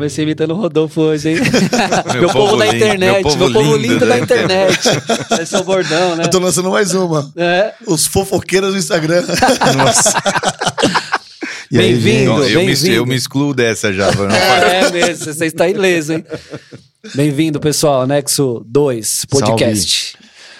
comecei imitando o Rodolfo hoje, hein? Meu povo da lindo, internet. meu Meu povo povo, lindo, lindo da né? internet. Esse é o bordão, né? Eu tô lançando mais uma. É. Os fofoqueiros do Instagram. Nossa. Bem-vindo. Não, eu, me, bem-vindo. eu me excluo dessa já. não- É mesmo, você está ileso, hein? Bem-vindo, pessoal. Anexo 2, podcast.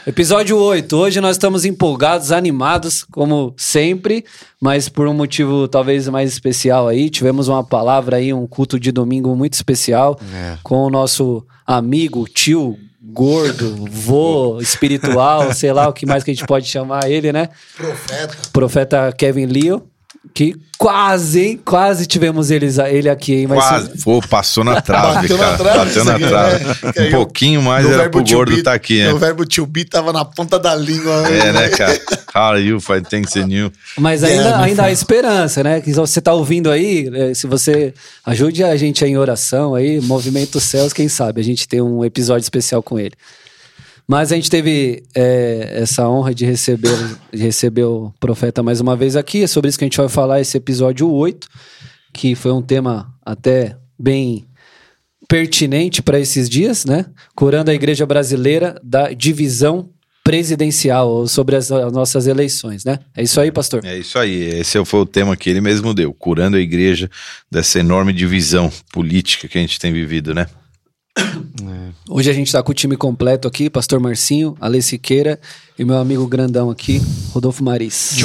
Episódio 8. Hoje nós estamos empolgados, animados, como sempre, mas por um motivo talvez mais especial aí. Tivemos uma palavra aí, um culto de domingo muito especial É. com o nosso amigo, tio, gordo, vô, espiritual, sei lá o que mais que a gente pode chamar ele, né? Profeta. Profeta Kevin Leo. Que quase, hein? Quase tivemos eles, ele aqui, hein? Mas Quase. Pô, passou na trave, Bateu na cara. trave Bateu na trave. né? Aí Um pouquinho mais era pro gordo be- tá aqui, né? Meu verbo to be tava na ponta da língua. É, né, cara? How are you? Fine, thanks and you. Mas Yeah, ainda, my ainda há esperança, né? Que se você tá ouvindo aí, eh, se você ajude a gente aí em oração aí, Movimento Céus, quem sabe a gente tem um episódio especial com ele. Mas a gente teve eh, essa honra de receber, de receber o profeta mais uma vez aqui. É sobre isso que a gente vai falar esse episódio 8, que foi um tema até bem pertinente para esses dias, né? Curando a igreja brasileira da divisão presidencial sobre as, as nossas eleições, né? É isso aí, pastor? É isso aí. Esse foi o tema que ele mesmo deu. Curando a igreja dessa enorme divisão política que a gente tem vivido, né? Hoje a gente tá com o time completo aqui, pastor Marcinho, Ale Siqueira e meu amigo grandão aqui, Rodolfo Maris.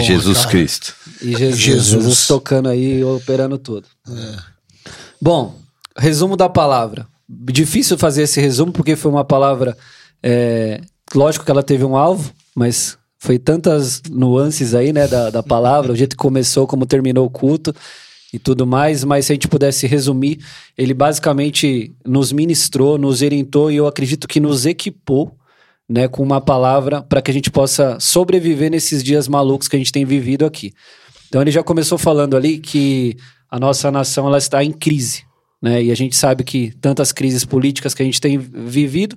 E Jesus cara. Cristo. E Jesus, Jesus. Jesus tocando aí, operando tudo. Bom, resumo da palavra. Difícil fazer esse resumo porque foi uma palavra. é, lógico que ela teve um alvo, mas foi tantas nuances aí, né, da, da palavra, o jeito que começou, como terminou o culto e tudo mais. Mas se a gente pudesse resumir, ele basicamente nos ministrou, nos orientou e eu acredito que nos equipou né, com uma palavra para que a gente possa sobreviver nesses dias malucos que a gente tem vivido aqui. Então ele já começou falando ali que a nossa nação ela está em crise, né? E a gente sabe que tantas crises políticas que a gente tem vivido,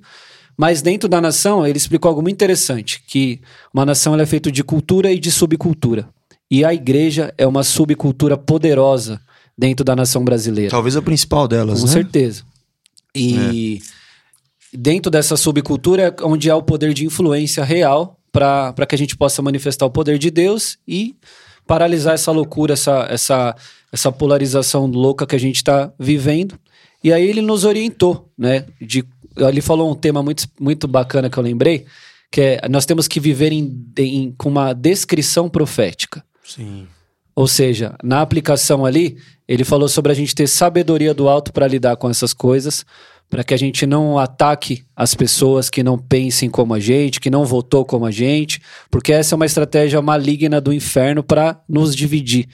mas dentro da nação ele explicou algo muito interessante, que uma nação é feita de cultura e de subcultura. E a igreja é uma subcultura poderosa dentro da nação brasileira. Talvez a principal delas, Com né? certeza. E dentro dessa subcultura é onde há o poder de influência real para que a gente possa manifestar o poder de Deus e paralisar essa loucura, essa, essa, essa polarização louca que a gente está vivendo. E aí ele nos orientou, né? De, ele falou um tema muito, muito bacana que eu lembrei, que é nós temos que viver em, em- com uma descrição profética. Sim. Ou seja, na aplicação ali, ele falou sobre a gente ter sabedoria do alto para lidar com essas coisas, para que a gente não ataque as pessoas que não pensem como a gente, que não votou como a gente, porque essa é uma estratégia maligna do inferno para nos dividir.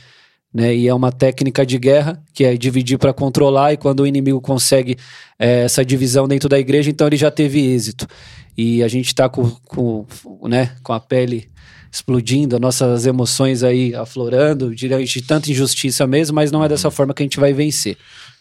Né? E é uma técnica de guerra que é dividir para controlar, e quando o inimigo consegue eh, essa divisão dentro da igreja, então ele já teve êxito. E a gente está com, com, né, com a pele explodindo, as nossas emoções aí aflorando, de, de tanta injustiça mesmo, mas não é dessa forma que a gente vai vencer.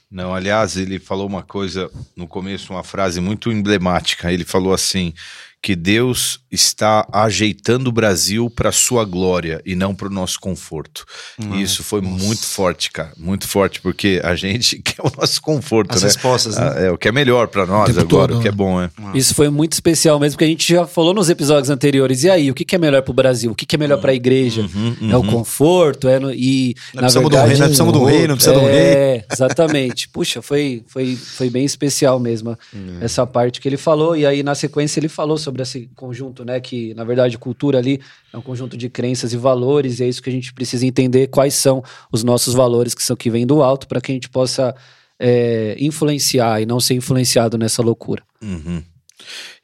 Não, aliás, ele falou uma coisa no começo, uma frase muito emblemática. Ele falou assim: que Deus está ajeitando o Brasil para sua glória e não para o nosso conforto. e isso foi muito forte, cara, muito forte, porque a gente quer o nosso conforto, As né? respostas, né? Ah, É o que é melhor para nós agora, todo, o que é né? bom, é. Isso foi muito especial mesmo, porque a gente já falou nos episódios anteriores. E aí, o que, que é melhor para o Brasil? O que, que é melhor para a igreja? É o conforto? É no, e, Nós precisamos de um rei, de um rei, não precisa de um É, exatamente. Puxa, foi, foi, foi bem especial mesmo essa parte que ele falou. E aí, na sequência, ele falou sobre esse conjunto, né? Que, na verdade, cultura ali é um conjunto de crenças e valores. E é isso que a gente precisa entender quais são os nossos valores que são que vêm do alto para que a gente possa é, influenciar e não ser influenciado nessa loucura. Uhum.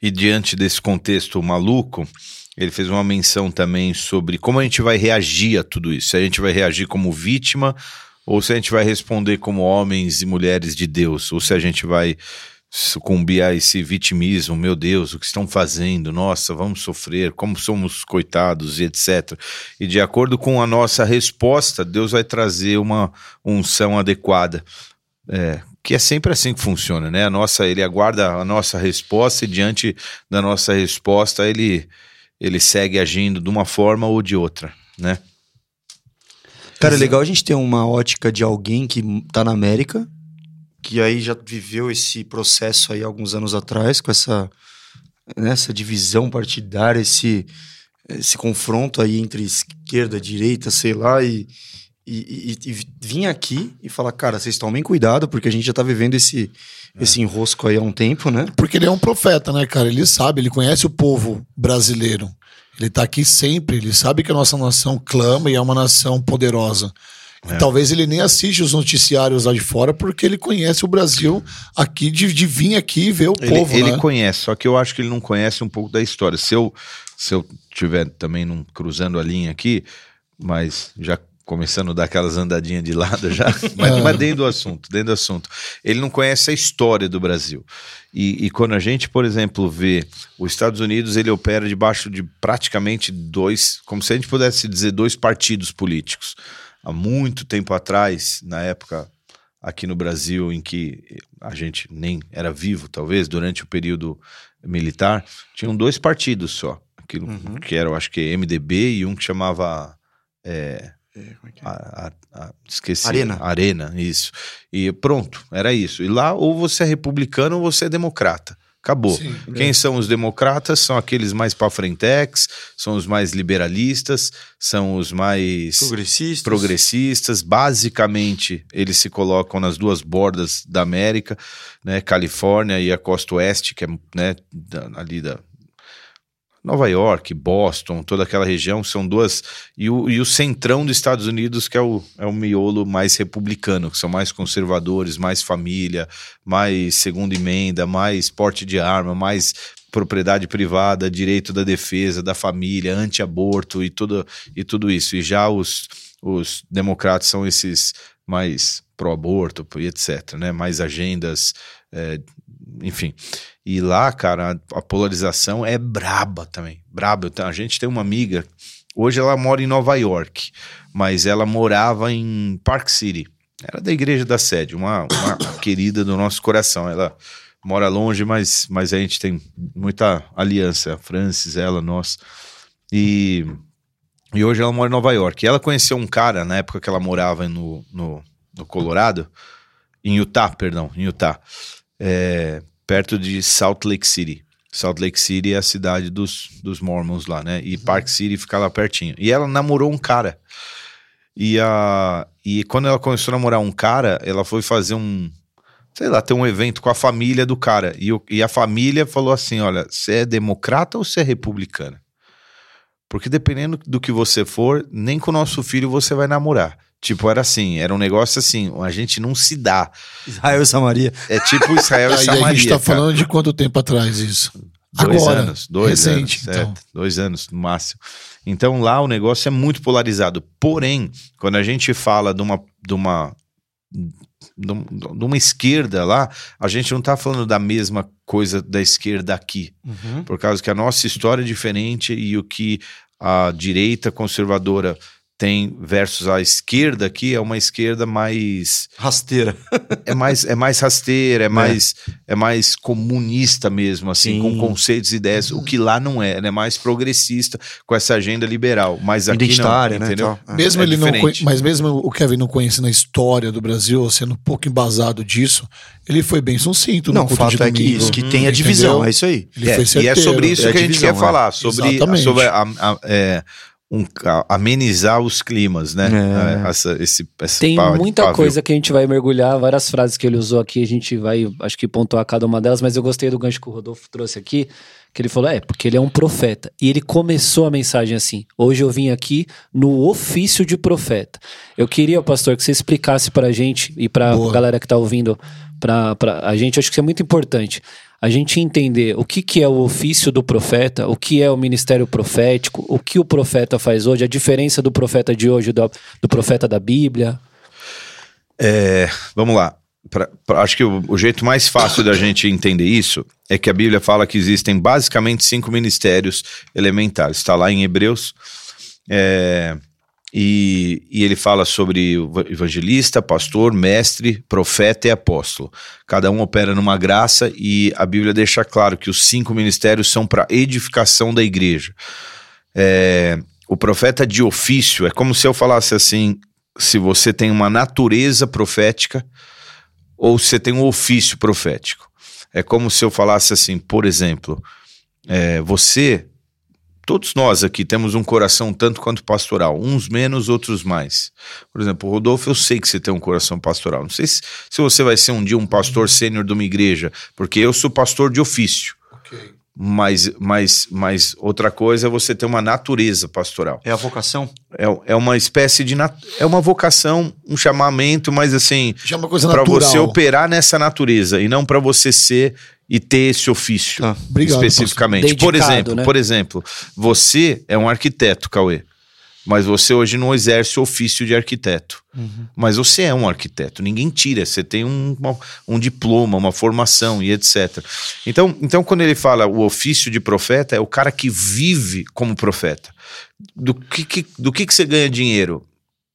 E diante desse contexto maluco, ele fez uma menção também sobre como a gente vai reagir a tudo isso. Se a gente vai reagir como vítima ou se a gente vai responder como homens e mulheres de Deus, ou se a gente vai sucumbir a esse vitimismo, meu Deus, o que estão fazendo? Nossa, vamos sofrer, como somos coitados e etc. E de acordo com a nossa resposta, Deus vai trazer uma unção adequada. É, que é sempre assim que funciona, né? A nossa, ele aguarda a nossa resposta e diante da nossa resposta ele ele segue agindo de uma forma ou de outra, né? Cara, é legal a gente ter uma ótica de alguém que tá na América, que aí já viveu esse processo aí alguns anos atrás, com essa, né, essa divisão partidária, esse, esse confronto aí entre esquerda, direita, sei lá, e, e, e, e vir aqui e falar, cara, vocês tomem cuidado, porque a gente já tá vivendo esse, esse enrosco aí há um tempo, né? Porque ele é um profeta, né, cara? Ele sabe, ele conhece o povo brasileiro. Ele tá aqui sempre, ele sabe que a nossa nação clama e é uma nação poderosa. E talvez ele nem assiste os noticiários lá de fora porque ele conhece o Brasil aqui, de, de vir aqui e ver o Ele, povo, ele né? conhece, só que eu acho que ele não conhece um pouco da história. Se eu se eu tiver também num, cruzando a linha aqui, mas já começando a dar aquelas andadinhas de lado já, mas, mas dentro do assunto, dentro do assunto. Ele não conhece a história do Brasil. E, e quando a gente, por exemplo, vê os Estados Unidos, ele opera debaixo de praticamente dois, como se a gente pudesse dizer, dois partidos políticos. Há muito tempo atrás, na época aqui no Brasil, em que a gente nem era vivo, talvez, durante o período militar, tinham dois partidos só. Aquilo, Que era, eu acho que MDB e um que chamava. é, a- a- a- esqueci. Arena. Arena, isso. E pronto, era isso. E lá, ou você é republicano ou você é democrata. Acabou. Sim. Quem são os democratas? São aqueles mais para frentex, são os mais liberalistas, são os mais Progressistas. progressistas. Basicamente, eles se colocam nas duas bordas da América, né? Califórnia e a costa oeste, que é né, ali da Nova York, Boston, toda aquela região, são duas. E o, e o centrão dos Estados Unidos, que é o, é o miolo mais republicano, que são mais conservadores, mais família, mais segunda emenda, mais porte de arma, mais propriedade privada, direito da defesa, da família, anti-aborto e tudo, e tudo isso. E já os, os democratas são esses mais pró-aborto e etc, né? Mais agendas, é, enfim. E lá, cara, a, a polarização é braba também, braba. Eu a gente tem uma amiga, hoje ela mora em Nova York, mas ela morava em Park City. Era da igreja da sede, uma, uma querida do nosso coração. Ela mora longe, mas, mas a gente tem muita aliança, a Francis, ela, nós. E, e hoje ela mora em Nova York. E ela conheceu um cara na época que ela morava no, no, no Colorado, em Utah, perdão, em Utah, é, perto de Salt Lake City. Salt Lake City é a cidade dos, dos Mormons lá, né? E Park City fica lá pertinho. E ela namorou um cara. E, a, e quando ela começou a namorar um cara, ela foi fazer um, sei lá, ter um evento com a família do cara. E, o- e a família falou assim: olha, você é democrata ou você é republicana? Porque dependendo do que você for, nem com o nosso filho você vai namorar. Tipo, era assim, era um negócio assim, a gente não se dá. Israel e Samaria. É tipo Israel e Aí Samaria. a gente tá cara. falando de quanto tempo atrás isso? Dois Agora, anos, dois recente, anos, então. dois anos no máximo. Então lá o negócio é muito polarizado. Porém, quando a gente fala de uma, de uma, de um- uma esquerda lá, a gente não tá falando da mesma coisa da esquerda aqui. Por causa que a nossa história é diferente e o que a direita conservadora tem versus a esquerda aqui é uma esquerda mais Rasteira. é mais é mais rasteira, é mais é mais comunista mesmo, assim, Sim. com conceitos e ideias, o que lá não é, é mais progressista com essa agenda liberal, mas aqui Identitária, não, né, entendeu? tal. Mesmo É ele não diferente. conhe- mas mesmo o Kevin não conhecendo a história do Brasil, sendo um pouco embasado disso, ele foi bem sucinto Não, o fato é que isso, que tem a divisão, Entendeu? é isso aí. Ele É, foi e é sobre isso É a que a gente divisão, quer é. falar, sobre, Exatamente. sobre a- a- é, um- amenizar os climas, né? É. É, essa, esse, Tem muita pavio. coisa que a gente vai mergulhar, várias frases que ele usou aqui, a gente vai, acho que pontuar cada uma delas, mas eu gostei do gancho que o Rodolfo trouxe aqui, que ele falou, é, porque ele é um profeta. E ele começou a mensagem assim, hoje eu vim aqui no ofício de profeta. Eu queria, pastor, que você explicasse pra gente e pra Boa. galera que tá ouvindo, pra, pra a gente, acho que isso é muito importante, a gente entender o que, que é o ofício do profeta, o que é o ministério profético, o que o profeta faz hoje, a diferença do profeta de hoje do, do profeta da Bíblia. É, vamos lá. Pra- pra- acho que o, o jeito mais fácil da gente entender isso é que a Bíblia fala que existem basicamente cinco ministérios elementares. Está lá em Hebreus. É, e, e ele fala sobre evangelista, pastor, mestre, profeta e apóstolo. Cada um opera numa graça e a Bíblia deixa claro que os cinco ministérios são para edificação da igreja. É, o profeta de ofício é como se eu falasse assim: se você tem uma natureza profética ou se você tem um ofício profético. É como se eu falasse assim, por exemplo, é, você, todos nós aqui temos um coração tanto quanto pastoral, uns menos, outros mais. Por exemplo, Rodolfo, eu sei que você tem um coração pastoral. Não sei se, se você vai ser um dia um pastor sênior de uma igreja, porque eu sou pastor de ofício. Ok. Mas, mas, mas outra coisa é você ter uma natureza pastoral. É a vocação? É, é uma espécie de. nat- É uma vocação, um chamamento, mas assim. Já é uma coisa Para natural. você operar nessa natureza e não para você ser e ter esse ofício Tá. Obrigado, especificamente. Por exemplo, né? por exemplo, você é um arquiteto, Cauê. Mas você hoje não exerce o ofício de arquiteto. Mas você é um arquiteto, ninguém tira, você tem um, uma- um diploma, uma formação e etc. Então, então, quando ele fala o ofício de profeta, é o cara que vive como profeta. Do que, que- do que, que você ganha dinheiro?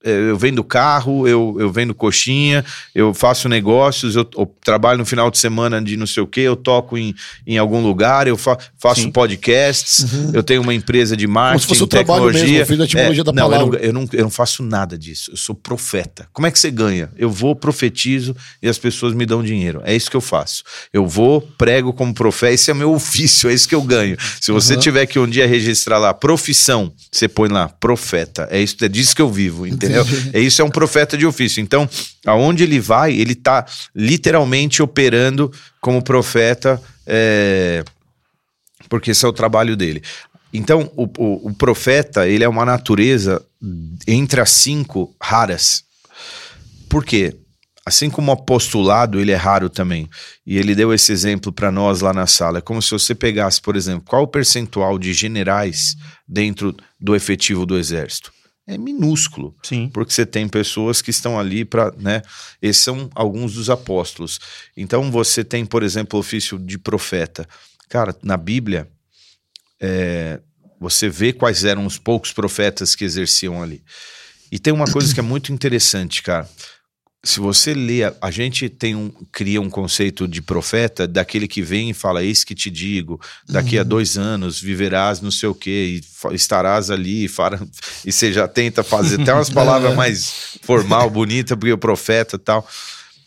É, Eu vendo carro, eu, eu vendo coxinha, eu faço negócios, eu, eu trabalho no final de semana de não sei o que, eu toco em, em algum lugar, eu fa- faço Sim. podcasts, eu tenho uma empresa de marketing, Uhum. se fosse tecnologia. mesmo, eu fiz a etimologia da não, eu não, palavra. eu, não, eu não faço nada disso, eu sou profeta. Como é que você ganha? Eu vou, profetizo e as pessoas me dão dinheiro. É isso que eu faço. Eu vou, prego como profeta, esse é meu ofício, é isso que eu ganho. Se você tiver que um dia registrar lá profissão, você põe lá profeta. É isso, é disso que eu vivo, entendeu? É isso é um profeta de ofício. Então, aonde ele vai, ele tá literalmente operando como profeta, é, porque esse é o trabalho dele. Então, o, o- o profeta, ele é uma natureza entre as cinco raras. Por quê? Assim como o apostolado, ele é raro também. E ele deu esse exemplo para nós lá na sala. É como se você pegasse, por exemplo, qual o percentual de generais dentro do efetivo do exército? É minúsculo. Sim. Porque você tem pessoas que estão ali para, né? Esses são alguns dos apóstolos. Então você tem, por exemplo, o ofício de profeta. Cara, na Bíblia, é, você vê quais eram os poucos profetas que exerciam ali. E tem uma coisa que é muito interessante, cara. Se você lê, a, a gente tem um, cria um conceito de profeta daquele que vem e fala: Eis que te digo, daqui a dois anos viverás não sei o quê, e estarás ali, fara, e você já tenta fazer até umas palavras mais formal, bonita, porque o profeta e tal.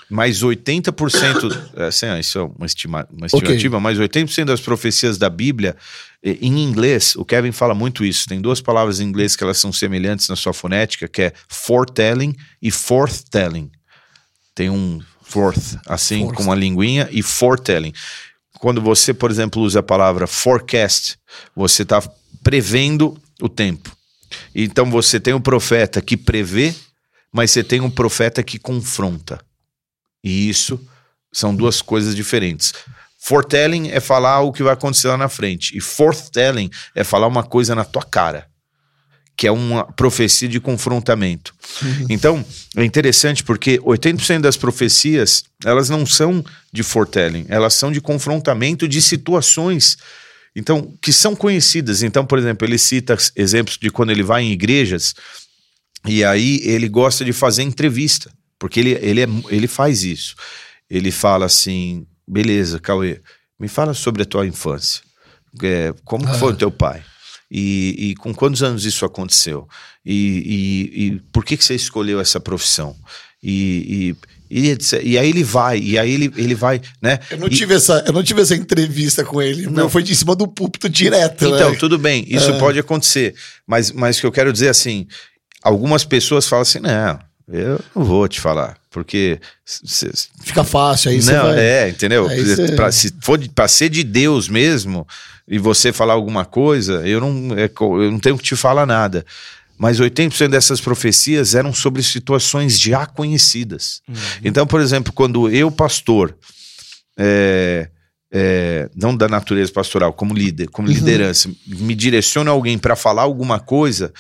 Mas 80%, é, assim, isso é uma, estima, uma estimativa, mas 80% das profecias da Bíblia, em inglês, o Kevin fala muito isso. Tem duas palavras em inglês que elas são semelhantes na sua fonética, que é foretelling e forthtelling. Tem um forth, assim, com uma linguinha, e foretelling. Quando você, por exemplo, usa a palavra forecast, você está prevendo o tempo. Então você tem um profeta que prevê, mas você tem um profeta que confronta. E isso são duas coisas diferentes. Foretelling é falar o que vai acontecer lá na frente. E forthtelling é falar uma coisa na tua cara. Que é uma profecia de confrontamento. Então, é interessante porque 80% das profecias, elas não são de foretelling, elas são de confrontamento de situações então, que são conhecidas. Então, por exemplo, ele cita exemplos de quando ele vai em igrejas e aí ele gosta de fazer entrevista, porque ele, ele, é, ele faz isso. Ele fala assim: beleza, Cauê, me fala sobre a tua infância. É, como que foi o teu pai? E, e com quantos anos isso aconteceu? E, e, e por que, que você escolheu essa profissão? E, e, e, aí ele vai, e aí ele, ele vai, né? Eu não, E- tive essa, eu não tive essa entrevista com ele. Não. foi de cima do púlpito direto, Então, né? tudo bem, isso É. pode acontecer. Mas, mas o que eu quero dizer assim, algumas pessoas falam assim, não, eu não vou te falar, porque c- c- Fica fácil, aí você não, vai... é, entendeu? Você- Pra, se for de- pra ser de Deus mesmo e você falar alguma coisa, eu não, é eu não tenho que te falar nada. Mas 80% dessas profecias eram sobre situações já conhecidas. Então, por exemplo, quando eu, pastor, é, é, não da natureza pastoral, como líder, como liderança, me direciono a alguém para falar alguma coisa,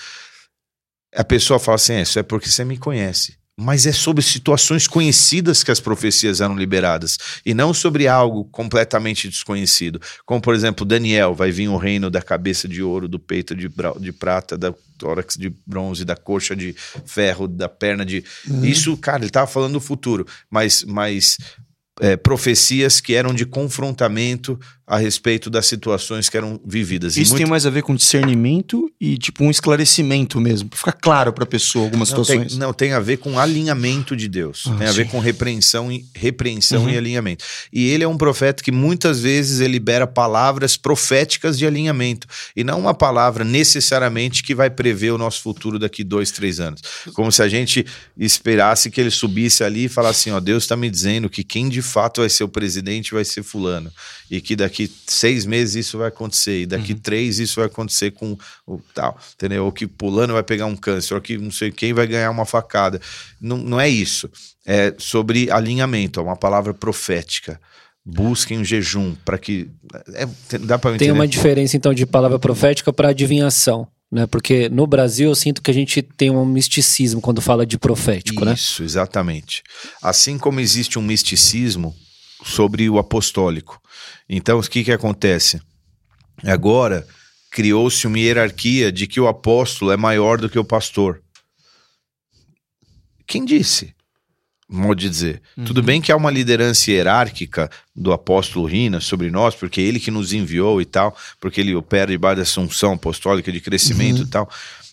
a pessoa fala assim: "É, Isso é porque você me conhece. Mas é sobre situações conhecidas que as profecias eram liberadas e não sobre algo completamente desconhecido. Como, por exemplo, Daniel: vai vir o reino da cabeça de ouro, do peito de, de prata, da tórax de bronze, da coxa de ferro, da perna de. Isso, cara, ele estava falando do futuro, mas, mas é, profecias que eram de confrontamento a respeito das situações que eram vividas. E Isso muito- tem mais a ver com discernimento e, tipo, um esclarecimento mesmo. Pra ficar claro pra pessoa algumas Não tem, situações. não, tem a ver com alinhamento de Deus. Ah, tem a ver sim. com repreensão, e, repreensão Uhum. e alinhamento. E ele é um profeta que muitas vezes ele libera palavras proféticas de alinhamento. E não uma palavra necessariamente que vai prever o nosso futuro daqui dois, três anos. Como se a gente esperasse que ele subisse ali e falasse assim: ó, Deus está me dizendo que quem de fato vai ser o presidente vai ser fulano. E que daqui seis meses isso vai acontecer. E daqui três isso vai acontecer com o tal. Entendeu? Ou que pulando vai pegar um câncer, ou que não sei quem vai ganhar uma facada. Não, não é isso. É sobre alinhamento, é uma palavra profética. Busquem um jejum para que. é- dá para Tem uma diferença, então, de palavra profética para adivinhação, né? Porque no Brasil eu sinto que a gente tem um misticismo quando fala de profético, né? Isso, exatamente. Assim como existe um misticismo sobre o apostólico. Então, o que, que acontece? Agora, criou-se uma hierarquia de que o apóstolo é maior do que o pastor. Quem disse? Modo de dizer. Tudo bem que há uma liderança hierárquica do apóstolo Rina sobre nós, porque é ele que nos enviou e tal, porque ele opera debaixo da assunção apostólica de crescimento e tal,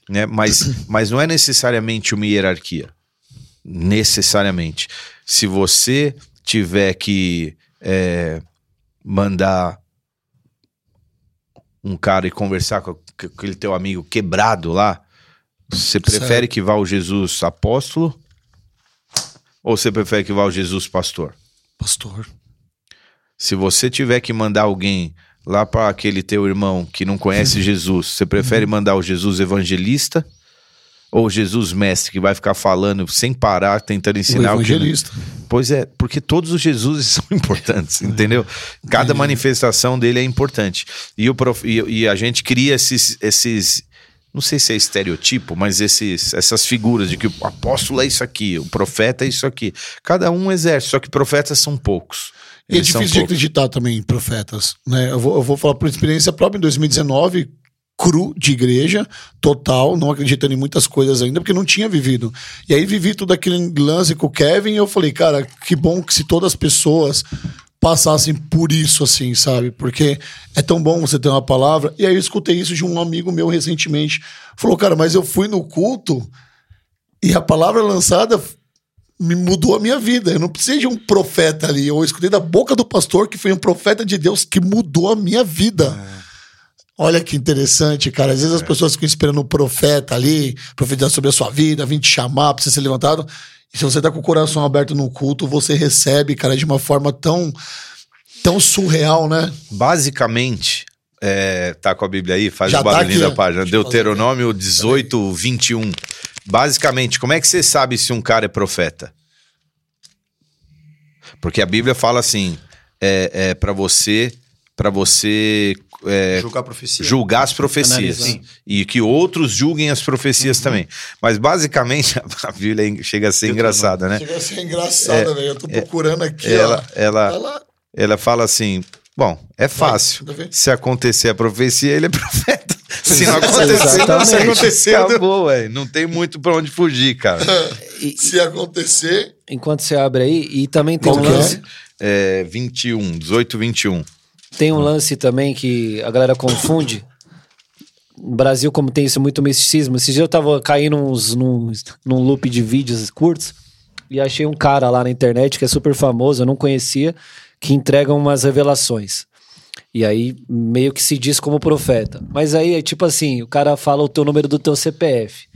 né? Mas, mas não é necessariamente uma hierarquia necessariamente. Se você tiver que é, mandar um cara e conversar com aquele teu amigo quebrado lá, você prefere que vá o Jesus apóstolo ou você prefere que vá o Jesus pastor? Pastor. Se você tiver que mandar alguém lá para aquele teu irmão que não conhece Jesus, você prefere mandar o Jesus evangelista ou o Jesus mestre que vai ficar falando sem parar, tentando O ensinar o que evangelista. Pois é, porque todos os Jesuses são importantes, entendeu? Cada manifestação dele é importante. E, o prof... e, e a gente cria esses, esses. Não sei se é estereotipo, mas esses, essas figuras de que o apóstolo é isso aqui, o profeta é isso aqui. Cada um exerce, só que profetas são poucos. E é difícil de acreditar também em profetas. Né? Eu, vou, eu vou falar por experiência própria. Em 2019, cru de igreja, total, não acreditando em muitas coisas ainda, porque não tinha vivido. E aí vivi tudo aquele lance com o Kevin e eu falei, cara, que bom que se todas as pessoas passassem por isso, assim, sabe? Porque é tão bom você ter uma palavra. E aí eu escutei isso de um amigo meu recentemente. Falou, cara, mas eu fui no culto e a palavra lançada me mudou a minha vida. Eu não precisei de um profeta ali. Eu escutei da boca do pastor que foi um profeta de Deus que mudou a minha vida. Olha que interessante, cara. Às vezes as pessoas ficam esperando um profeta ali, profetizar sobre a sua vida, vir te chamar pra você ser levantado. E se você tá com o coração aberto no culto, você recebe, cara, de uma forma tão, tão surreal, né? Basicamente, é, tá com a Bíblia aí, faz Já o tá barulhinho aqui, da página. Deuteronômio 18, 21. Basicamente, como é que você sabe se um cara é profeta? Porque a Bíblia fala assim: é, é para você, para você é, Julgar a profecia. julgar as profecias Analisar. e que outros julguem as profecias também. Mas basicamente a Bíblia chega a ser engraçada, né? Chega a ser engraçada, velho. Eu tô procurando aqui, Ela, ó. ela, Tá ela fala assim: bom, é fácil. ver. Se acontecer a profecia, ele é profeta. Se não acontecer, não se Exatamente. aconteceu, acabou, velho. Não tem muito pra onde fugir, cara. E- Se acontecer, enquanto você abre aí, e também tem Qual um é? lance. É 21, 18, 21. Tem um lance também que a galera confunde. No Brasil, como tem isso muito misticismo, esses dias eu tava caindo uns, num, num loop de vídeos curtos e achei um cara lá na internet que é super famoso, eu não conhecia, que entrega umas revelações. E aí meio que se diz como profeta. Mas aí é tipo assim, o cara fala o teu número do teu CPF.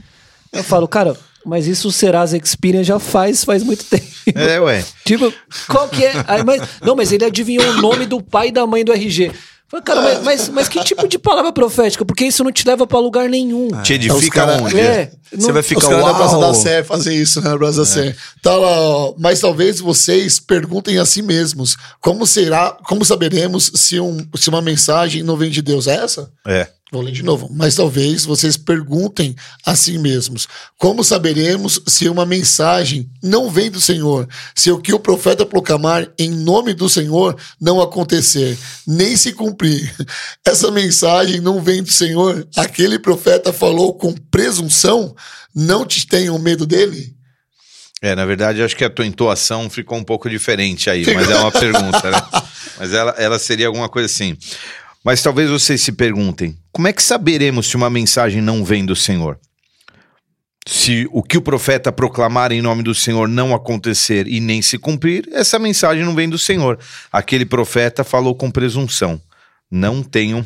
Eu falo, cara, mas isso o Serasa Experian já faz faz muito tempo. É, ué. Tipo, qual que é? Aí, mas, não, mas ele adivinhou o nome do pai e da mãe do RG. Falei, cara, mas, mas, mas que tipo de palavra profética? Porque isso não te leva pra lugar nenhum. Te edifica cara- onde? É. Você não- vai os ficar caras da Praça da Sé fazem isso, né? Na Praça da Sé. Tá lá, ó. Mas talvez vocês perguntem a si mesmos: como será, como saberemos se, um, se uma mensagem não vem de Deus? É essa? É. Vou ler de novo. Mas talvez vocês perguntem a si mesmos: como saberemos se uma mensagem não vem do Senhor? Se o que o profeta proclamar em nome do Senhor não acontecer, nem se cumprir? Essa mensagem não vem do Senhor? Aquele profeta falou com presunção? Não te tenham medo dele? É, na verdade, acho que a tua entoação ficou um pouco diferente aí, mas é uma pergunta, né? Mas ela, ela seria alguma coisa assim. Mas talvez vocês se perguntem: como é que saberemos se uma mensagem não vem do Senhor? Se o que o profeta proclamar em nome do Senhor não acontecer e nem se cumprir, essa mensagem não vem do Senhor. Aquele profeta falou com presunção. Não tenham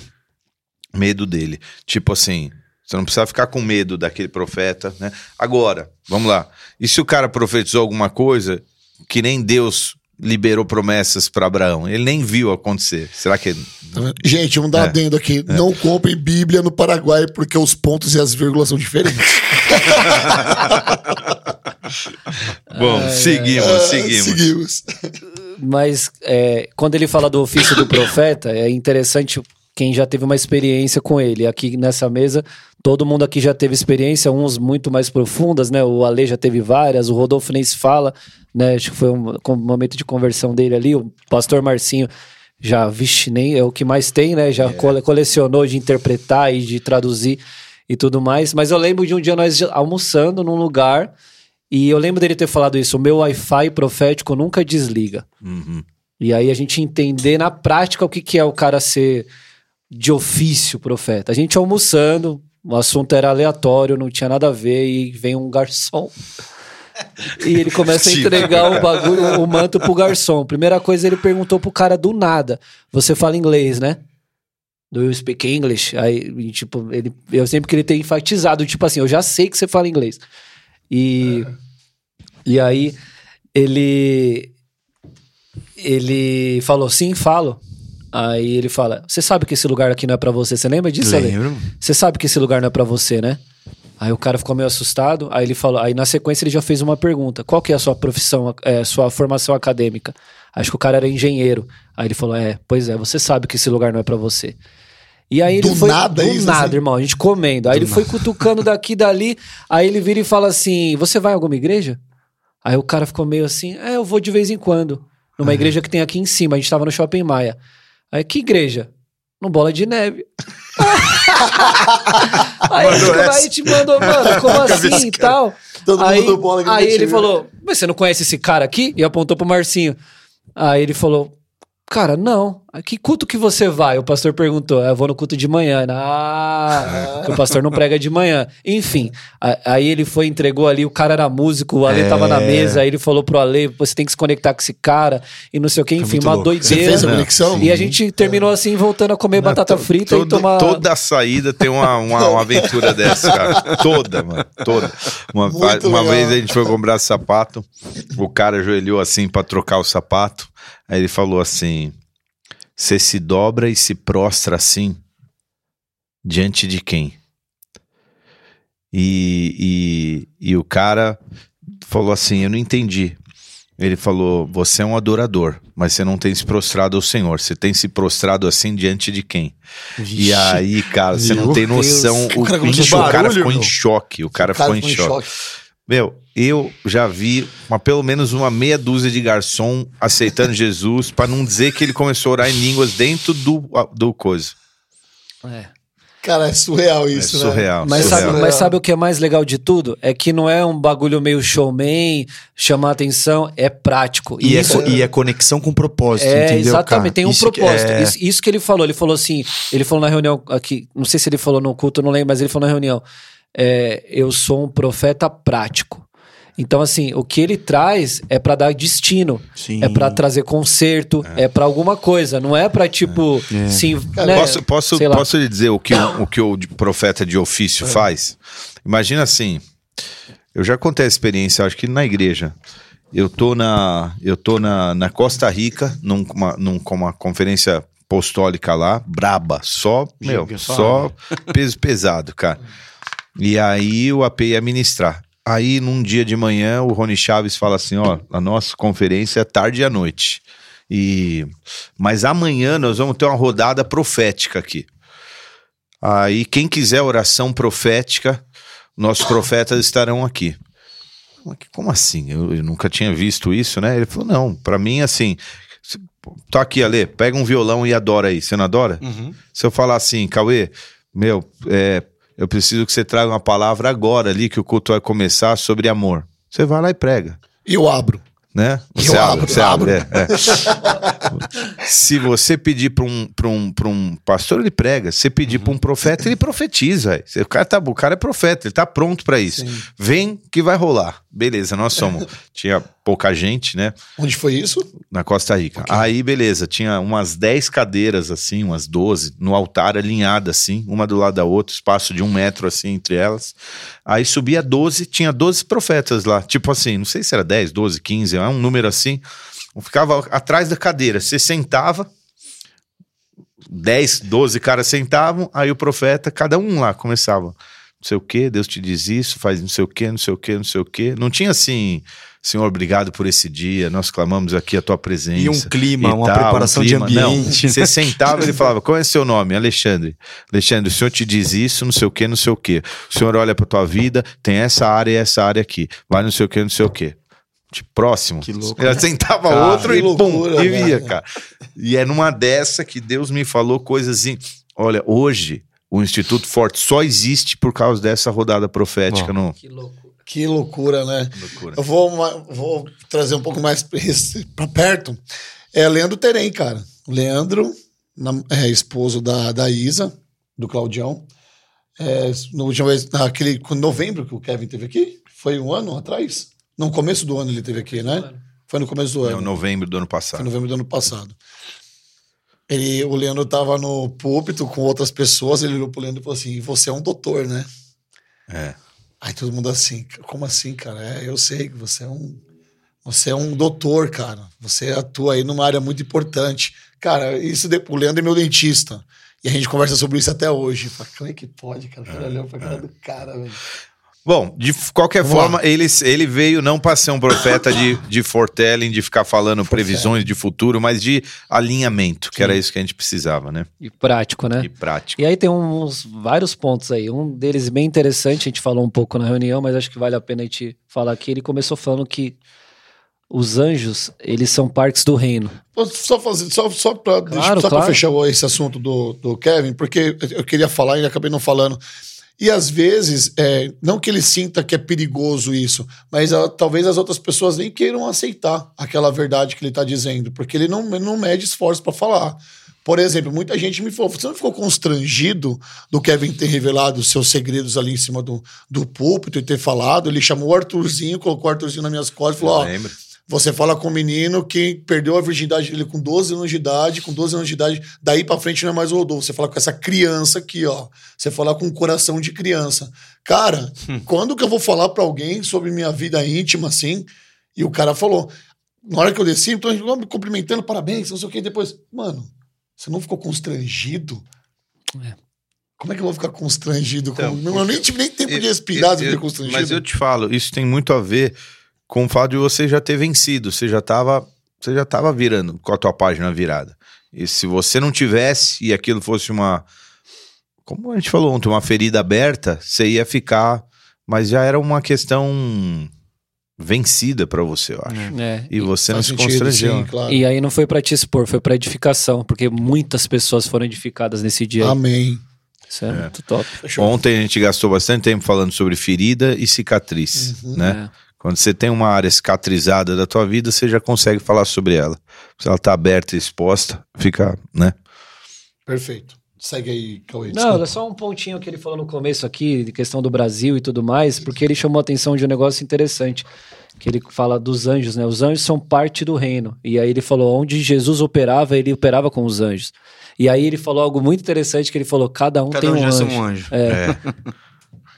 medo dele. Tipo assim, você não precisa ficar com medo daquele profeta, né? Agora, vamos lá. E se o cara profetizou alguma coisa que nem Deus liberou promessas para Abraão? Ele nem viu acontecer. Será que. Tá Gente, um dar É. adendo aqui. Não comprem Bíblia no Paraguai porque os pontos e as vírgulas são diferentes. Bom, seguimos, seguimos. seguimos. Mas é, quando ele fala do ofício do profeta, é interessante quem já teve uma experiência com ele. Aqui nessa mesa, todo mundo aqui já teve experiência, uns muito mais profundas, né? O Ale já teve várias, o Rodolfo nem se fala, né? Acho que foi um, com- momento de conversão dele ali. O pastor Marcinho já, vixe, nem é o que mais tem, né? Já cole- colecionou de interpretar e de traduzir e tudo mais. Mas eu lembro de um dia nós almoçando num lugar. E eu lembro dele ter falado isso: o meu Wi-Fi profético nunca desliga. Uhum. E aí a gente entender na prática o que, que é o cara ser de ofício profeta. A gente almoçando, o assunto era aleatório, não tinha nada a ver, e vem um garçom. E ele começa a entregar o bagulho, o manto pro garçom. Primeira coisa, ele perguntou pro cara do nada: Você fala inglês, né? Do you speak English? Aí, tipo, ele, eu sempre queria ter enfatizado, tipo assim, eu já sei que você fala inglês. E, e aí, ele, ele falou, sim, falo. Aí ele fala, você sabe que esse lugar aqui não é pra você, você lembra disso, Ale? Lembro. Você sabe que esse lugar não é pra você, né? Aí o cara ficou meio assustado, aí ele falou, aí na sequência ele já fez uma pergunta, qual que é a sua profissão, é, sua formação acadêmica? Acho que o cara era engenheiro. Aí ele falou, é, pois é, você sabe que esse lugar não é pra você. E aí ele Do foi nada do isso, nada, assim? irmão, a gente comendo. Aí ele foi cutucando daqui e dali, aí ele vira e fala assim: "Você vai em alguma igreja?" Aí o cara ficou meio assim: "É, eu vou de vez em quando, numa igreja que tem aqui em cima, a gente tava no Shopping Maia." Aí, que igreja? No Bola de Neve. aí, Mandou aí essa. gente mandou, mano, como assim e tal? Todo aí, mundo do bola aí ele falou: Mas você não conhece esse cara aqui? E apontou pro Marcinho. Aí ele falou: Cara, não. A Que culto que você vai? O pastor perguntou. "Ah, Eu vou no culto de manhã. Ah, que o pastor não prega de manhã. Enfim, aí ele foi, entregou ali. O cara era músico, o Ale É. tava na mesa. Aí ele falou pro Ale: Você tem que se conectar com esse cara. E não sei o que. Enfim, uma louco. Você doideira. fez a Não. conexão? E a gente terminou assim, voltando a comer batata To- frita e todo- tomar. Toda saída tem uma, uma, uma aventura dessa, cara. Toda, mano. Toda. Uma, uma vez a gente foi comprar sapato, o cara ajoelhou assim pra trocar o sapato. Aí ele falou assim: Você se dobra e se prostra assim diante de quem? E, e, e o cara falou assim: Eu não entendi. Ele falou: Você é um adorador, mas você não tem se prostrado ao Senhor. Você tem se prostrado assim diante de quem? E aí, cara, você não tem noção. Deus. O, O cara o cara barulho, ficou em choque. O cara, ficou, em, choque. Meu, eu já vi uma, pelo menos uma meia dúzia de garçom aceitando Jesus pra não dizer que ele começou a orar em línguas dentro do, do coisa. É. Cara, é surreal É isso, né? surreal. Mas surreal. sabe, mas sabe o que é mais legal de tudo? É que não é um bagulho meio showman, chamar atenção, é prático. E, isso é, co- e é conexão com propósito, é entendeu? exatamente, cara? tem um Isso que propósito. é- Isso, isso que ele falou, ele falou assim, ele falou na reunião aqui, não sei se ele falou no culto, eu não lembro, mas ele falou na reunião, é, eu sou um profeta prático. Então, assim, o que ele traz é pra dar destino, Sim. é pra trazer conserto, é, pra alguma coisa, não é pra tipo, É. sim, Cara, né, Posso, posso, sei lá. posso lhe dizer o que, o, o que o de- profeta de ofício faz? Imagina assim, eu já contei a experiência, acho que na igreja. Eu tô na, eu tô na, na Costa Rica, numa, com uma conferência apostólica lá, braba, só, meu, só peso pesado, cara. E aí o AP ia ministrar. Aí, num dia de manhã, o Rony Chaves fala assim: ó, a nossa conferência é tarde e à noite. E mas amanhã nós vamos ter uma rodada profética aqui. Aí quem quiser oração profética, nossos profetas estarão aqui. Como assim? Eu, eu nunca tinha visto isso, né? Ele falou: não, pra mim assim. Tô aqui, Ale, pega um violão e adora aí. Você não adora? Uhum. Se eu falar assim, Cauê, meu, é, eu preciso que você traga uma palavra agora ali que o culto vai começar sobre amor. Você vai lá e prega E eu abro. né? Eu Você abre, abro, você abro. abre, é, é. Se você pedir para um, pra um, pra um pastor, ele prega. Se você pedir para um profeta, ele profetiza. O cara, tá, o cara é profeta, ele tá pronto para isso. Sim. Vem que vai rolar. Beleza, nós somos. Tinha pouca gente, né? Onde foi isso? Na Costa Rica. Aí, beleza, tinha umas 10 cadeiras, assim, umas 12, no altar alinhada, assim, uma do lado da outra, espaço de um metro, assim, entre elas. Aí subia 12, tinha 12 profetas lá. Tipo assim, não sei se era 10, 12, 15, é um número assim. Ficava atrás da cadeira. Você sentava, 10, 12 caras sentavam, aí o profeta, cada um lá começava. Não sei o que, Deus te diz isso, faz não sei o que, não sei o que, não sei o que. Não tinha assim, Senhor, obrigado por esse dia, nós clamamos aqui a tua presença. E um clima, e uma tal, preparação um de clima. ambiente. Não, você sentava e ele falava: Qual é seu nome? Alexandre. Alexandre, o senhor te diz isso, não sei o que, não sei o que. O senhor olha pra tua vida, tem essa área e essa área aqui. Vai não sei o que, não sei o que. Tipo, próximo. Que louco, né? sentava Cara, outro e pum, loucura, e via, velho. cara. E é numa dessa que Deus me falou coisas assim. Olha, hoje o Instituto Forte só existe por causa dessa rodada profética Bom. no. Que louco. Que loucura, né? Loucura. Eu vou, vou trazer um pouco mais pra perto. É Leandro Terem, cara. Leandro, é esposo da, da Isa, do Claudião. É, no última vez, naquele novembro que o Kevin teve aqui, foi um ano atrás? No começo do ano ele teve aqui, né? Foi no começo do Em ano. novembro do ano Foi passado. em novembro do ano passado. Ele, o Leandro tava no púlpito com outras pessoas, ele olhou pro Leandro e falou assim: você é um doutor, né? É. Aí todo mundo assim, como assim, cara? É, eu sei que você é um. Você é um doutor, cara. Você atua aí numa área muito importante. Cara, isso de, o Leandro é meu dentista. E a gente conversa sobre isso até hoje. Fala, como é que pode, cara? Cara, olhando pra cara do cara, velho. Bom, de qualquer Vamos forma, ele, ele veio não para ser um profeta de, de foretelling, de ficar falando previsões de futuro, mas de alinhamento, que era isso que a gente precisava, né? E prático, né? E prática. E aí tem uns vários pontos aí. Um deles bem interessante, a gente falou um pouco na reunião, mas acho que vale a pena a gente falar aqui. Ele começou falando que os anjos, eles são partes do reino. Só, fazer, só, só para Claro, claro. fechar esse assunto do, do Kevin, porque eu queria falar e acabei não falando. E às vezes, é, não que ele sinta que é perigoso isso, mas ah, talvez as outras pessoas nem queiram aceitar aquela verdade que ele está dizendo, porque ele não, não mede esforço para falar. Por exemplo, muita gente me falou: você não ficou constrangido do Kevin ter revelado os seus segredos ali em cima do, do púlpito e ter falado? Ele chamou o Arthurzinho, colocou o Arthurzinho nas minhas costas e falou: ó? Você fala com o menino que perdeu a virgindade dele com 12 anos de idade, com 12 anos de idade, daí pra frente não é mais o Rodolfo. Você fala com essa criança aqui, ó. Você fala com um coração de criança. Cara, quando que eu vou falar pra alguém sobre minha vida íntima, assim? E o cara falou, na hora que eu desci, então eu me cumprimentando, parabéns, não sei o que, depois, mano, você não ficou constrangido? É. Como é que eu vou ficar constrangido? Então, com... Eu nem tive nem tempo de respirar, Eu- eu- constrangido. Mas eu te falo, isso tem muito a ver com o fato de você já ter vencido, você já estava você já tava virando com a tua página virada. E se você não tivesse e aquilo fosse uma como a gente falou ontem, uma ferida aberta, você ia ficar, mas já era uma questão vencida pra você, eu acho. É. E você não se sentido, constrangeu. sim, claro. E aí não foi pra te expor, foi pra edificação, porque muitas pessoas foram edificadas nesse dia. aí. Amém. Isso é, muito top. Fechou. Ontem a gente gastou bastante tempo falando sobre ferida e cicatriz, Uhum. né? É. Quando você tem uma área cicatrizada da tua vida, você já consegue falar sobre ela. Se ela tá aberta e exposta, fica, né? Perfeito. Segue aí, Cauê. Não, desculpa. é só um pontinho que ele falou no começo aqui, de questão do Brasil e tudo mais, porque ele chamou a atenção de um negócio interessante, que ele fala dos anjos, né? Os anjos são parte do reino. E aí ele falou, onde Jesus operava, ele operava com os anjos. E aí ele falou algo muito interessante, que ele falou, cada um Cada tem um um anjo. são um anjo. É,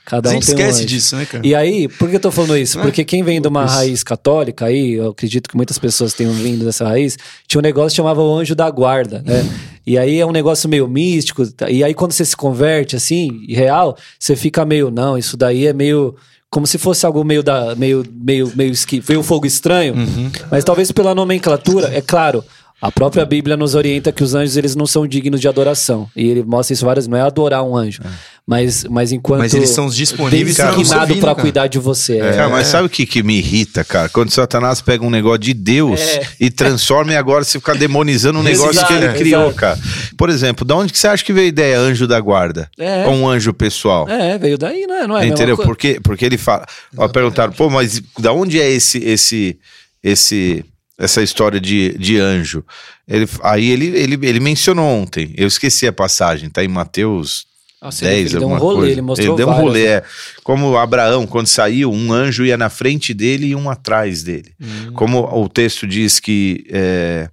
cada a um gente um esquece anjo. disso, né, cara? E aí, por que eu tô falando isso? É. Porque quem vem de uma raiz católica aí, eu acredito que muitas pessoas tenham vindo dessa raiz, tinha um negócio que chamava o anjo da guarda, né? E aí é um negócio meio místico, tá? e aí quando você se converte assim, real, você fica meio, não, isso daí é meio como se fosse algo meio da meio meio meio esqui, um fogo estranho, Uhum. mas talvez pela nomenclatura, é claro, a própria Bíblia nos orienta que os anjos eles não são dignos de adoração. E ele mostra isso várias, não é adorar um anjo, mas mas enquanto Mas eles são os disponíveis designado né, cara? cuidar de você. É. Cara, mas sabe o que, que me irrita, cara? Quando Satanás pega um negócio de Deus É. e transforma e agora você fica demonizando um negócio Exato, que ele é, criou, exato. cara. Por exemplo, da onde que você acha que veio a ideia anjo da guarda? É. Ou um anjo pessoal? É, veio daí, não é? Não é Entendeu? Porque, porque ele fala. Ó, perguntaram, pô, mas da onde é esse esse esse essa história de, de anjo. Ele, aí ele, ele, ele mencionou ontem, eu esqueci a passagem, tá em Mateus Nossa, 10, ele, ele deu um alguma rolê, coisa. ele mostrou Ele deu um várias, rolê, né? é. Como Abraão, quando saiu, um anjo ia na frente dele e um atrás dele. Hum. Como o texto diz que, é,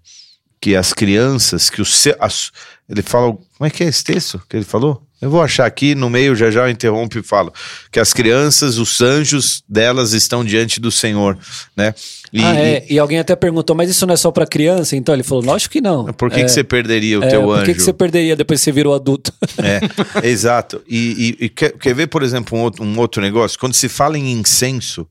que as crianças, que os se- as- ele fala, como é que é esse texto que ele falou? Eu vou achar aqui no meio, já já eu interrompo e falo que as crianças, os anjos delas estão diante do Senhor, né? E, ah, é. E alguém até perguntou, mas isso não é só pra criança? Então ele falou, lógico que não. por que, é, que você perderia o é, teu por anjo? que, que você perderia depois que você virou adulto? É, exato. E, e- e quer, quer ver, por exemplo, um outro, um outro negócio? Quando se fala em incenso,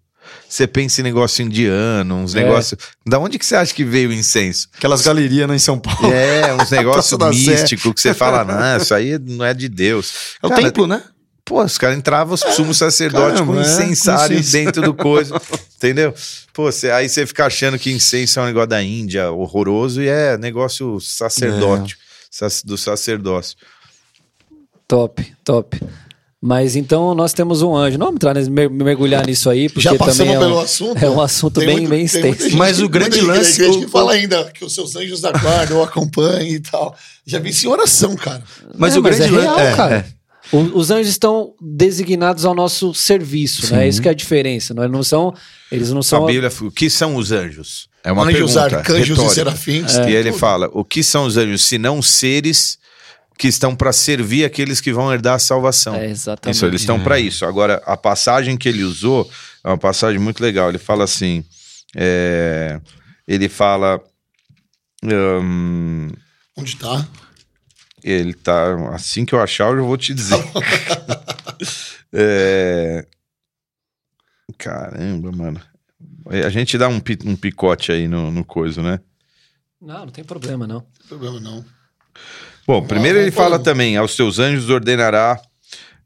você pensa em negócio indiano, uns É. negócios. Da onde que você acha que veio o incenso? Aquelas galerias né, em São Paulo. É, uns negócios místicos que você fala, não, isso aí não é de Deus. É o Cara, templo, né? Pô, os caras entravam, os sumos sacerdotes Caramba, com é, incensário com incenso. dentro do coisa, entendeu? Pô, você- aí você fica achando que incenso é um negócio da Índia horroroso e é negócio sacerdote, sac- do sacerdócio. top, top. Mas então nós temos um anjo. Não vamos entrar mergulhar nisso aí, porque Já também passamos é um, pelo assunto. é um assunto bem, muito- bem extenso. gente Mas o grande lance- o- que fala ainda que os seus anjos da guarda ou acompanhem e tal. Já vi isso em oração, cara. Mas É, o grande é lan- real, é, cara. é. O- Os anjos estão designados ao nosso serviço, né? Isso que é a diferença. Não, eles não são. Eles não são. a Bíblia, o que são os anjos? É uma Anjos, pergunta arcanjos e retórica. serafins. E ele fala, o que são os anjos? Se não seres que estão para servir aqueles que vão herdar a salvação. É, exatamente. Isso, eles estão para isso. Agora, a passagem que ele usou é uma passagem muito legal. Ele fala assim: é, ele fala. hum, Onde tá? ele tá. Assim que eu achar, eu vou te dizer. É, caramba, mano. A gente dá um, um picote aí no, no coisa, né? Não, não tem problema, não. Não tem problema não. Bom, primeiro ele fala também: aos seus anjos ordenará,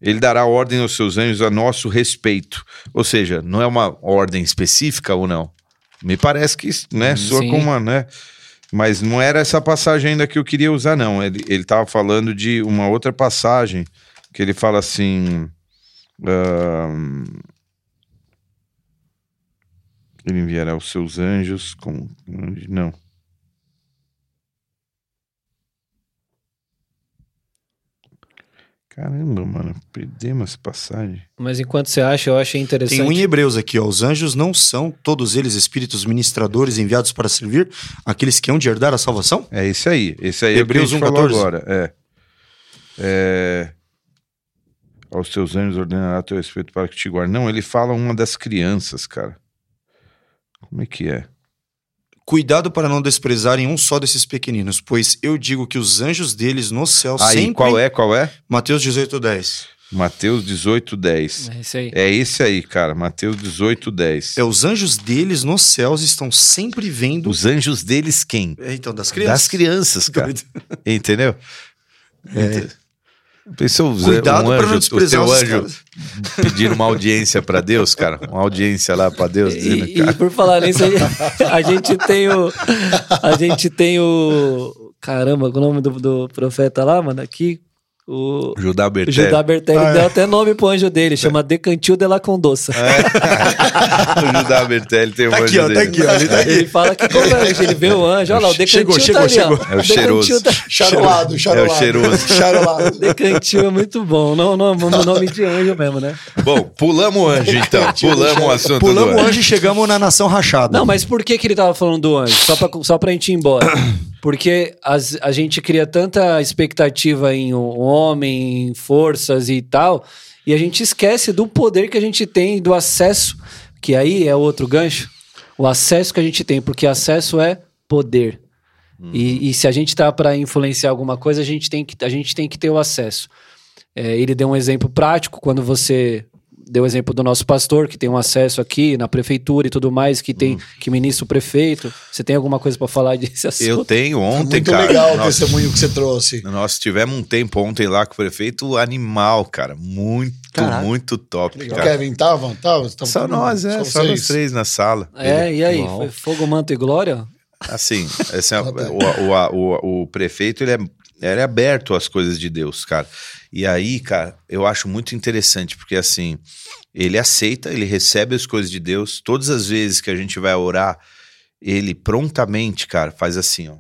ele dará ordem aos seus anjos a nosso respeito. Ou seja, não é uma ordem específica ou não? Me parece que, né, soa sim. como uma, né? Mas não era essa passagem ainda que eu queria usar, não. Ele, ele tava falando de uma outra passagem que ele fala assim. ahn, ele enviará os seus anjos com. Não. Caramba, mano, perdemos essa passagem. Mas enquanto você acha, eu achei interessante. Tem um em Hebreus aqui, ó. Os anjos não são todos eles espíritos ministradores enviados para servir aqueles que hão de herdar a salvação? É esse aí. Esse aí Hebreus é o que a gente falou 1,14. agora. É. é. Aos teus anjos ordenará teu respeito para que te guarde. Não, ele fala uma das crianças, cara. Como é que é? Cuidado para não desprezarem um só desses pequeninos, pois eu digo que os anjos deles no céu Aí, sempre... qual é? Qual é? Mateus 18, 10. Mateus 18, 10. É isso aí. É esse aí, cara. Mateus 18, 10. É, os anjos deles nos céus estão sempre vendo... Os anjos deles quem? É, então, das crianças. Das crianças, cara. Doido. Entendeu? Pensou Cuidado um para não anjo, o teu os anjo pedir uma audiência pra Deus, cara? Uma audiência lá pra Deus, dizendo, E, cara. e por falar nisso, aí, a gente tem o. A gente tem o. Caramba, qual é o nome do, do profeta lá, mano? Aqui. O. Judá O Bertelli. Judá Bertelli deu até nome pro anjo dele, chama Decantil de la Condossa. o Judá Bertelli tem um Tá aqui, anjo ó, tá dele. aqui, ó. Ele tá aqui. Ele fala que como é, ele vê o anjo, olha lá, o Decantil Chegou, tá chegou, ali, ó. chegou. É o cheiroso. tá- Charolado, charolado. É o cheiroso. Charolado. Decantil é muito bom. Não, não, não, nome de anjo mesmo, né? Bom, pulamos o anjo então. Pulamos o assunto Pulamos o anjo. anjo e chegamos na nação rachada. Não, mas por que, que ele tava falando do anjo? Só pra, só pra gente ir embora. Porque as- a gente cria tanta expectativa em um homem, em forças e tal, e a gente esquece do poder que a gente tem, do acesso, que aí é outro gancho, o acesso que a gente tem, porque acesso é poder. E, e se a gente tá para influenciar alguma coisa, a gente tem que, a gente tem que ter o acesso. É, ele deu um exemplo prático quando você deu o exemplo do nosso pastor que tem um acesso aqui na prefeitura e tudo mais, que tem que ministra o prefeito. Você tem alguma coisa para falar desse assunto? Eu tenho ontem, Muito cara. legal o Nós, testemunho que você trouxe. nós tivemos um tempo ontem lá com o prefeito animal, cara. Muito, Caraca. muito top, Legal. cara. Kevin, tava? Tava? Tava Só nós, é. Só nós três na sala. É, Ele- e aí? Uau. Foi fogo, manto e glória? Assim, é- o, o, o, o prefeito, ele é, é aberto às coisas de Deus, cara. E aí, cara, eu acho muito interessante, porque assim, ele aceita, ele recebe as coisas de Deus. Todas as vezes que a gente vai orar, ele prontamente, cara, faz assim, ó.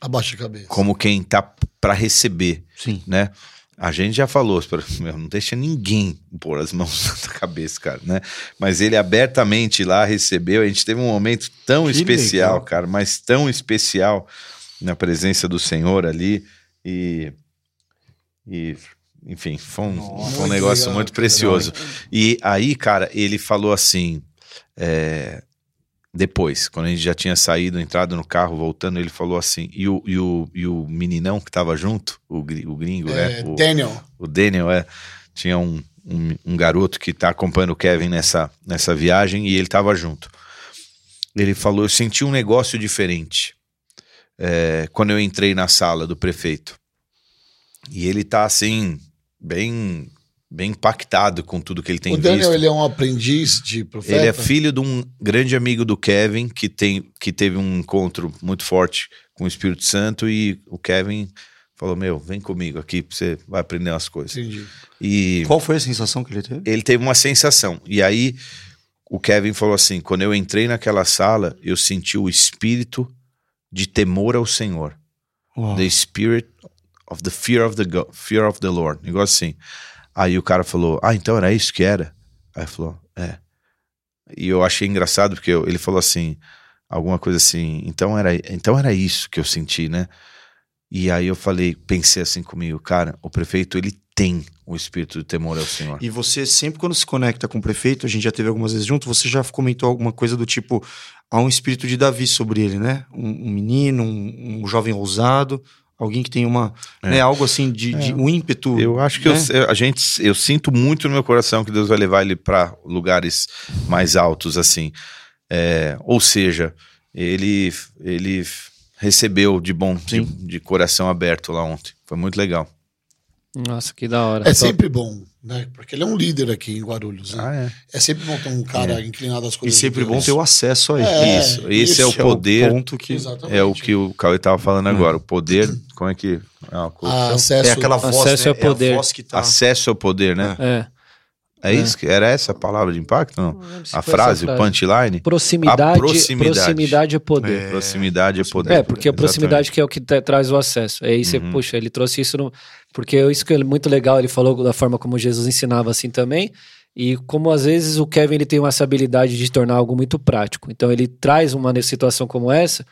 Abaixa a cabeça. Como quem tá para receber, Sim. né? A gente já falou, meu, não deixa ninguém pôr as mãos na cabeça, cara, né? Mas ele abertamente lá recebeu. A gente teve um momento tão Que especial, legal. cara, mas tão especial na presença do Senhor ali. E, e enfim, foi um, Nossa, foi um negócio legal, muito precioso. E aí, cara, ele falou assim. é, depois, quando a gente já tinha saído, entrado no carro, voltando, ele falou assim. E o, e o, e o meninão que tava junto, o, o gringo, É, né? O, Daniel. o Daniel é. Tinha um, um, um garoto que tá acompanhando o Kevin nessa, nessa viagem e ele tava junto. Ele falou: Eu senti um negócio diferente é, quando eu entrei na sala do prefeito. E ele tá assim, bem, bem impactado com tudo que ele tem o Daniel, visto. ele é um aprendiz de profeta. Ele é filho de um grande amigo do Kevin que, tem, que teve um encontro muito forte com o Espírito Santo e o Kevin falou: Meu, vem comigo aqui, você vai aprender umas coisas. Entendi. E Qual foi a sensação que ele teve? ele teve uma sensação. E aí o Kevin falou assim: quando eu entrei naquela sala, eu senti o espírito de temor ao Senhor. Uau. The spirit of the fear of the, go- fear of the Lord. Negócio assim. Aí o cara falou: Ah, então era isso que era? Aí falou: É. E eu achei engraçado porque eu- ele falou assim: alguma coisa assim, então era, então era isso que eu senti, né? E aí eu falei, pensei assim comigo, cara, o prefeito ele tem o espírito de temor ao Senhor. E você sempre quando se conecta com o prefeito, a gente já teve algumas vezes junto, você já comentou alguma coisa do tipo, há um espírito de Davi sobre ele, né? Um, um menino, um, um jovem ousado, alguém que tem uma, É. né, algo assim de, de um ímpeto. Eu acho que eu- né? eu, a gente, eu sinto muito no meu coração que Deus vai levar ele para lugares mais altos, assim. É, ou seja, ele, ele recebeu de bom, de, de coração aberto lá ontem. Foi muito legal. Nossa, que da hora. É sempre bom, né? Porque ele é um líder aqui em Guarulhos. Né? Ah, é. É sempre bom ter um cara inclinado às E coisas. de sempre bom ter o acesso a ele. É, isso, esse é o é poder. ponto que Exatamente. É o que o Cauê estava falando agora. O poder, como é que. É uma coisa- Ah, acesso. é aquela voz, Acesso né? ao poder. É a voz que tá. Acesso ao poder, né? É. É, isso? que Era essa a palavra de impacto? Não? Não A frase, o punchline? Proximidade, A proximidade. proximidade. é poder. É. Proximidade é poder. É, porque a proximidade que é o que tra- traz o acesso. Aí você, Uhum. puxa, ele trouxe isso no. Porque isso que é muito legal, ele falou da forma como Jesus ensinava assim também. E como às vezes o Kevin ele tem essa habilidade de tornar algo muito prático. Então ele traz uma situação como essa,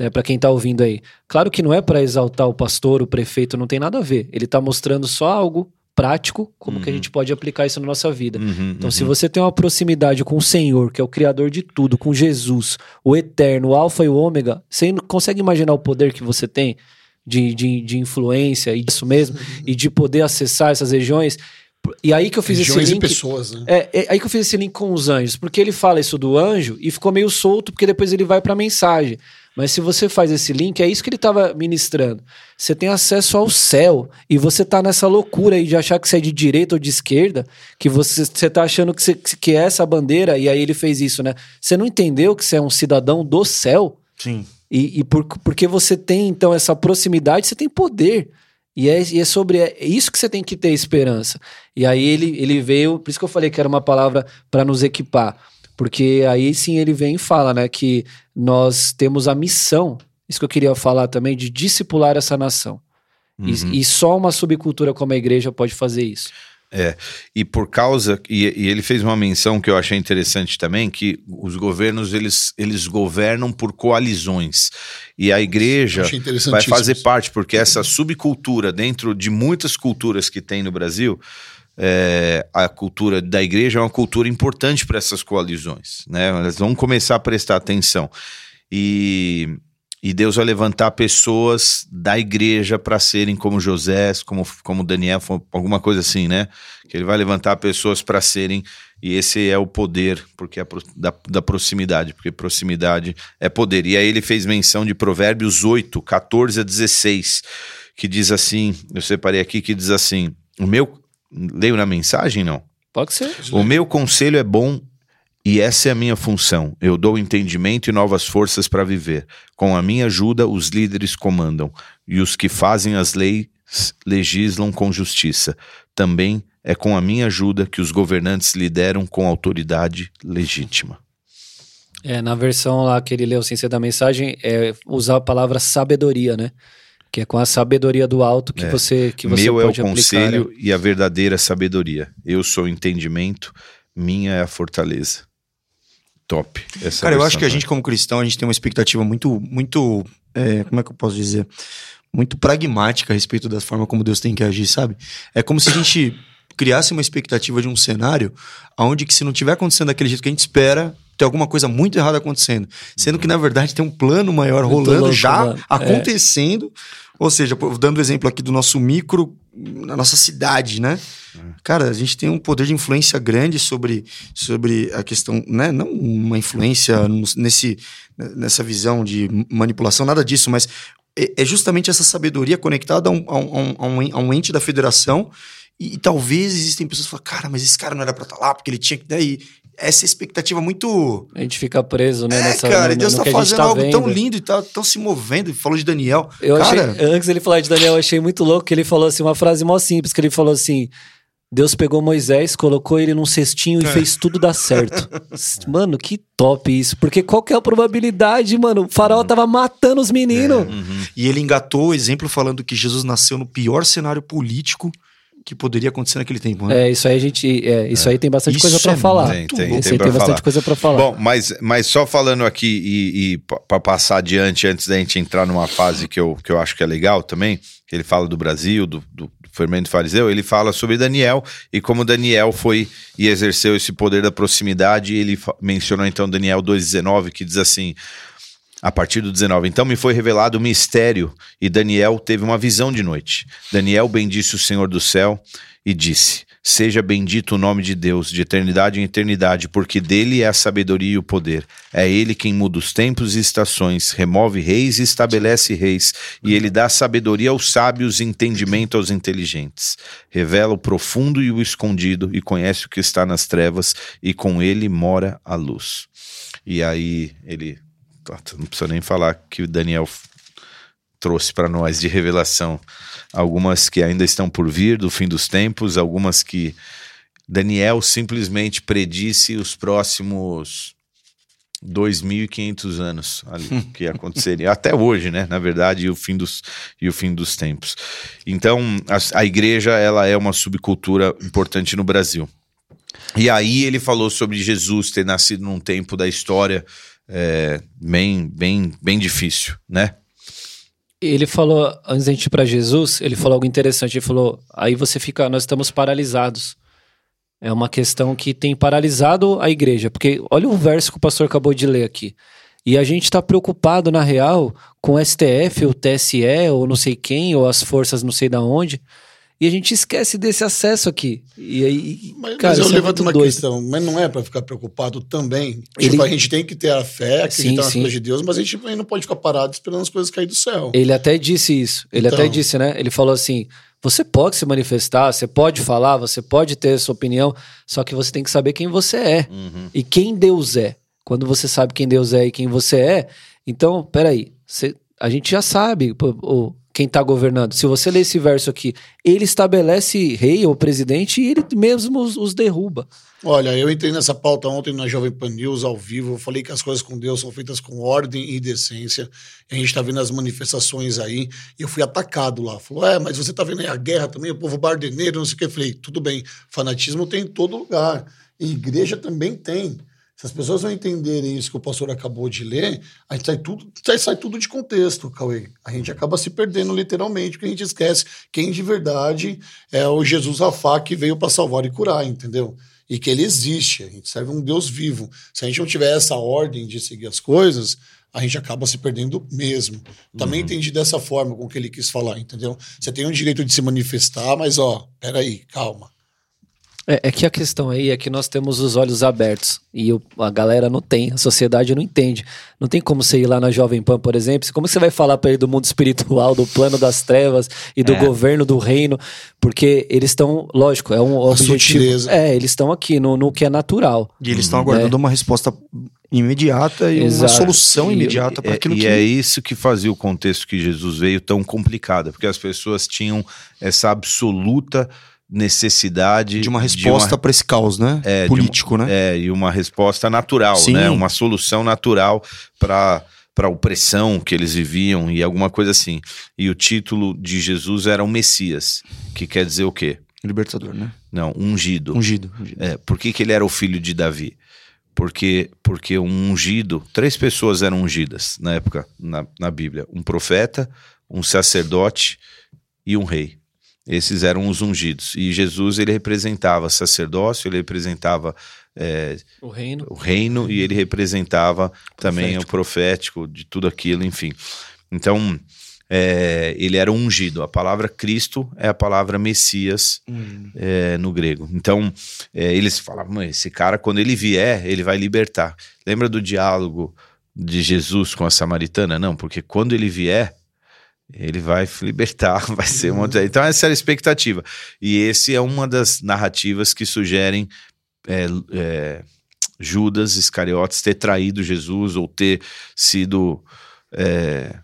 né, para quem tá ouvindo aí. Claro que não é para exaltar o pastor, o prefeito, não tem nada a ver. Ele tá mostrando só algo prático, como que a Uhum. gente pode aplicar isso na nossa vida. Uhum, Então, uhum. se você tem uma proximidade com o Senhor, que é o Criador de tudo, com Jesus, o Eterno, o Alfa e o Ômega, você não consegue imaginar o poder que você tem de, de, de influência e disso mesmo, e de poder acessar essas regiões? E aí que eu fiz Regiões esse e link. pessoas, né? É, é aí que eu fiz esse link com os anjos, porque ele fala isso do anjo e ficou meio solto, porque depois ele vai para a mensagem. Mas se você faz esse link, é isso que ele estava ministrando. Você tem acesso ao céu e você tá nessa loucura aí de achar que você é de direita ou de esquerda, que você, você tá achando que, você, que é essa bandeira, e aí ele fez isso, né? Você não entendeu que você é um cidadão do céu? Sim. E, e por- porque você tem, então, essa proximidade, você tem poder. E é, e é sobre é isso que você tem que ter esperança. E aí ele, ele veio, por isso que eu falei que era uma palavra para nos equipar. Porque aí sim ele vem e fala, né, que nós temos a missão, isso que eu queria falar também, de discipular essa nação. E- Uhum. E, só uma subcultura como a igreja pode fazer isso. É, e por causa, e, e ele fez uma menção que eu achei interessante também, que os governos, eles, eles governam por coalizões, e a igreja vai fazer parte, porque essa subcultura, dentro de muitas culturas que tem no Brasil, é, a cultura da igreja é uma cultura importante para essas coalizões, né? Elas vão começar a prestar atenção. E, e Deus vai levantar pessoas da igreja para serem como José, como, como Daniel, alguma coisa assim, né? Que ele vai levantar pessoas para serem, e esse é o poder, porque é da, da proximidade, porque proximidade é poder. E aí ele fez menção de Provérbios 8, 14 a 16, que diz assim: eu separei aqui, que diz assim: o meu. Leio na mensagem, não? Pode ser. O meu conselho é bom e essa é a minha função. Eu dou entendimento e novas forças para viver. Com a minha ajuda, os líderes comandam e os que fazem as leis legislam com justiça. Também é com a minha ajuda que os governantes lideram com autoridade legítima. É, na versão lá que ele leu sem ser da mensagem, é usar a palavra sabedoria, né? Que é com a sabedoria do alto que É. você que você Meu é o pode aplicar, conselho né? e a verdadeira sabedoria. Eu sou o entendimento, minha é a fortaleza. Top. Essa Cara, eu acho que a gente, como cristão, a gente tem uma expectativa muito, muito. é, como é que eu posso dizer? Muito pragmática a respeito da forma como Deus tem que agir, sabe? É como se a gente criasse uma expectativa de um cenário onde que se não tiver acontecendo daquele jeito que a gente espera, tem alguma coisa muito errada acontecendo. Sendo que, na verdade, tem um plano maior Muito rolando louco, já mano. É. Ou seja, dando o exemplo aqui do nosso micro, na nossa cidade, né? Cara, a gente tem um poder de influência grande sobre, sobre a questão, né? Não uma influência nesse, nessa visão de manipulação, nada disso, mas é é justamente essa sabedoria conectada a um, a um, a um, a um ente da federação. E, e talvez existem pessoas que falam, cara, mas esse cara não era pra estar lá, porque ele tinha que. Daí, essa expectativa muito. A gente fica preso, né? É, nessa, cara, no- e Deus no tá fazendo tá algo tão lindo e tá tão se movendo. Ele falou de Daniel. Eu cara, achei, antes dele falar de Daniel, eu achei muito louco que ele falou assim, uma frase mó simples, que ele falou assim: Deus pegou Moisés, colocou ele num cestinho É. e fez tudo dar certo. mano, que top isso. Porque qual que é a probabilidade, mano? O faraó tava matando os meninos. E ele engatou o exemplo falando que Jesus nasceu no pior cenário político que poderia acontecer naquele tempo. Né? É, isso aí a gente. É, isso aí tem bastante Isso coisa pra é falar. Tem, tem, tem tem bastante falar. coisa pra falar. Bom, mas, mas só falando aqui e, e para passar adiante, antes da gente entrar numa fase que eu, que eu acho que é legal também, que ele fala do Brasil, do, do fermento fariseu, ele fala sobre Daniel e como Daniel foi e exerceu esse poder da proximidade. Ele mencionou então Daniel 2,19, que diz assim. A partir do 19. Então me foi revelado o mistério, e Daniel teve uma visão de noite. Daniel bendisse o Senhor do céu e disse: Seja bendito o nome de Deus, de eternidade em eternidade, porque dele é a sabedoria e o poder. É ele quem muda os tempos e estações, remove reis e estabelece reis, e ele dá sabedoria aos sábios e entendimento aos inteligentes. Revela o profundo e o escondido, e conhece o que está nas trevas, e com ele mora a luz. E aí ele Não precisa nem falar que o Daniel trouxe para nós de revelação. Algumas que ainda estão por vir do fim dos tempos, algumas que Daniel simplesmente predisse os próximos 2.500 anos ali que aconteceria até hoje, né? Na verdade, e o fim dos e o fim dos tempos. Então, a, a igreja ela é uma subcultura importante no Brasil. E aí ele falou sobre Jesus ter nascido num tempo da história é, bem, bem, bem difícil, né? Ele falou, antes da gente ir pra Jesus, ele falou algo interessante. Ele falou: aí você fica, nós estamos paralisados. É uma questão que tem paralisado a igreja. Porque olha o verso que o pastor acabou de ler aqui. E a gente está preocupado, na real, com o STF, ou TSE, ou não sei quem, ou as forças não sei da onde. E a gente esquece desse acesso aqui. E aí, Mas, cara, mas eu é levanto muito uma doido. questão, mas não é pra ficar preocupado também. Ele- Tipo, a gente tem que ter a fé, acreditar nas coisas de Deus, mas a gente também não pode ficar parado esperando as coisas caírem do céu. Ele até disse isso. Ele Então. até disse, né? Ele falou assim: você pode se manifestar, você pode falar, você pode ter a sua opinião, só que você tem que saber quem você é e quem Deus é. Quando você sabe quem Deus é e quem você é, então, peraí, você, a gente já sabe pô, quem tá governando. Se você ler esse verso aqui, ele estabelece rei ou presidente e ele mesmo os, os derruba. Olha, eu entrei nessa pauta ontem na Jovem Pan News ao vivo. Eu falei que as coisas com Deus são feitas com ordem e decência. A gente tá vendo as manifestações aí. E eu fui atacado lá. Falou, é, mas você tá vendo aí a guerra também, o povo bardeneiro, não sei o que. Eu falei, tudo bem, fanatismo tem em todo lugar. E igreja também tem. Se as pessoas não entenderem isso que o pastor acabou de ler, a gente sai tudo, sai, tudo de contexto, Cauê. A gente acaba se perdendo literalmente, porque a gente esquece quem de verdade é o Jesus Rafá que veio para salvar e curar, entendeu? E que ele existe, a gente serve um Deus vivo. Se a gente não tiver essa ordem de seguir as coisas, a gente acaba se perdendo mesmo. Também entendi dessa forma com que ele quis falar, entendeu? Você tem o direito de se manifestar, mas ó, peraí, calma. É, é que a questão aí é que nós temos os olhos abertos e o- a galera não tem, a sociedade não entende. Não tem como você ir lá na Jovem Pan, por exemplo, como você vai falar para ele do mundo espiritual, do plano das trevas e do É. governo do reino, porque eles estão, lógico, é um objetivo. sutileza. É, eles estão aqui no, no que é natural. E eles estão aguardando uma resposta imediata e uma Exato. solução E- imediata para É, aquilo e que é isso que fazia o contexto que Jesus veio tão complicado, porque as pessoas tinham essa absoluta necessidade De uma resposta para esse caos, né? É, Político, né? É, e uma resposta natural, Sim. né? Uma solução natural para para a opressão que eles viviam e alguma coisa assim. E o título de Jesus era o Messias, que quer dizer o quê? Libertador, né? Não, ungido. Ungido. ungido. É, por que, que ele era o filho de Davi? Porque, porque um ungido, três pessoas eram ungidas na época, na, na Bíblia: um profeta, um sacerdote e um rei. Esses eram os ungidos. E Jesus, ele representava sacerdócio, ele representava é, O reino. o reino e ele representava também o profético de tudo aquilo, enfim. Então, é, ele era ungido. A palavra Cristo é a palavra Messias é, no grego. Então, é, eles falavam, "Mãe, esse cara, quando ele vier, ele vai libertar. Lembra do diálogo de Jesus com a samaritana? Não, porque quando ele vier, ele vai libertar, vai ser uma outra. Então, essa era a expectativa. E esse é uma das narrativas que sugerem é, é, Judas Iscariotes ter traído Jesus ou ter sido. é,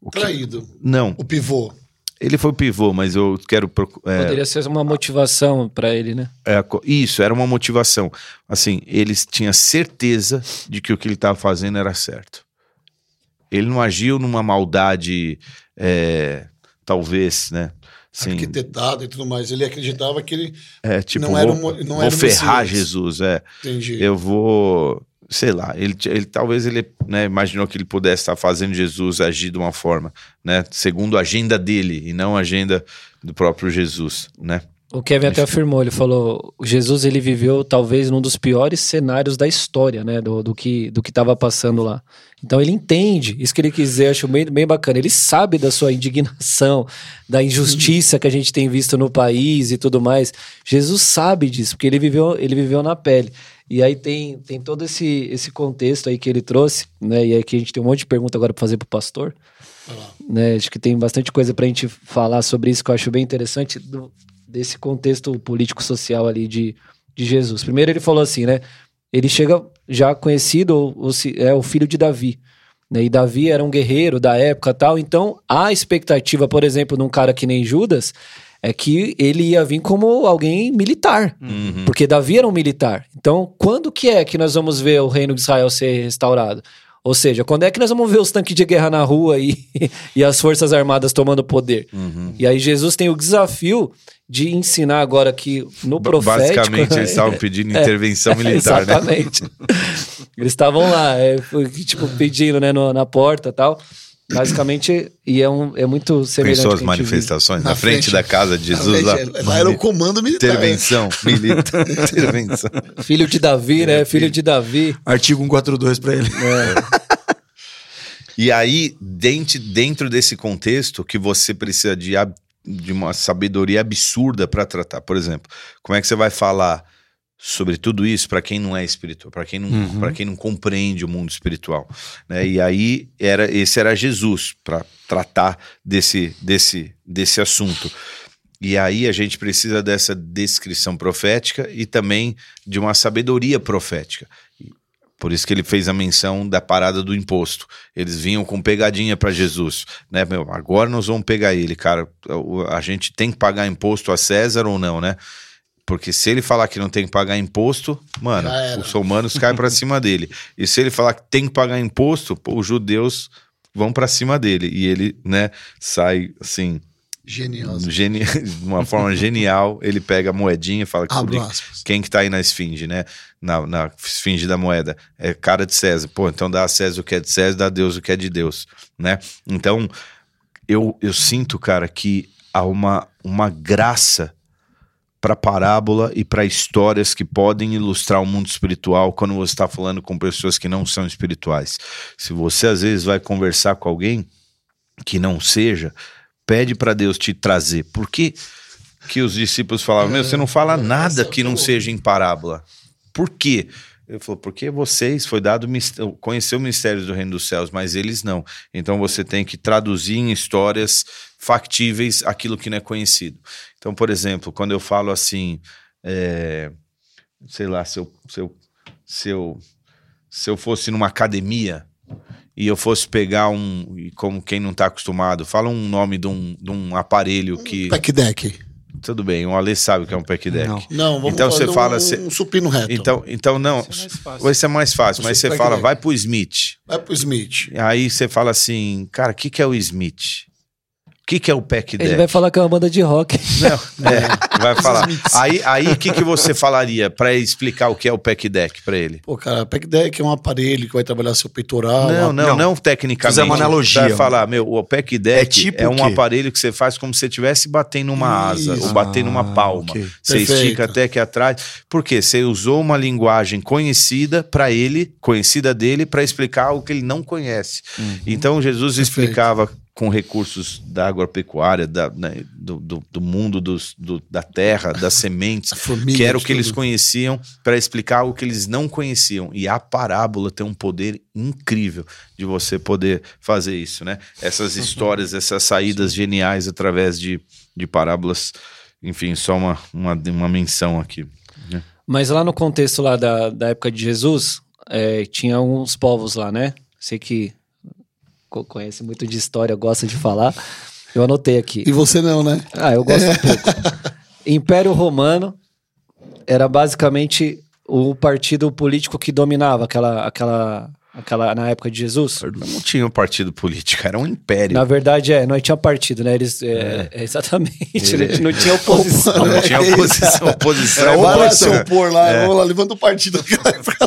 o que- Traído. Não, O pivô. ele foi o pivô, mas eu quero. é, Poderia ser uma motivação pra ele, né? é, isso, era uma motivação. Assim, eles tinham certeza de que o que ele estava fazendo era certo. Ele não agiu numa maldade, é, talvez, né? Assim, Arquitetado e tudo mais. Ele acreditava que ele. é, tipo, não era um- não vou era um ferrar Messias. Jesus, é. Entendi. eu vou, sei lá, ele, ele talvez ele né, imaginou que ele pudesse estar fazendo Jesus agir de uma forma, né, segundo a agenda dele e não a agenda do próprio Jesus, né? O Kevin até afirmou, ele falou, Jesus ele viveu talvez num dos piores cenários da história, né, do, do que do que estava passando lá. Então ele entende, isso que ele quiser, acho bem, bem bacana. Ele sabe da sua indignação, da injustiça que a gente tem visto no país e tudo mais. Jesus sabe disso, porque ele viveu, ele viveu na pele. E aí tem, tem todo esse, esse contexto aí que ele trouxe, né? E aqui a gente tem um monte de pergunta agora para fazer pro pastor. Né? Acho que tem bastante coisa pra gente falar sobre isso que eu acho bem interessante do- desse contexto político-social ali de, de Jesus. Primeiro ele falou assim, né? Ele chega já conhecido, o, se- é o filho de Davi. Né? E Davi era um guerreiro da época e tal. Então, a expectativa, por exemplo, num cara que nem Judas, é que ele ia vir como alguém militar. Uhum. Porque Davi era um militar. Então, quando que é que nós vamos ver o reino de Israel ser restaurado? Ou seja, quando é que nós vamos ver os tanques de guerra na rua e, e as forças armadas tomando poder? Uhum. E aí Jesus tem o desafio de ensinar agora que no profético... Basicamente eles estavam pedindo intervenção militar, né? Exatamente. Eles estavam lá, é, tipo, pedindo, né, no- na porta e tal. Basicamente, e é, um, é muito semelhante Pensou as manifestações na, Na frente, frente. da casa de Jesus lá. Lá era o comando militar. Intervenção militar. Intervenção. Filho de Davi, É, né? Filho de Davi. Artigo 142 pra ele. E aí, dentro, dentro desse contexto, que você precisa de, de uma sabedoria absurda para tratar. Por exemplo, como é que você vai falar sobre tudo isso para quem não é espiritual, para quem não, Uhum. para quem não compreende o mundo espiritual, né? E aí era esse era Jesus para tratar desse desse desse assunto. E aí a gente precisa dessa descrição profética e também de uma sabedoria profética. Por isso que ele fez a menção da parada do imposto. Eles vinham com pegadinha para Jesus, né? Meu, agora nós vamos pegar ele, cara. A gente tem que pagar imposto a César ou não, né? Porque se ele falar que não tem que pagar imposto, mano, os romanos caem para cima dele. E se ele falar que tem que pagar imposto, pô, os judeus vão para cima dele. E ele, né, sai assim, Genioso. geni... de uma forma genial. Ele pega a moedinha e fala que quem que tá aí na esfinge, né? Na, na esfinge da moeda. É cara de César. Pô, então dá a César o que é de César, dá a Deus o que é de Deus, né? Então, eu, eu sinto, cara, que há uma, uma graça para parábola e para histórias que podem ilustrar o mundo espiritual quando você está falando com pessoas que não são espirituais. Se você às vezes vai conversar com alguém que não seja, pede para Deus te trazer. Por que, que os discípulos falavam, meu, você não fala nada que não seja em parábola? Por quê? Ele falou, porque vocês foi dado conhecer o mistério do reino dos céus, mas eles não. Então você tem que traduzir em histórias factíveis aquilo que não é conhecido. Então, por exemplo, quando eu falo assim, é, sei lá, se eu, se, eu, se, eu, se eu fosse numa academia e eu fosse pegar um, como quem não está acostumado, fala um nome de um, de um aparelho que. Pack deck. Tudo bem, o Ale sabe o que é um pack deck. Não. Não, vamos Então fazer você fala um, assim- um supino reto. Então, então não. Esse é mais fácil. É mais fácil, mas Você fala, deck. vai pro Smith. Vai pro Smith. Aí você fala assim, cara, o que, que é o Smith? O que, que é o pack deck? Ele vai falar que é uma banda de rock. Não, é, vai falar. Aí, aí o que, que você falaria pra explicar o que é o pack deck pra ele? Pô, cara, pack deck é um aparelho que vai trabalhar seu peitoral. Não, não, não, não. tecnicamente. Fazer uma analogia. Vai falar, meu, o pack deck É tipo é o um aparelho que você faz como se você estivesse batendo numa asa Isso. ou batendo numa Ah, palma. ok. Você Perfeito. estica até aqui atrás. Por quê? Você usou uma linguagem conhecida pra ele, conhecida dele, pra explicar algo que ele não conhece. Uhum. Então Jesus Perfeito. explicava com recursos da agropecuária, da, né, do, do, do mundo dos, do- da terra, das sementes, que era o que eles conheciam, para explicar algo que eles não conheciam. E a parábola tem um poder incrível de você poder fazer isso, né? Essas histórias, essas saídas geniais através de, de parábolas. Enfim, só uma, uma, uma menção aqui. Mas lá no contexto lá da, da época de Jesus, é, tinha uns povos lá, né? Sei que conhece muito de história, gosta de falar. Eu anotei aqui. E você não, né? Ah, eu gosto um pouco. Império Romano era basicamente o partido político que dominava aquela, aquela, aquela na época de Jesus. Não tinha um partido político, era um império. Na verdade, é, não tinha partido, né? Eles, é, é, exatamente, né? não tinha oposição. Não tinha oposição. oposição é Vai lá oposição. se opor lá, vamos lá, levanta o partido.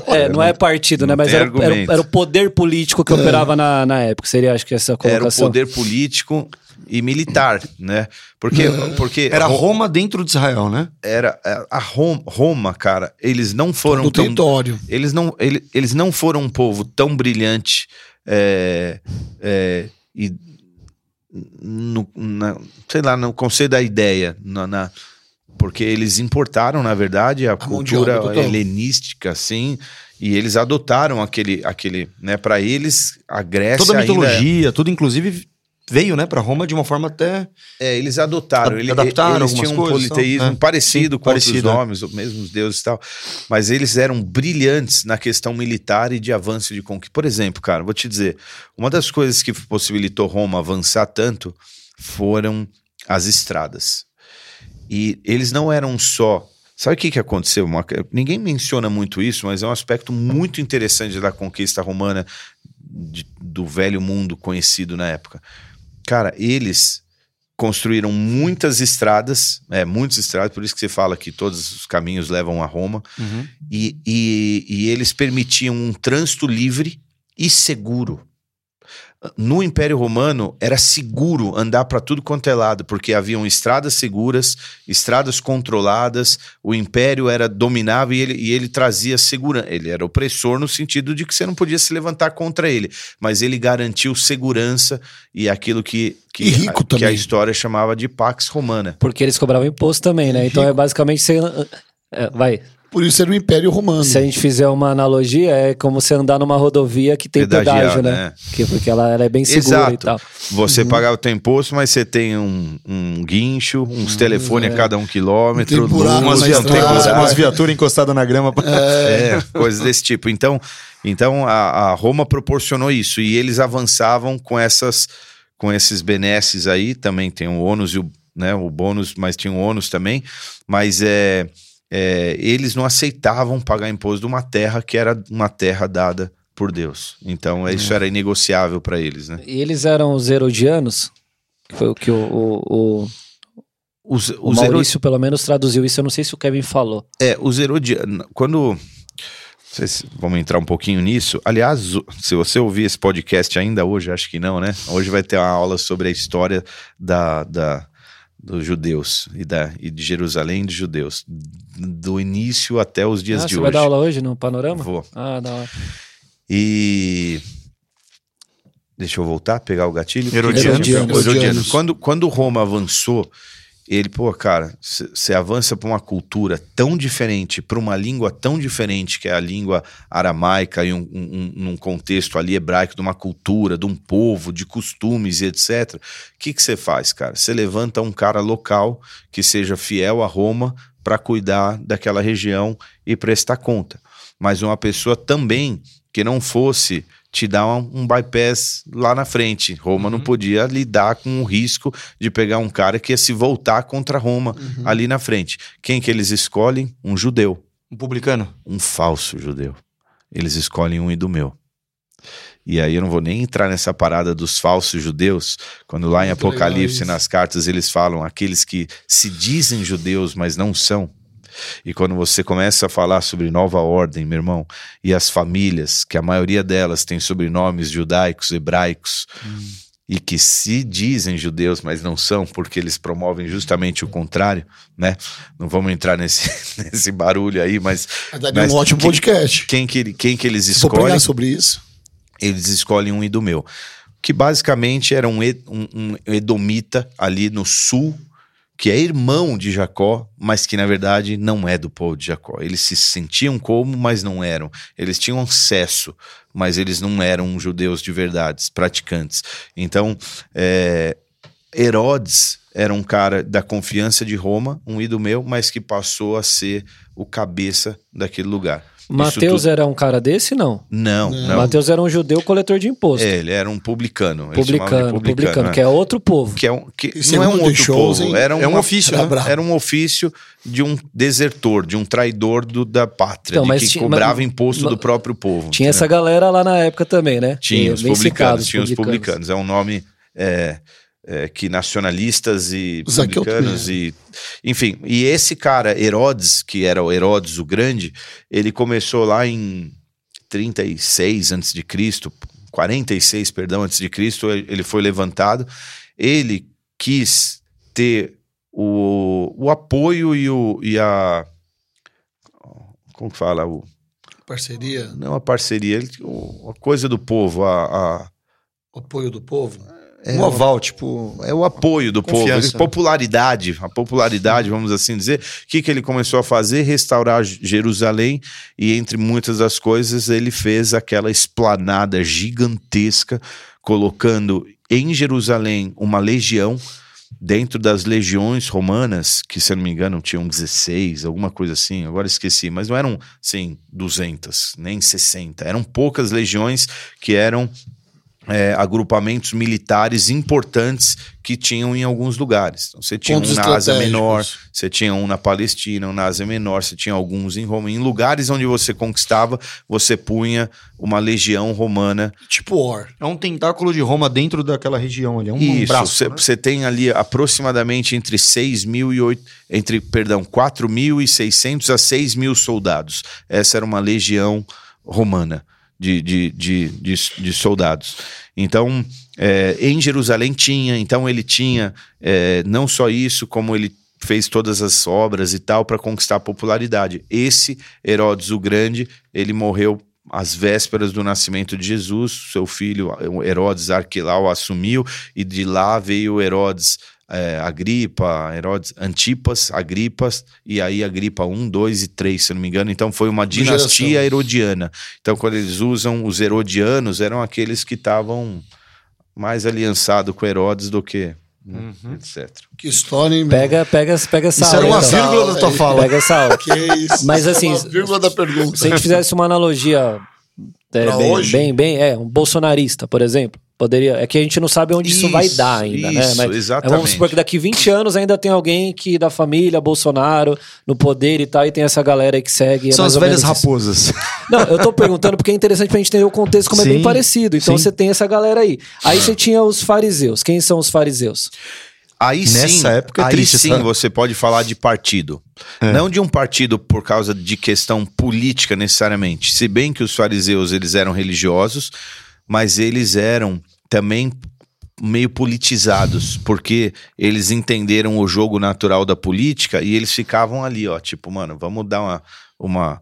É, não é partido, né? Mas era, era, era o poder político que operava na, na época. Seria, acho que essa Era o colocação. poder político e militar, né? Porque, porque Era Ro- Roma dentro de Israel, né? era a Roma, Roma, cara, eles não foram do tão território. eles não, ele- eles não foram um povo tão brilhante é, é, e no, na- sei lá, no conceito da ideia, na, na- porque eles importaram, na verdade, a, de cultura obra, helenística, assim, e eles adotaram aquele, aquele, né, para eles a Grécia Toda a ainda- mitologia, tudo inclusive veio, né, para Roma de uma forma até É, eles adotaram. Ad- Ele, adaptaram eles tinham um coisas, politeísmo então, é. parecido Sim, com outros parecido, é. nomes, os mesmos deuses e tal. Mas eles eram brilhantes na questão militar e de avanço de conquista. Por exemplo, cara, vou te dizer, uma das coisas que possibilitou Roma avançar tanto foram as estradas. E eles não eram só. Sabe o que, que aconteceu? Ninguém menciona muito isso, mas é um aspecto muito interessante da conquista romana de- do velho mundo conhecido na época. Cara, eles construíram muitas estradas, é, muitas estradas, por isso que você fala que todos os caminhos levam a Roma, e, e, e eles permitiam um trânsito livre e seguro. No Império Romano era seguro andar para tudo quanto é lado, porque haviam estradas seguras, estradas controladas, o Império era dominável e ele, e ele trazia segurança. Ele era opressor no sentido de que você não podia se levantar contra ele, mas ele garantiu segurança e aquilo que, que, E rico a, que a história chamava de Pax Romana. Porque eles cobravam imposto também, né? Então é basicamente você. é, vai. Por isso era o Império Romano. Se a gente fizer uma analogia, é como você andar numa rodovia que tem Pedagiar, pedágio, né? né? Que, porque ela, ela é bem segura Exato. e tal. Você Uhum. pagava o teu imposto, mas você tem um, um guincho, uns Uhum. telefones a cada um quilômetro, Tem buraco umas viaturas encostadas na grama. É, coisas desse tipo. Então, então a, a Roma proporcionou isso e eles avançavam com essas com esses benesses aí, também tem o ônus e o, né, o bônus, mas tinha o ônus também, mas é, é, eles não aceitavam pagar imposto de uma terra que era uma terra dada por Deus. Então, isso era inegociável para eles, né? E eles eram os herodianos, foi o que o, o, o, Os, o os Maurício, pelo menos, traduziu isso. Eu não sei se o Kevin falou. É, os herodianos. Quando. Se vamos entrar um pouquinho nisso. Aliás, se você ouvir esse podcast ainda hoje, acho que não, né? Hoje vai ter uma aula sobre a história da, da, dos judeus e, da, e de Jerusalém dos judeus. Do início até os dias ah, de você hoje. vai dar aula hoje no Panorama? Vou. Ah, da hora. E. Deixa eu voltar, pegar o gatilho. Herodianos. Herodianos. Herodianos. Quando, quando Roma avançou, ele, pô, cara, você avança para uma cultura tão diferente, para uma língua tão diferente, que é a língua aramaica, e um, um- num contexto ali hebraico, de uma cultura, de um povo, de costumes e etc. O que você faz, cara? Você levanta um cara local que seja fiel a Roma para cuidar daquela região e prestar conta. Mas uma pessoa também que não fosse te dá um, um bypass lá na frente. Roma não podia lidar com o risco de pegar um cara que ia se voltar contra Roma ali na frente. Quem que eles escolhem? Um judeu, Um publicano? um falso judeu. Eles escolhem um idumeu. E aí eu não vou nem entrar nessa parada dos falsos judeus, quando lá em Apocalipse, nas cartas, eles falam aqueles que se dizem judeus, mas não são. E quando você começa a falar sobre nova ordem, meu irmão, e as famílias, que a maioria delas tem sobrenomes judaicos, hebraicos, e que se dizem judeus, mas não são, porque eles promovem justamente o contrário, né? Não vamos entrar nesse, nesse barulho aí, mas Mas daria Mas um ótimo que- podcast. quem que, quem que eles Vou escolhem? pregar sobre isso. eles escolhem um idumeu. Que basicamente era um, um- um edomita ali no sul, que é irmão de Jacó, mas que na verdade não é do povo de Jacó. Eles se sentiam como, mas não eram. Eles tinham acesso, mas eles não eram judeus de verdade, praticantes. Então, é, Herodes era um cara da confiança de Roma, um idumeu, mas que passou a ser o cabeça daquele lugar. Mateus tudo- era um cara desse, não? Não, não. Mateus era um judeu coletor de imposto. É, ele era um publicano. de publicano, publicano, né? que é outro povo. Que é um, que não é um outro shows, povo, hein? era um, É um ofício, era né? Era um ofício de um desertor, de um traidor do, da pátria, Então, que tinha- cobrava mas- imposto mas- do próprio povo. Tinha entendeu? essa galera lá na época também, né? Tinha E os publicanos, tinha os publicanos. É um nome é, é, que nacionalistas e Os aqui eu publicanos também. e enfim. E esse cara Herodes, que era o Herodes o Grande, ele começou lá em 36 antes de Cristo, 46, perdão, antes de Cristo, ele foi levantado. Ele quis ter o, o apoio e, o, e a como que fala o Parceria, não a parceria, ele, o- a coisa do povo, a, a apoio do povo. Um aval, tipo. é o apoio do Confiança. povo, popularidade, a popularidade, vamos assim dizer. O que, que ele começou a fazer? Restaurar Jerusalém e, entre muitas das coisas, ele fez aquela esplanada gigantesca, colocando em Jerusalém uma legião. Dentro das legiões romanas, que se eu não me engano tinham 16, alguma coisa assim, agora esqueci, mas não eram, assim, 200, nem 60, eram poucas legiões que eram é, agrupamentos militares importantes que tinham em alguns lugares. Então, você tinha Pontos um na Ásia. Menor, você tinha um na Palestina, um na Ásia Menor, você tinha alguns em Roma. Em lugares onde você conquistava, você punha uma legião romana. Tipo War. É um tentáculo de Roma dentro daquela região ali. É um, um Isso, braço. você né? você tem ali aproximadamente entre 6 mil e 8, entre, perdão, 4.600 a 6 mil soldados. Essa era uma legião romana de, de, de, de, soldados. Então, é, em Jerusalém tinha, então ele tinha é, não só isso, como ele fez todas as obras e tal para conquistar a popularidade. Esse Herodes o Grande, ele morreu às vésperas do nascimento de Jesus, seu filho Herodes Arquelau assumiu e de lá veio Herodes é, Agripa, Herodes Antipas, Agripas, e aí Agripa 1, 2 e 3, se eu não me engano. Então foi uma dinastia geração. herodiana. Então quando eles usam os herodianos, eram aqueles que estavam mais aliançados com Herodes do que né, etc. Que história, hein, meu? Pega, pega, pega essa Isso era aula, uma então. vírgula da tua fala. Pega essa aula. Que isso. Mas Isso é assim, uma vírgula da pergunta. Se a gente fizesse uma analogia é, bem, hoje? bem, bem, é, um bolsonarista, por exemplo. Poderia. É que a gente não sabe onde isso, vai Isso, dar ainda, né? isso, Mas exatamente. Vamos supor que daqui 20 anos ainda tem alguém que da família Bolsonaro no poder e tal, e tem essa galera aí que segue. é São mais as velhas menos isso. raposas. Não, eu tô perguntando porque é interessante pra gente entender o contexto como é bem Sim, parecido. Então sim. você tem essa galera aí. Aí você tinha os fariseus. Quem são os fariseus? Aí Nessa sim, época é aí triste sim essa- você pode falar de partido. Não de um partido por causa de questão política necessariamente. Se bem que os fariseus eles eram religiosos, mas eles eram também meio politizados, porque eles entenderam o jogo natural da política e eles ficavam ali, ó, tipo, mano, vamos dar uma uma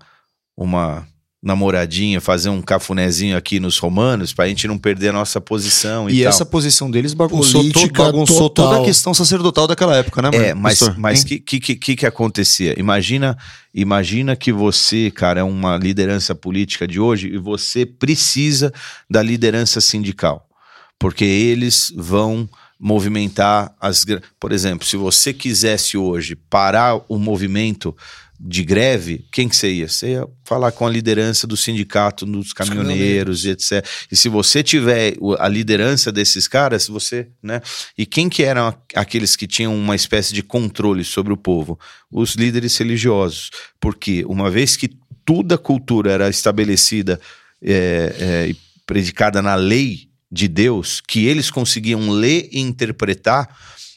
uma namoradinha, fazer um cafunézinho aqui nos romanos pra gente não perder a nossa posição e, E tal. essa posição deles bagunçou, to- Política bagunçou total. toda a questão sacerdotal daquela época, né, É, mas Pastor? mas que, que, que, que acontecia? Imagina, imagina que você, cara, é uma liderança política de hoje e você precisa da liderança sindical, porque eles vão movimentar as. Por exemplo, se você quisesse hoje parar o movimento de greve, quem que você ia? Você ia falar com a liderança do sindicato dos caminhoneiros e etc. E se você tiver a liderança desses caras, você, né? E quem que eram aqueles que tinham uma espécie de controle sobre o povo? Os líderes religiosos. Porque uma vez que toda a cultura era estabelecida é, é, e predicada na lei de Deus, que eles conseguiam ler e interpretar,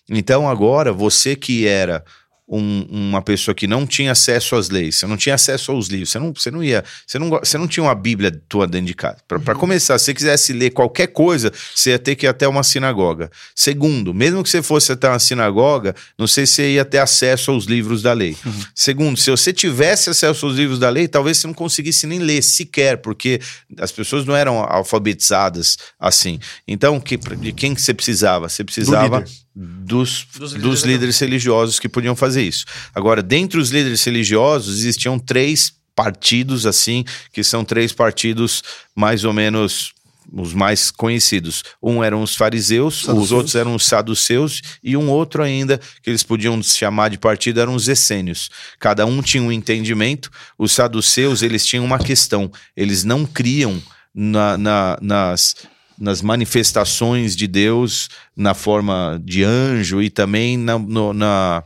então agora você que era um- uma pessoa que não tinha acesso às leis, você não tinha acesso aos livros, você não, você não ia, você não, você não tinha uma Bíblia tua dentro de casa. Para começar, se você quisesse ler qualquer coisa, você ia ter que ir até uma sinagoga. Segundo, mesmo que você fosse até uma sinagoga, não sei se você ia ter acesso aos livros da lei. Segundo, se você tivesse acesso aos livros da lei, talvez você não conseguisse nem ler sequer, porque as pessoas não eram alfabetizadas assim. Então, que, de quem que você precisava? Você precisava dos, Dos dos, líderes líderes religiosos que podiam fazer isso. Agora, dentre os líderes religiosos, existiam três partidos, assim, que são três partidos mais ou menos os mais conhecidos. Um eram os fariseus, os Saduceus. outros eram os saduceus, e um outro ainda, que eles podiam chamar de partido, eram os essênios. Cada um tinha um entendimento. Os saduceus, eles tinham uma questão. Eles não criam na- na- nas, nas manifestações de Deus na forma de anjo e também na, no- na,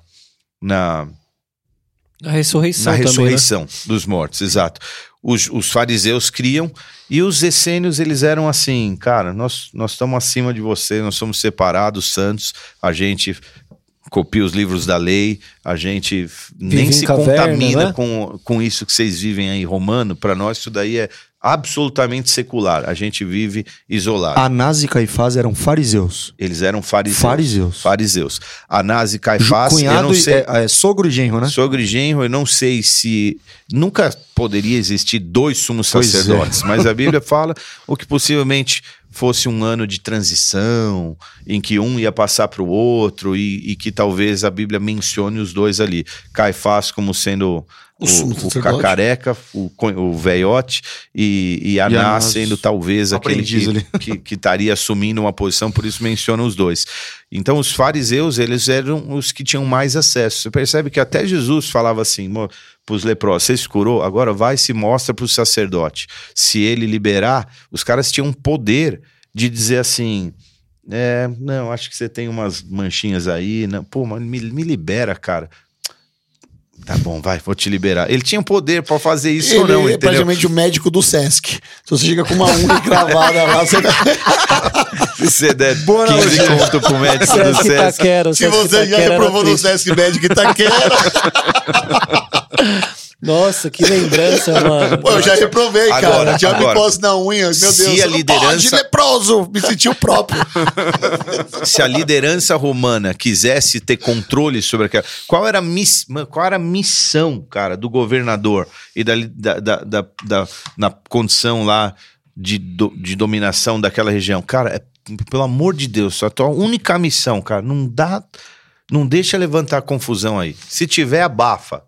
na, A ressurreição na também, né? ressurreição dos mortos, exato. Os, os fariseus criam e os essênios, eles eram assim, cara, nós, nós estamos acima de você, nós somos separados, santos, a gente copia os livros da lei, a gente f- nem em se caverna, contamina né? com, com isso que vocês vivem aí romano, para nós isso daí é absolutamente secular, a gente vive isolado. Anás e Caifás eram fariseus. Eles eram fariseus. Fariseus. Fariseus. Anás e Caifás, eu Cunhado não sei... é, é, sogro e genro, né? Sogro e genro, eu não sei se nunca poderia existir dois sumos Pois é. sacerdotes, mas a Bíblia fala o que possivelmente fosse um ano de transição, em que um ia passar para o outro e, e que talvez a Bíblia mencione os dois ali. Caifás como sendo O o, o cacareca, o, o veiote, e, e Anás Anás, sendo talvez aquele que estaria assumindo uma posição, por isso menciona os dois. Então, os fariseus, eles eram os que tinham mais acesso. Você percebe que até Jesus falava assim para os leprosos: você se curou, agora vai e se mostra para o sacerdote. Se ele liberar, os caras tinham poder de dizer assim. É, não, acho que você tem umas manchinhas aí. Não, pô, mas me, me libera, cara. Tá bom, vai, vou te liberar. Ele tinha poder pra fazer isso ou Ele não, é entendeu? praticamente o médico do Sesc. Se você chega com uma unha cravada lá, você... Se você der Boa 15 analogia. conto pro médico do Sesc Sesc. Taquero, se Sesc você já Taquero era reprovou no. Sesc Médico Itaquera, Nossa, que lembrança, mano. pô, eu já reprovei, cara. Agora, Tinha agora, micose na unha, meu Deus. se a liderança- Pode, leproso, me senti o próprio. Se a liderança romana quisesse ter controle sobre aquela. Qual era a, miss... qual era a missão, cara, do governador e da, da, da, da- da- na condição lá de, do- de dominação daquela região? Cara, é, pelo amor de Deus, a tua única missão, cara, não dá. Não deixa levantar confusão aí. Se tiver, abafa.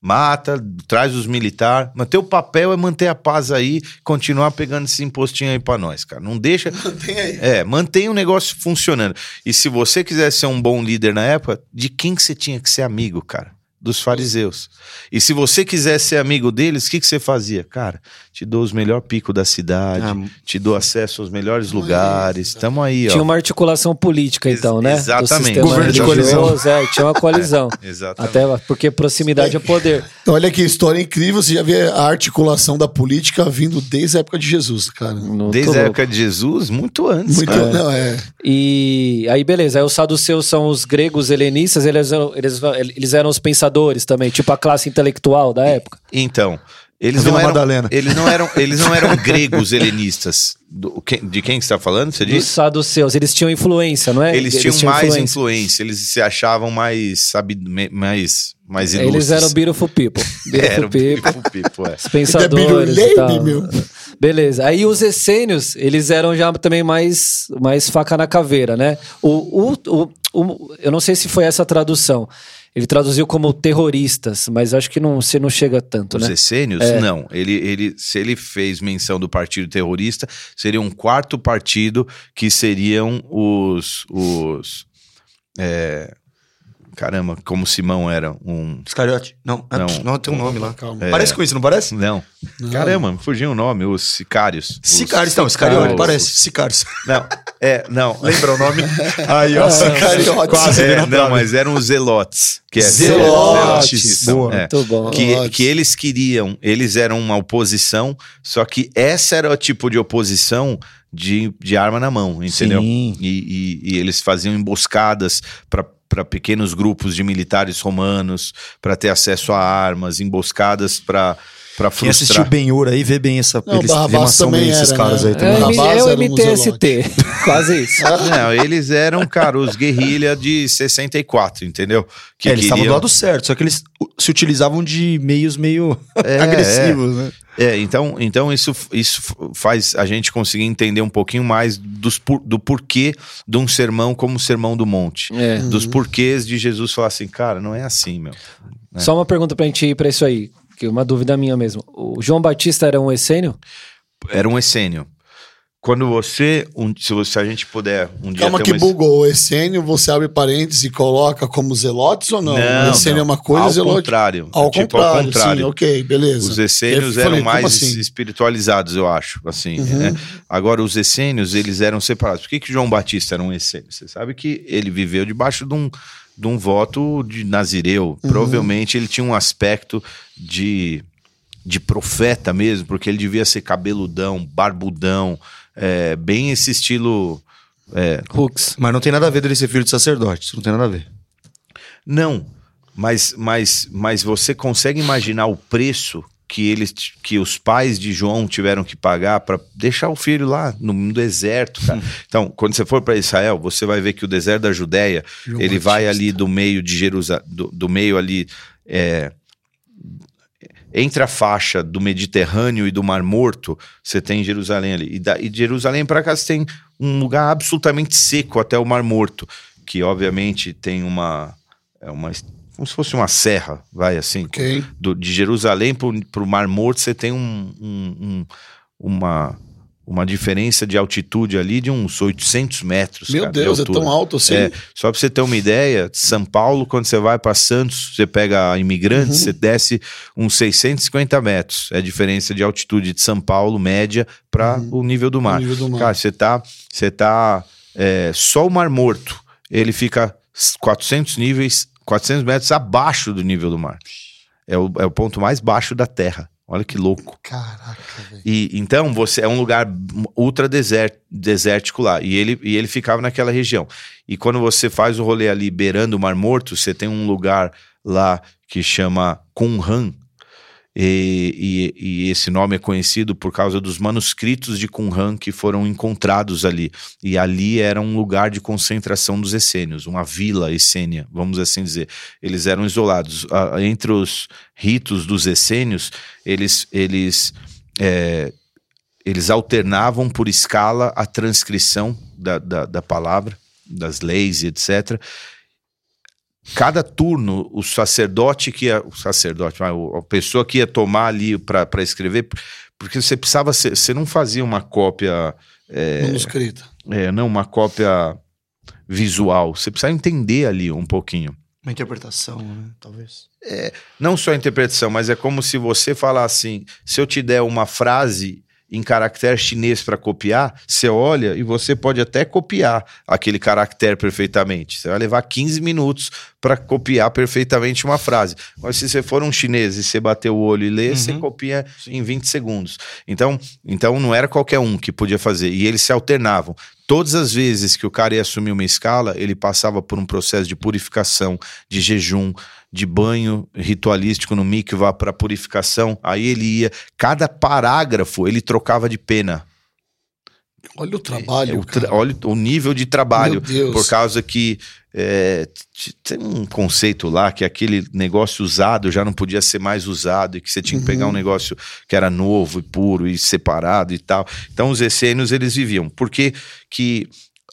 Mata, traz os militares. Mas teu papel é manter a paz aí, continuar pegando esse impostinho aí pra nós, cara. Não deixa. Tem aí. É, mantenha o negócio funcionando. E se você quiser ser um bom líder na época, de quem que você tinha que ser amigo, cara? Dos fariseus. E se você quiser ser amigo deles, o que, que você fazia? Cara, te dou os melhores picos da cidade, Ah, te dou acesso aos melhores lugares. Tamo aí, ó. Tinha uma articulação política, então, né? Do exatamente. sistema Governo de. É, tinha uma coalizão. Exatamente. Até porque proximidade é poder. Então, olha que história incrível. Você já vê a articulação da política vindo desde a época de Jesus, cara. Muito Desde a louco. época de Jesus, muito antes. Muito, cara. não, é. E aí, beleza. Aí os saduceus são os gregos helenistas, eles eram, eles, eles eram os pensadores também, tipo a classe intelectual da época. Então, eles não, eram, Madalena. eles não eram, eles não eram gregos helenistas. Do- de quem está falando? Você Os disse? saduceus, eles tinham influência, não é? Eles, tinham mais influência. eles se achavam mais, sabe, me- mais, mais ilustres. Eles eram beautiful people. Beautiful Eram people. beautiful people, é. Os pensadores e tal. meu. Beleza. Aí os essênios, eles eram já também mais, mais faca na caveira, né? O, o, o, o- eu não sei se foi essa a tradução. Ele traduziu como terroristas, mas acho que não, você não chega tanto, Os né? essênios? É. Não. Ele, ele, se ele fez menção do partido terrorista, seria um quarto partido que seriam os. os é, caramba, como Simão era um. Iscariote? Não, Não. não, tem um nome lá. Calma. É. Parece com isso, não parece? Não. Caramba, me fugiu o nome, os sicários. Os- Sicários, não, Iscariote, os- parece. Sicários. Não, é, não. Lembra o nome? Aí, ó, Sicáriotes. Quase. É, na não, mas eram os zelotes. Que é Zelotes. Não, Boa. é. Muito bom. Que, que eles queriam, eles eram uma oposição, só que essa era o tipo de oposição de, de arma na mão, entendeu? Sim. E, e- e eles faziam emboscadas para pequenos grupos de militares romanos, para ter acesso a armas, emboscadas para Quem assistiu frustrar. Ben-Hur aí, vê bem essa Não, eles bem também esses era, caras né? aí É, também. Barrabás é o MTST, quase isso. Não, eles eram, cara, os guerrilha de 64, entendeu? Que É, eles estavam do queriam- lado certo, só que eles se utilizavam de meios meio É, agressivos, né? É, então, então isso, isso faz a gente conseguir entender um pouquinho mais dos, do porquê de um sermão como o Sermão do Monte. É. Dos porquês de Jesus falar assim, cara, não é assim, meu. Só uma pergunta pra gente ir pra isso aí, que é uma dúvida minha mesmo. O João Batista era um essênio? Era um essênio. Quando você, um- se, você, se a gente puder um dia Calma que uma... bugou. O essênio, você abre parênteses e coloca como zelotes ou não? Não, o essênio é uma coisa, ao zelote... contrário. Ao, tipo, contrário, ao contrário. sim, ok, beleza. Os essênios falei, eram mais assim? espiritualizados, eu acho. Assim, Uhum. né? Agora, os essênios, eles eram separados. Por que, que João Batista era um essênio? Você sabe que ele viveu debaixo de um, de um voto de Nazireu. Uhum. Provavelmente ele tinha um aspecto de, de profeta mesmo, porque ele devia ser cabeludão, barbudão, é, bem esse estilo. é, Hooks. Mas não tem nada a ver dele ser filho de sacerdote, isso não tem nada a ver. Não, mas, mas, mas você consegue imaginar o preço que eles, que os pais de João tiveram que pagar para deixar o filho lá no, no deserto, cara. Então, quando você for para Israel, você vai ver que o deserto da Judéia, João ele vai Batista. ali do meio de Jerusalém, do, do meio ali é, entre a faixa do Mediterrâneo e do Mar Morto, você tem Jerusalém ali. E, da, e de Jerusalém para cá você tem um lugar absolutamente seco até o Mar Morto, que obviamente tem uma é uma como se fosse uma serra, vai assim. Ok. Do- de Jerusalém para o Mar Morto você tem um, um- um- uma uma diferença de altitude ali de uns 800 metros. Meu cara, de Deus, é altura. tão alto assim. É, só pra você ter uma ideia, São Paulo, quando você vai para Santos, você pega imigrantes, Uhum. você desce uns 650 metros. É a diferença de altitude de São Paulo, média, para o nível do mar. Uhum. nível do mar. Cara, você tá. Você tá. é, só o Mar Morto, ele fica 400 níveis, 400 metros abaixo do nível do mar. É o, é o ponto mais baixo da Terra. Olha que louco. Caraca, velho. E então você é um lugar ultra desert, desértico lá. E ele, e ele ficava naquela região. E quando você faz o rolê ali beirando o Mar Morto, você tem um lugar lá que chama Qumran. E, e- e esse nome é conhecido por causa dos manuscritos de Qumran que foram encontrados ali. E ali era um lugar de concentração dos essênios, uma vila essênia, vamos assim dizer. Eles eram isolados. Entre os ritos dos essênios, eles, eles, é, eles alternavam por escala a transcrição da, da, da palavra, das leis e etc. Cada turno, o sacerdote que ia. O sacerdote, a pessoa que ia tomar ali para escrever, porque você precisava. ser- Você não fazia uma cópia. É, Manuscrita. é, não, uma cópia visual. Você precisava entender ali um pouquinho. Uma interpretação, né? Talvez. Não só a interpretação, mas é como se você falar assim: se eu te der uma frase em caractere chinês para copiar, você olha e você pode até copiar aquele caractere perfeitamente. Você vai levar 15 minutos para copiar perfeitamente uma frase. Mas se você for um chinês e você bater o olho e ler, você copia em 20 segundos. Então, então não era qualquer um que podia fazer. E eles se alternavam. Todas as vezes que o cara ia assumir uma escala, ele passava por um processo de purificação, de jejum, de banho ritualístico no mikvah para purificação. Aí ele ia, cada parágrafo ele trocava de pena. Olha o trabalho. É, o tra- olha o nível de trabalho. Por causa que é, tem um conceito lá que aquele negócio usado já não podia ser mais usado e que você tinha que pegar Uhum. um negócio que era novo e puro e separado e tal. Então os essênios eles viviam. Porque que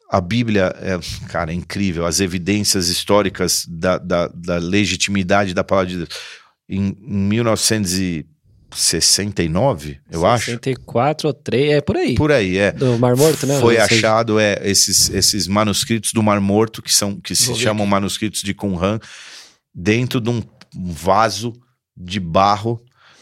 a Bíblia é, cara, é incrível. As evidências históricas da, da, da legitimidade da palavra de Deus. Em, em 1969, eu 64 acho. 64 ou 3, é por aí. Por aí, é. Do Mar Morto, né? Foi achado é, esses, esses manuscritos do Mar Morto, que, são, que se Vou chamam manuscritos de Qumran, dentro de um vaso de barro.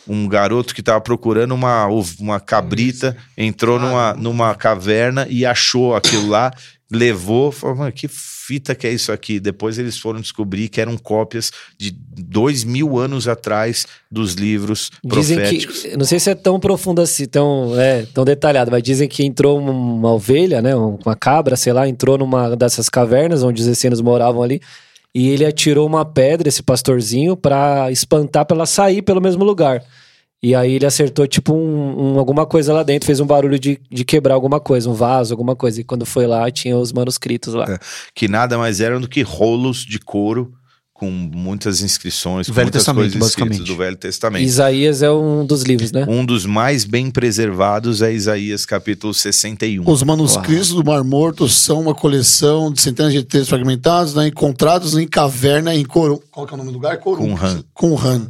Um garoto que estava procurando uma, uma cabrita entrou numa, numa caverna e achou aquilo lá, levou, falou, "Mano, que fita que é isso aqui? Depois eles foram descobrir que eram cópias de dois mil anos atrás dos livros Dizem proféticos. que, não sei se é tão profundo assim, tão, é, tão detalhado, mas dizem que entrou uma ovelha, né, uma cabra, sei lá, entrou numa dessas cavernas onde os essênios moravam ali, e ele atirou uma pedra, esse pastorzinho, pra espantar pra ela sair pelo mesmo lugar. E aí ele acertou, tipo, um, um- alguma coisa lá dentro, fez um barulho de, de quebrar alguma coisa, um vaso, alguma coisa. E quando foi lá, tinha os manuscritos lá. É. que nada mais eram do que rolos de couro com muitas inscrições, com Velho muitas Testamento, coisas escritas basicamente. do Velho Testamento. Isaías é um dos livros, né? Um dos mais bem preservados é Isaías capítulo 61. Os manuscritos do Mar Morto são uma coleção de centenas de textos fragmentados, né, encontrados em caverna em Corum. Qual que é o nome do lugar? Corum. Qumran. Qumran.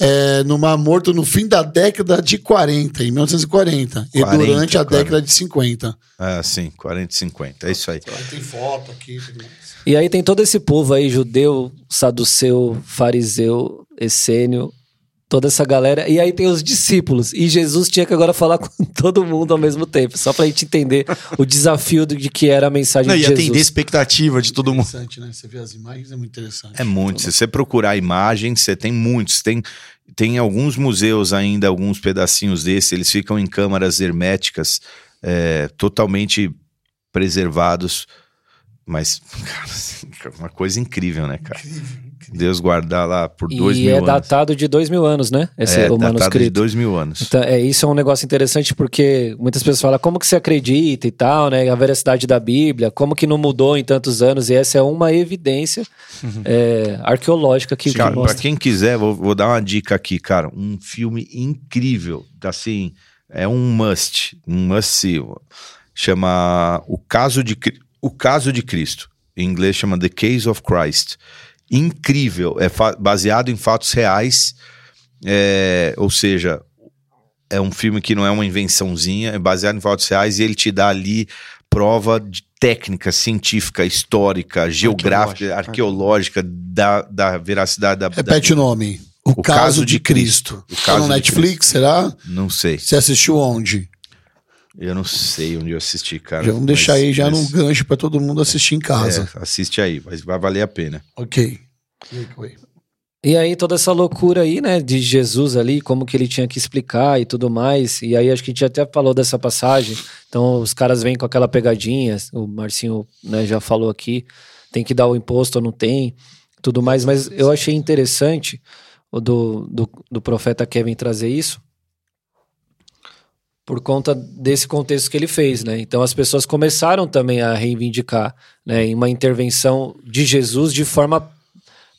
É, no Mar Morto no fim da década de 40, em 1940. e 40, durante a cara. década de 50. Ah, sim, 40 e 50, é isso aí. Tem foto aqui. E aí tem todo esse povo aí, judeu, saduceu, fariseu, essênio, toda essa galera. E aí tem os discípulos. E Jesus tinha que agora falar com todo mundo ao mesmo tempo, só pra gente entender o desafio de que era a mensagem Não, de e Jesus. atender a expectativa de todo mundo. Interessante, né? Você vê as imagens, é muito interessante. É muito. Se você procurar imagens, você tem muitos. Tem, tem alguns museus ainda, alguns pedacinhos desse, eles ficam em câmaras herméticas, é, totalmente preservados. Mas, cara, assim, uma coisa incrível, né, cara? Deus guardar lá por dois E mil é anos. datado de dois mil anos, né? Esse é, o datado de dois mil anos. Então, é, isso é um negócio interessante porque muitas pessoas falam como que você acredita e tal, né? A veracidade da Bíblia, como que não mudou em tantos anos, e essa é uma evidência é, arqueológica que, que Cara, pra quem quiser, vou, vou dar uma dica aqui, cara. Um filme incrível, assim, é um must, um must see. Chama O Caso de, o Caso de Cristo. Em inglês chama The Case of Christ. Incrível, é baseado em fatos reais, é, ou seja, é um filme que não é uma invençãozinha, é baseado em fatos reais e ele te dá ali prova de técnica, científica, histórica, geográfica, arqueológica da, da veracidade da, da Repete o nome. O, caso, de Cristo. O Tá caso no de Netflix, será? Não sei. Você assistiu onde? Eu não sei onde eu assisti, cara. já vamos deixar mas- aí já mas- num gancho pra todo mundo assistir em casa. É, assiste aí, mas vai valer a pena. Ok. E aí toda essa loucura aí, né, de Jesus ali, como que ele tinha que explicar e tudo mais. E aí acho que a gente até falou dessa passagem. Então os caras vêm com aquela pegadinha, o Marcinho né, já falou aqui, tem que dar o imposto ou não tem, tudo mais. Mas eu achei interessante o do, do, do profeta Kevin trazer isso por conta desse contexto que ele fez, né? Então as pessoas começaram também a reivindicar, né, em uma intervenção de Jesus de forma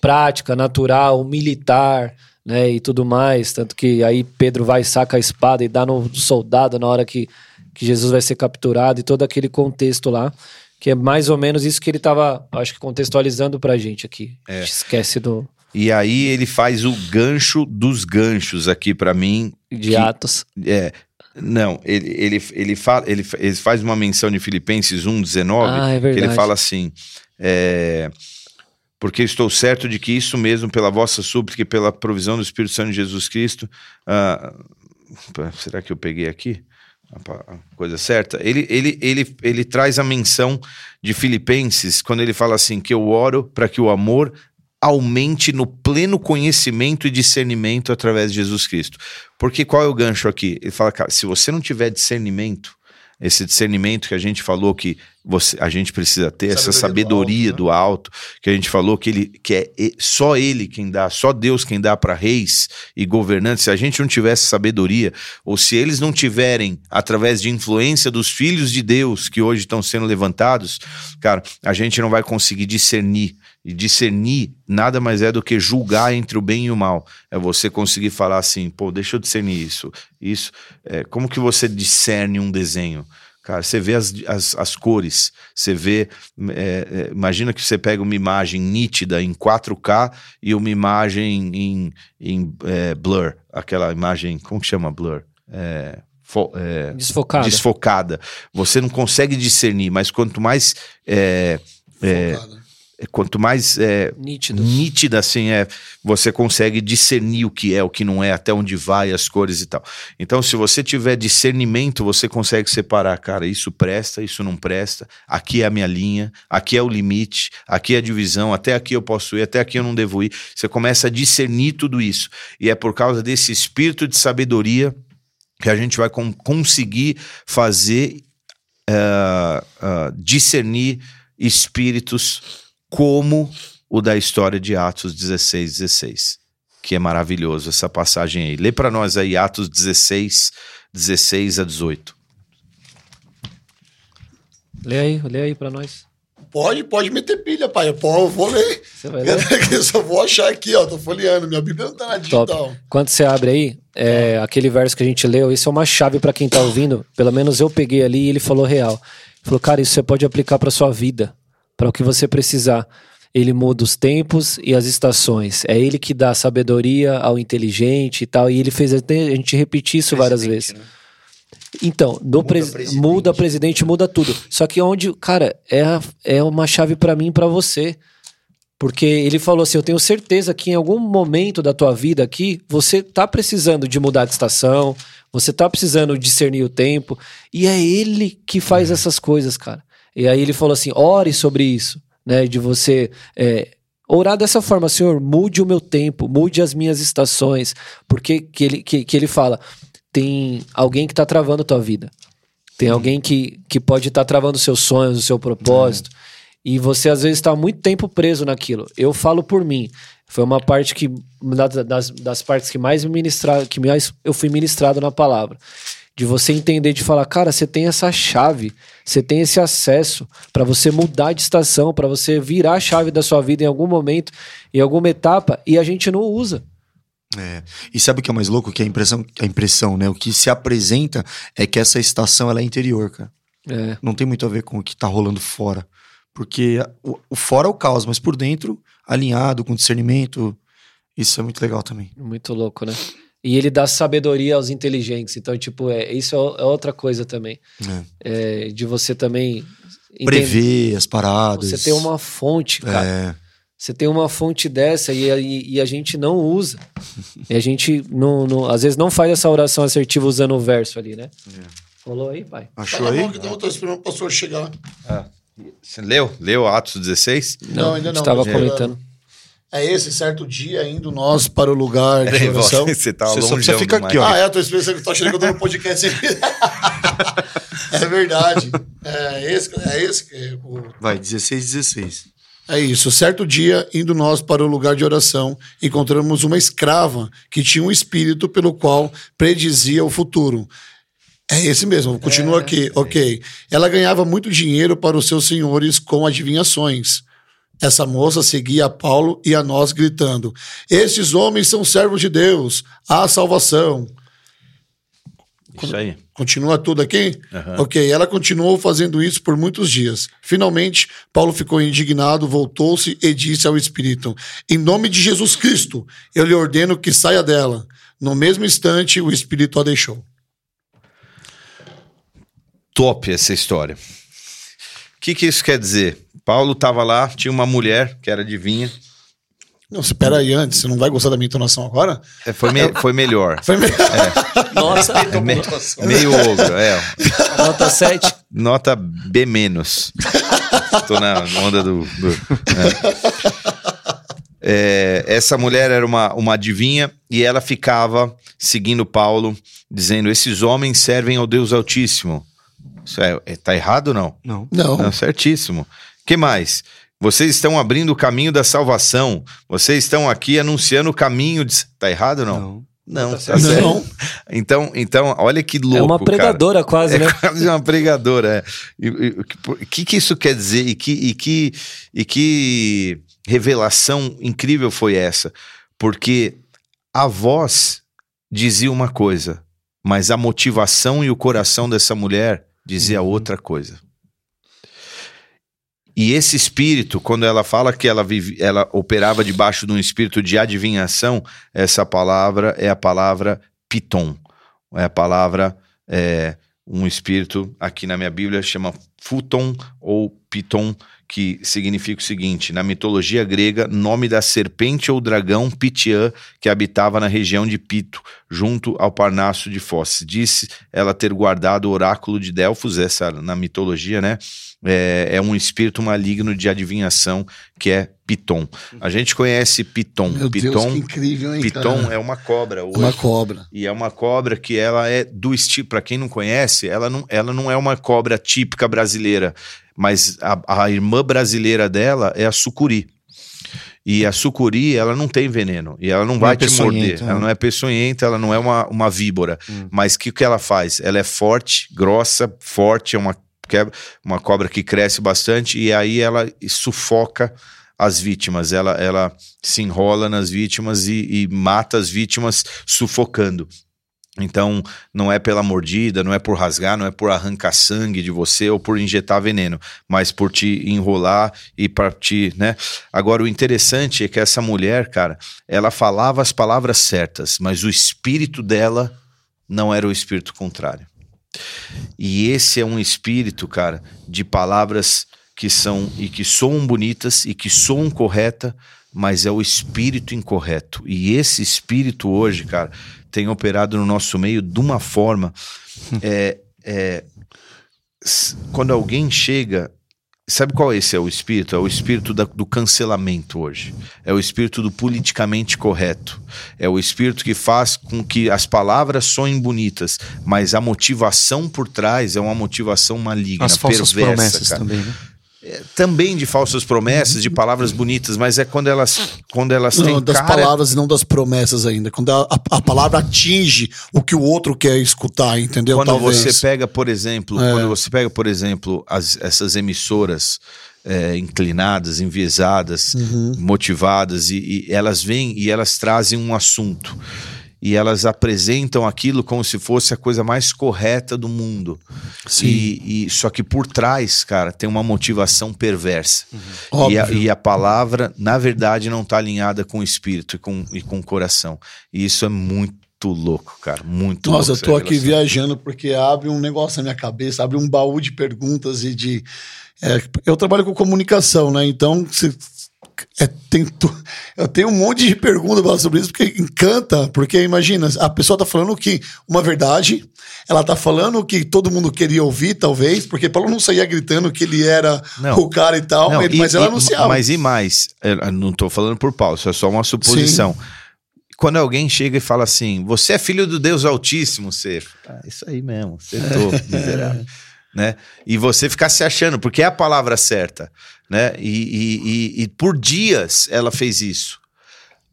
prática, natural, militar, né, e tudo mais, tanto que aí Pedro vai saca a espada e dá no soldado na hora que, que Jesus vai ser capturado e todo aquele contexto lá, que é mais ou menos isso que ele estava, acho que contextualizando pra gente aqui. A gente Esquece do E aí ele faz o gancho dos ganchos aqui pra mim. de Que- Atos. É, não, ele, ele, ele, fala, ele, ele faz uma menção de Filipenses 1,19, Ah, é que ele fala assim: é, porque estou certo de que isso mesmo, pela vossa súplica e pela provisão do Espírito Santo de Jesus Cristo. ah, será que eu peguei aqui? A coisa certa. Ele, ele, ele, ele traz a menção de Filipenses quando ele fala assim: que eu oro para que o amor aumente no pleno conhecimento e discernimento através de Jesus Cristo. Porque qual é o gancho aqui? Ele fala, cara, se você não tiver discernimento, esse discernimento que a gente falou que você, a gente precisa ter, essa Sabedoria sabedoria do do alto, que a gente falou que ele que é só ele quem dá, só Deus quem dá para reis e governantes. Se a gente não tivesse sabedoria, ou se eles não tiverem através de influência dos filhos de Deus que hoje estão sendo levantados, cara, a gente não vai conseguir discernir. E discernir nada mais é do que julgar entre o bem e o mal. É você conseguir falar assim, pô, deixa eu discernir isso. Isso. É, como que você discerne um desenho? Cara, você vê as, as, as cores, você vê. é, é, imagina que você pega uma imagem nítida em 4K e uma imagem em, em é, blur. Aquela imagem. Como que chama blur? É, fo- é, Desfocada. desfocada. Você não consegue discernir, mas quanto mais. é, é. Quanto mais é, Nítido. nítida assim é, você consegue discernir o que é, o que não é, até onde vai as cores e tal. Então, se você tiver discernimento, você consegue separar, cara, isso presta, isso não presta, aqui é a minha linha, aqui é o limite, aqui é a divisão, até aqui eu posso ir, até aqui eu não devo ir. Você começa a discernir tudo isso. E é por causa desse espírito de sabedoria que a gente vai con- conseguir fazer ah, ah, discernir espíritos como o da história de Atos 16, 16. Que é maravilhoso essa passagem aí. Lê para nós aí Atos 16, 16 a 18. Lê aí, lê aí pra nós. Pode, pode meter pilha, pai. Eu vou ler. Você vai ler? Eu só vou achar aqui, ó. Tô folheando. Minha Bíblia não tá na digital. Top. Quando você abre aí, é, aquele verso que a gente leu, isso é uma chave pra quem tá ouvindo. Pelo menos eu peguei ali e ele falou real. Ele falou, cara, isso você pode aplicar pra sua vida, pra o que você precisar. Ele muda os tempos e as estações. É ele que dá sabedoria ao inteligente e tal. E ele fez até a gente repetir isso várias vezes. Então, do Muda pres- presidente. muda presidente, muda tudo. Só que onde, cara, é, a- é uma chave pra mim e pra você. Porque ele falou assim: Eu tenho certeza que em algum momento da tua vida aqui, você tá precisando de mudar de estação, você tá precisando discernir o tempo, e é ele que faz essas coisas, cara. E aí ele falou assim: ore sobre isso, né? De você é, orar dessa forma, Senhor, mude o meu tempo, mude as minhas estações. Porque que ele, que, que ele fala: tem alguém que tá travando a tua vida. Tem alguém que, que pode estar travando os seus sonhos, o seu propósito. E você, às vezes, está muito tempo preso naquilo. Eu falo por mim. Foi uma parte que. Uma das, das partes que mais me ministraram, que mais eu fui ministrado na palavra. De você entender, de falar, cara, você tem essa chave, você tem esse acesso para você mudar de estação, para você virar a chave da sua vida em algum momento, em alguma etapa, e a gente não usa. É. E sabe o que é mais louco? Que a impressão, a impressão, né? O que se apresenta é que essa estação ela é interior, cara. É. Não tem muito a ver com o que tá rolando fora. Porque o, o fora é o caos, mas por dentro, alinhado, com discernimento, isso é muito legal também. Muito louco, né? E ele dá sabedoria aos inteligentes. Então, tipo, é, isso é é outra coisa também. É. É, de você também. Prever as paradas. Você tem uma fonte, cara. É, Você tem uma fonte dessa e, e- e a gente não usa. E a gente, não, não- às vezes, não faz essa oração assertiva usando o verso ali, né? Falou aí, pai? achou na aí? que eu tô esperando o pastor chegar. Você leu? Leu Atos 16? Não, ainda a gente não, tava tô comentando. É esse certo dia indo nós para o lugar de Peraí, oração. você tá Você só longe precisa ficar aqui, ó. Ah, é, tô esperando, eu tô achando que eu tô no podcast. é verdade. É esse, é esse que é o Vai, 16, 16. É isso. Certo dia, indo nós para o lugar de oração, encontramos uma escrava que tinha um espírito pelo qual predizia o futuro. É esse mesmo, continua aqui. Ok. Ela ganhava muito dinheiro para os seus senhores com adivinhações. Essa moça seguia a Paulo e a nós, gritando: Estes homens são servos de Deus, há salvação. Isso aí. Continua tudo aqui? Aham. Ok, ela continuou fazendo isso por muitos dias. Finalmente, Paulo ficou indignado, voltou-se e disse ao Espírito: Em nome de Jesus Cristo, eu lhe ordeno que saia dela. No mesmo instante, o Espírito a deixou. Top essa história. O que, que isso quer dizer? Paulo estava lá, tinha uma mulher que era adivinha. Não, espera aí antes, você não vai gostar da minha entonação agora? É, foi, me- foi melhor. Foi melhor. Nossa, É me- meio ogro, é. nota 7. Nota B menos. Tô na onda do. do- é. É, essa mulher era uma, uma adivinha e ela ficava seguindo Paulo, dizendo: Esses homens servem ao Deus Altíssimo. Isso é, é- tá errado ou não? Não. Não. Não, certíssimo. Que mais? Vocês estão abrindo o caminho da salvação. Vocês estão aqui anunciando o caminho de. Tá errado ou não? Não. Não, Tá tá certo. Não. Então, então, olha que louco. É uma cara. pregadora quase, É né? quase uma pregadora. é. O que, por- que que isso quer dizer? E que, e, que, e que revelação incrível foi essa? Porque a voz dizia uma coisa, mas a motivação e o coração dessa mulher dizia outra coisa. E esse espírito, quando ela fala que ela, vive, ela operava debaixo de um espírito de adivinhação, essa palavra é a palavra piton. É a palavra, é, um espírito, aqui na minha Bíblia, chama futon ou piton, que significa o seguinte: na mitologia grega, nome da serpente ou dragão Pitiã, que habitava na região de Pito, junto ao Parnaso de Foz. Disse ela ter guardado o oráculo de Delfos, essa na mitologia, né? É, é um espírito maligno de adivinhação que é Piton. A gente conhece Piton. Meu Piton, Deus, que incrível, hein, Piton cara? é uma cobra. hoje. Uma cobra. E é uma cobra que ela é do estilo. Para quem não conhece, ela não, ela não é uma cobra típica brasileira, mas a, a irmã brasileira dela é a sucuri. E a sucuri, ela não tem veneno. E ela não, vai é te morder. peçonhenta, Ela né? não é peçonhenta, ela não é uma, uma víbora. Mas o que, que ela faz? Ela é forte, grossa, forte, é uma, quebra, uma cobra que cresce bastante. E aí ela sufoca as vítimas. Ela, ela se enrola nas vítimas e, e mata as vítimas sufocando. Então, não é pela mordida, não é por rasgar, não é por arrancar sangue de você ou por injetar veneno, mas por te enrolar e para te, né? Agora, o interessante é que essa mulher, cara, ela falava as palavras certas, mas o espírito dela não era o espírito contrário. E esse é um espírito, cara, de palavras que são e que soam bonitas e que soam correta, mas é o espírito incorreto. E esse espírito hoje, cara, tem operado no nosso meio de uma forma. é, é, quando alguém chega. Sabe qual esse é o espírito? É o espírito da- do cancelamento hoje. É o espírito do politicamente correto. É o espírito que faz com que as palavras soem bonitas, mas a motivação por trás é uma motivação maligna, As falsas perversa. promessas cara também, né? Também de falsas promessas, de palavras bonitas, mas é quando elas, quando elas Não, têm das cara... palavras e não das promessas ainda. Quando a, a- a palavra atinge o que o outro quer escutar, entendeu? Quando Talvez. você pega, por exemplo, É. quando você pega, por exemplo, as- essas emissoras é, inclinadas, enviesadas, Uhum. motivadas, e, e elas vêm e elas trazem um assunto. E elas apresentam aquilo como se fosse a coisa mais correta do mundo. Sim. E, e- só que por trás, cara, tem uma motivação perversa. E, a, e a palavra, na verdade, não está alinhada com o espírito e com, e com o coração. E isso é muito louco, cara. Muito Nossa, eu louco. tô essa aqui relação. viajando porque abre um negócio na minha cabeça, abre um baú de perguntas e de. é, eu trabalho com comunicação, né? Então, se, é, tem tu- eu tenho um monte de perguntas sobre isso porque encanta, porque imagina, a pessoa tá falando que uma verdade, ela tá falando o que todo mundo queria ouvir, talvez, porque Paulo não saía gritando que ele era Não. o cara e tal, Não, mas, e- mas ela e- anunciava. Mas e mais? Eu não tô falando por Paulo, isso é só uma suposição. Quando alguém chega e fala assim, você é filho do Deus Altíssimo, você. Ah, isso aí mesmo, acertou, miserável. Né? E você ficar se achando, porque é a palavra certa. Né? E, e- e- e por dias ela fez isso.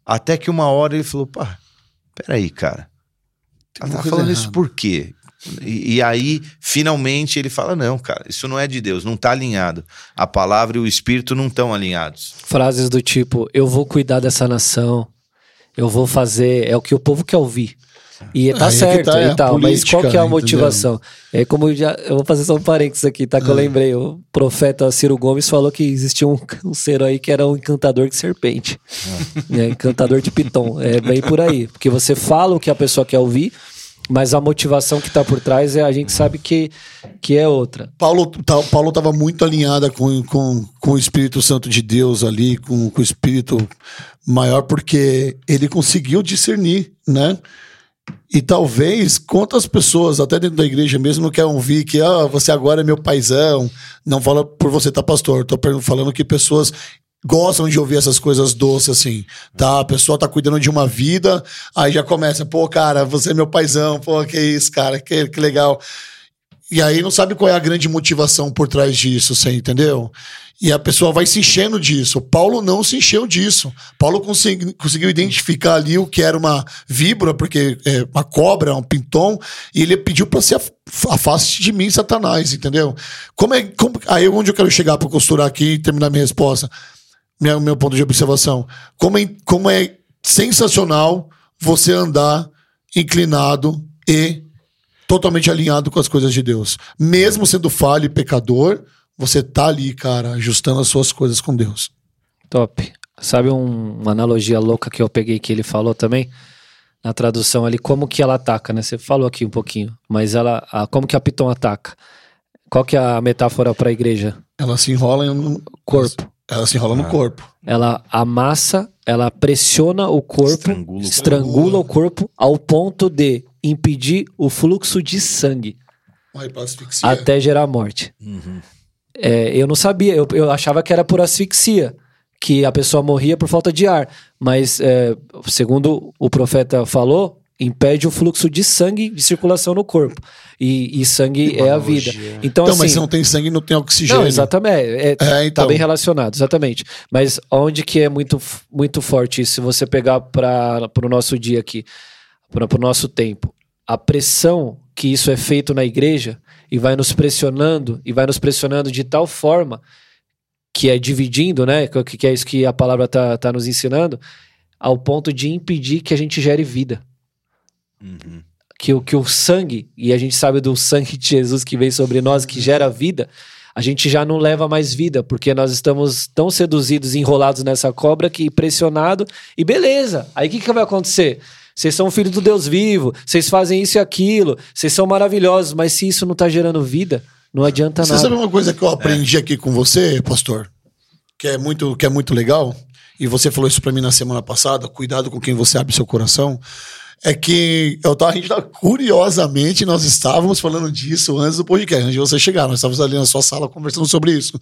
Até que uma hora ele falou: pá, peraí, cara. Ela tá falando isso errada. por quê? E, e aí, finalmente, ele fala: não, cara, isso não é de Deus, não tá alinhado. A palavra e o espírito não estão alinhados. Frases do tipo, eu vou cuidar dessa nação, eu vou fazer, é o que o povo quer ouvir. E tá Aí é certo tá, é e a tal, mas qual que é a política, motivação? É como eu já, eu vou fazer só um parênteses aqui, tá? Que eu lembrei, o profeta Ciro Gomes falou que existia um, um ser aí que era um encantador de serpente. É, encantador de piton. É bem por aí. Porque você fala o que a pessoa quer ouvir, mas a motivação que tá por trás é a gente sabe que, que é outra. Paulo tá, Paulo estava muito alinhada com, com, com o Espírito Santo de Deus ali, com, com o Espírito maior, porque ele conseguiu discernir, né? E talvez quantas pessoas, até dentro da igreja mesmo, querem ouvir que ah, você agora é meu paizão. Não fala por você tá pastor. Tô falando que pessoas gostam de ouvir essas coisas doces assim, tá? A pessoa tá cuidando de uma vida, aí já começa, pô, cara, você é meu paizão, pô, que isso, cara, que, que legal. E aí não sabe qual é a grande motivação por trás disso, você entendeu? E a pessoa vai se enchendo disso. Paulo não se encheu disso. Paulo consegui- conseguiu identificar ali o que era uma víbora, porque é uma cobra, um pintom, e ele pediu para se af- afaste de mim, Satanás, entendeu? Como é, como, aí onde eu quero chegar para costurar aqui e terminar minha resposta, minha, meu ponto de observação. Como é, como é sensacional você andar inclinado e totalmente alinhado com as coisas de Deus. Mesmo sendo falho e pecador, você tá ali, cara, ajustando as suas coisas com Deus. Top. Sabe um- uma analogia louca que eu peguei que ele falou também? Na tradução ali, como que ela ataca, né? Você falou aqui um pouquinho, mas ela, a- como que a Piton ataca? Qual que é a metáfora para a igreja? Ela se enrola no Corpo. Ela se enrola no corpo. Ela amassa, ela pressiona o corpo, Estrangula o estrangula o corpo ao ponto de impedir o fluxo de sangue até gerar morte. É, eu não sabia, eu, eu achava que era por asfixia, que a pessoa morria por falta de ar. Mas, é, segundo o profeta falou, impede o fluxo de sangue de circulação no corpo. E, e sangue é a vida. Então, Então, mas assim. se não tem sangue, não tem oxigênio. Não, exatamente. É, É, Tá então. bem relacionado, exatamente. Mas onde que é muito, muito forte isso? Se você pegar para o nosso dia aqui, para o nosso tempo, a pressão que isso é feito na igreja e vai nos pressionando e vai nos pressionando de tal forma que é dividindo, né? Que, que é isso que a palavra tá, tá nos ensinando, ao ponto de impedir que a gente gere vida Uhum. que o, que o sangue, e a gente sabe do sangue de Jesus que vem sobre nós, que gera vida, a gente já não leva mais vida, porque nós estamos tão seduzidos, enrolados nessa cobra, que pressionado, e beleza. Aí o que, que vai acontecer? Vocês são filhos do Deus vivo, vocês fazem isso e aquilo, vocês são maravilhosos, mas se isso não tá gerando vida, não adianta Você nada. sabe uma coisa que eu aprendi aqui com você, pastor? Que é muito, que é muito legal? E você falou isso pra mim na semana passada, cuidado com quem você abre seu coração. É que eu tava, a gente tava, curiosamente, nós estávamos falando disso antes do podcast, antes de você chegar. Nós estávamos ali na sua sala conversando sobre isso.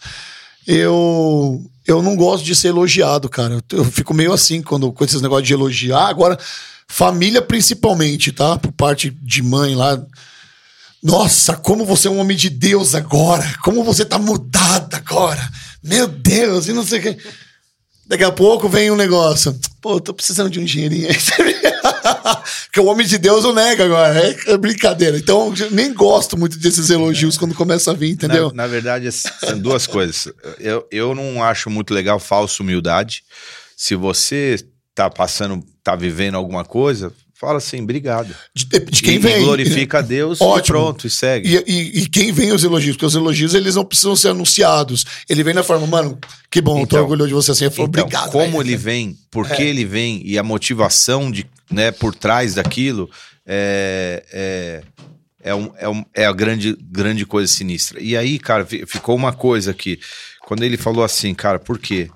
Eu, eu não gosto de ser elogiado, cara. Eu, eu fico meio assim quando com esses negócios de elogiar. Agora, família principalmente, tá? Por parte de mãe lá. Nossa, como você é um homem de Deus agora. Como você tá mudado agora. Meu Deus, e não sei o que. Daqui a pouco vem um negócio. Pô, tô precisando de um dinheirinho aí. Porque o homem de Deus não nega agora. É, é brincadeira. Então, eu nem gosto muito desses elogios quando começa a vir, entendeu? Na, na verdade, são duas coisas. Eu, eu não acho muito legal falsa humildade. Se você tá passando, tá vivendo alguma coisa, fala assim, obrigado. De, de quem e, vem. E glorifica a Deus Ótimo. e pronto, e segue. E, e- e quem vem os elogios? Porque os elogios, eles não precisam ser anunciados. Ele vem na forma, mano, que bom, tô Então, orgulhoso de você assim. Eu falo, Então, obrigado. como velho." ele vem, por que É. ele vem e a motivação de, né, por trás daquilo é, é, é, um- é, um- é a grande, grande coisa sinistra. E aí, cara, fi- ficou uma coisa aqui. Quando ele falou assim, cara, por quê?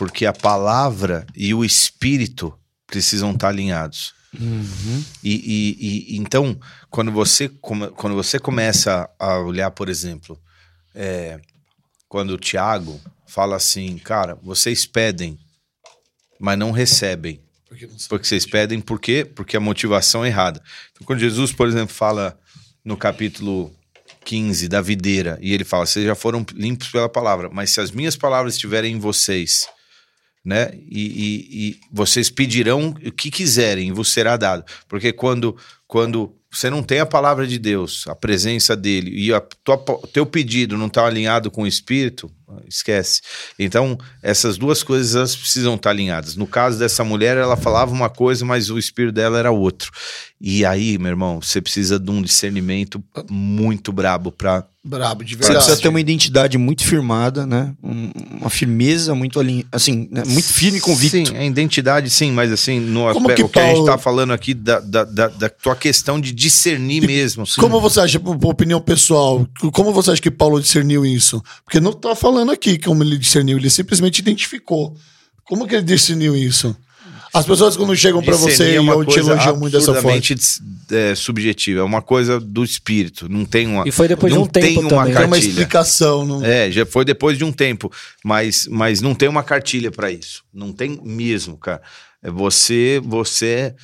Porque a palavra e o espírito precisam estar alinhados. E, e- e- então, quando você, quando você começa a olhar, por exemplo, é, quando o Tiago fala assim, cara, vocês pedem, mas não recebem. Porque não. Porque vocês pedem por quê? Porque a motivação é errada. Então, quando Jesus, por exemplo, fala no capítulo 15 da videira, e ele fala: vocês já foram limpos pela palavra, mas se as minhas palavras estiverem em vocês, né? E, e- e vocês pedirão o que quiserem vos será dado. Porque quando, quando você não tem a palavra de Deus, a presença dele, e o teu pedido não está alinhado com o Espírito, esquece. Então, essas duas coisas elas precisam estar alinhadas. No caso dessa mulher, ela falava uma coisa, mas o espírito dela era outro. E aí, meu irmão, você precisa de um discernimento muito brabo para Brabo, de Você verdade. precisa ter uma identidade muito firmada, né? Um- uma firmeza muito ali, assim, né? muito firme e convicto. Sim, a identidade, sim, mas assim, no Como aspecto, que o que a gente Paulo- tá falando aqui da, da, da, da tua questão de discernir mesmo. Como você acha, opinião pessoal, como você acha que Paulo discerniu isso? Porque não tá falando aqui como ele discerniu, ele simplesmente identificou. Como que ele discerniu isso? As pessoas quando chegam pra você e é uma eu te coisa elogiam muito dessa forma. é, subjetiva, é uma coisa do espírito, não tem uma E foi depois de um tempo também. Tem uma cartilha. explicação. Não... É, já foi depois de um tempo, mas, mas não tem uma cartilha pra isso. Não tem mesmo, cara. É você, você,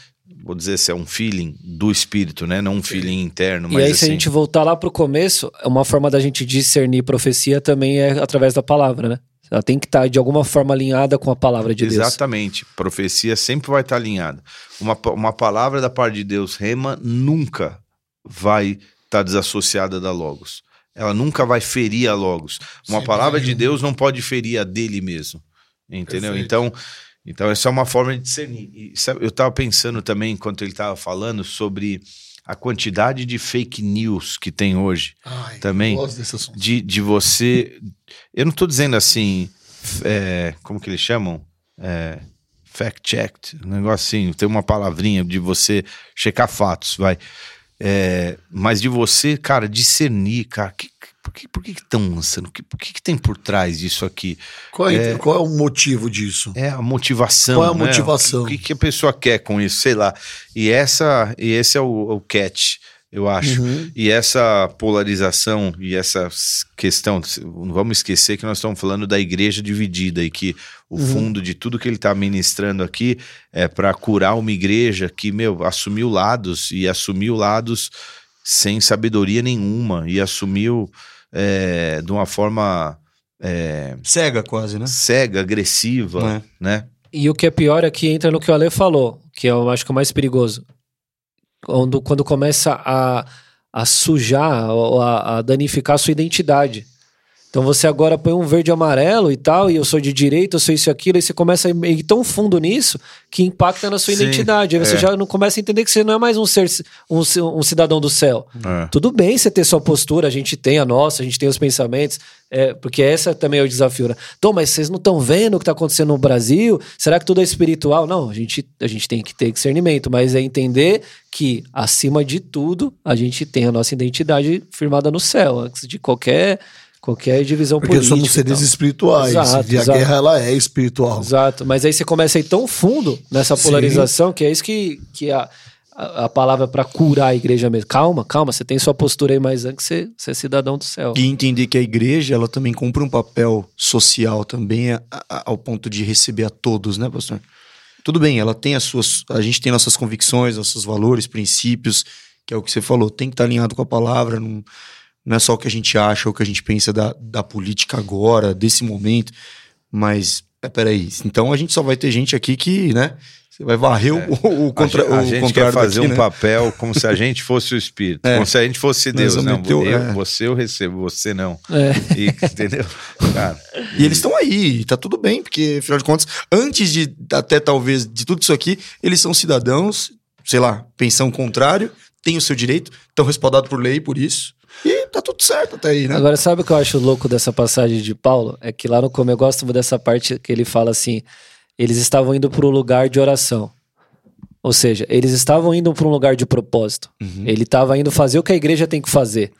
vou dizer se é um feeling do espírito, né? Não um feeling interno, E mas aí, assim, se a gente voltar lá pro começo, uma forma da gente discernir profecia também é através da palavra, né? Ela tem que estar de alguma forma alinhada com a palavra de Deus. Exatamente. Profecia sempre vai estar alinhada. Uma, uma palavra da parte de Deus, rema, nunca vai estar desassociada da Logos. Ela nunca vai ferir a Logos. Uma Sempre palavra de. Deus não pode ferir a dele mesmo. Entendeu? Perfeito. Então, então, essa é uma forma de discernir. E sabe, eu estava pensando também, enquanto ele estava falando, sobre a quantidade de fake news que tem hoje Ai, também. De, de você. Eu não tô dizendo assim. é, como que eles chamam? É, fact-checked. Um negócio assim. Tem uma palavrinha de você checar fatos, vai. É, mas de você, cara, discernir, cara. Que, por que por que estão lançando? Que- Por que, que tem por trás disso aqui? Qual é, É. qual é o motivo disso? É a motivação. Qual é a né? motivação? O que, que a pessoa quer com isso? Sei lá. E, essa, e esse é o, o catch, eu acho. Uhum. E essa polarização e essa questão, não vamos esquecer que nós estamos falando da igreja dividida e que o Uhum. fundo de tudo que ele está ministrando aqui é para curar uma igreja que, meu, assumiu lados e assumiu lados sem sabedoria nenhuma e assumiu é, de uma forma é, Cega quase, né? cega, agressiva, Né? né? E o que é pior é que entra no que o Ale falou, que eu acho que é o mais perigoso. Quando, quando começa a, a sujar, ou a, a danificar a sua identidade. Então você agora põe um verde e amarelo e tal, e eu sou de direita, eu sou isso e aquilo, e você começa a ir tão fundo nisso que impacta na sua Sim, identidade. Aí você é. já não começa a entender que você não é mais um ser um, um cidadão do céu. É. Tudo bem você ter sua postura, a gente tem a nossa, a gente tem os pensamentos, é, porque essa também é o desafio. Né? Tom, mas vocês não estão vendo o que está acontecendo no Brasil? Será que tudo é espiritual? Não, a gente, a gente tem que ter discernimento, mas é entender que, acima de tudo, a gente tem a nossa identidade firmada no céu, antes de qualquer, qualquer divisão Porque política. somos e seres espirituais. Exato, e a exato. guerra, ela é espiritual. Exato, mas aí você começa a ir tão fundo nessa Sim. polarização que é isso que, que a, a, a palavra para curar a igreja mesmo. Calma, calma, você tem sua postura aí, mas antes você, você é cidadão do céu. E entender que a igreja, ela também cumpre um papel social também a- a- ao ponto de receber a todos, né, pastor? Tudo bem, ela tem as suas. A gente tem nossas convicções, nossos valores, princípios, que é o que você falou, tem que estar alinhado com a palavra, não, não é só o que a gente acha ou o que a gente pensa da, da política agora, desse momento, mas. É, peraí, então a gente só vai ter gente aqui que, né? Você vai varrer o, o, contra, É. a gente, a o gente contrário quer fazer daqui, um né? papel como se a gente fosse o Espírito, É. como se a gente fosse Deus. Não, meter o- eu, é. você eu recebo, você não. É. E, entendeu? Cara, E eles estão aí, e tá tudo bem, porque, afinal de contas, antes de até talvez de tudo isso aqui, eles são cidadãos, sei lá, pensão contrário, têm o seu direito, estão respaldados por lei por isso. E tá tudo certo até aí, né? Agora, sabe o que eu acho louco dessa passagem de Paulo? É que lá no começo eu gosto dessa parte que ele fala assim: eles estavam indo para um lugar de oração. Ou seja, eles estavam indo para um lugar de propósito. Ele estava indo fazer o que a igreja tem que fazer.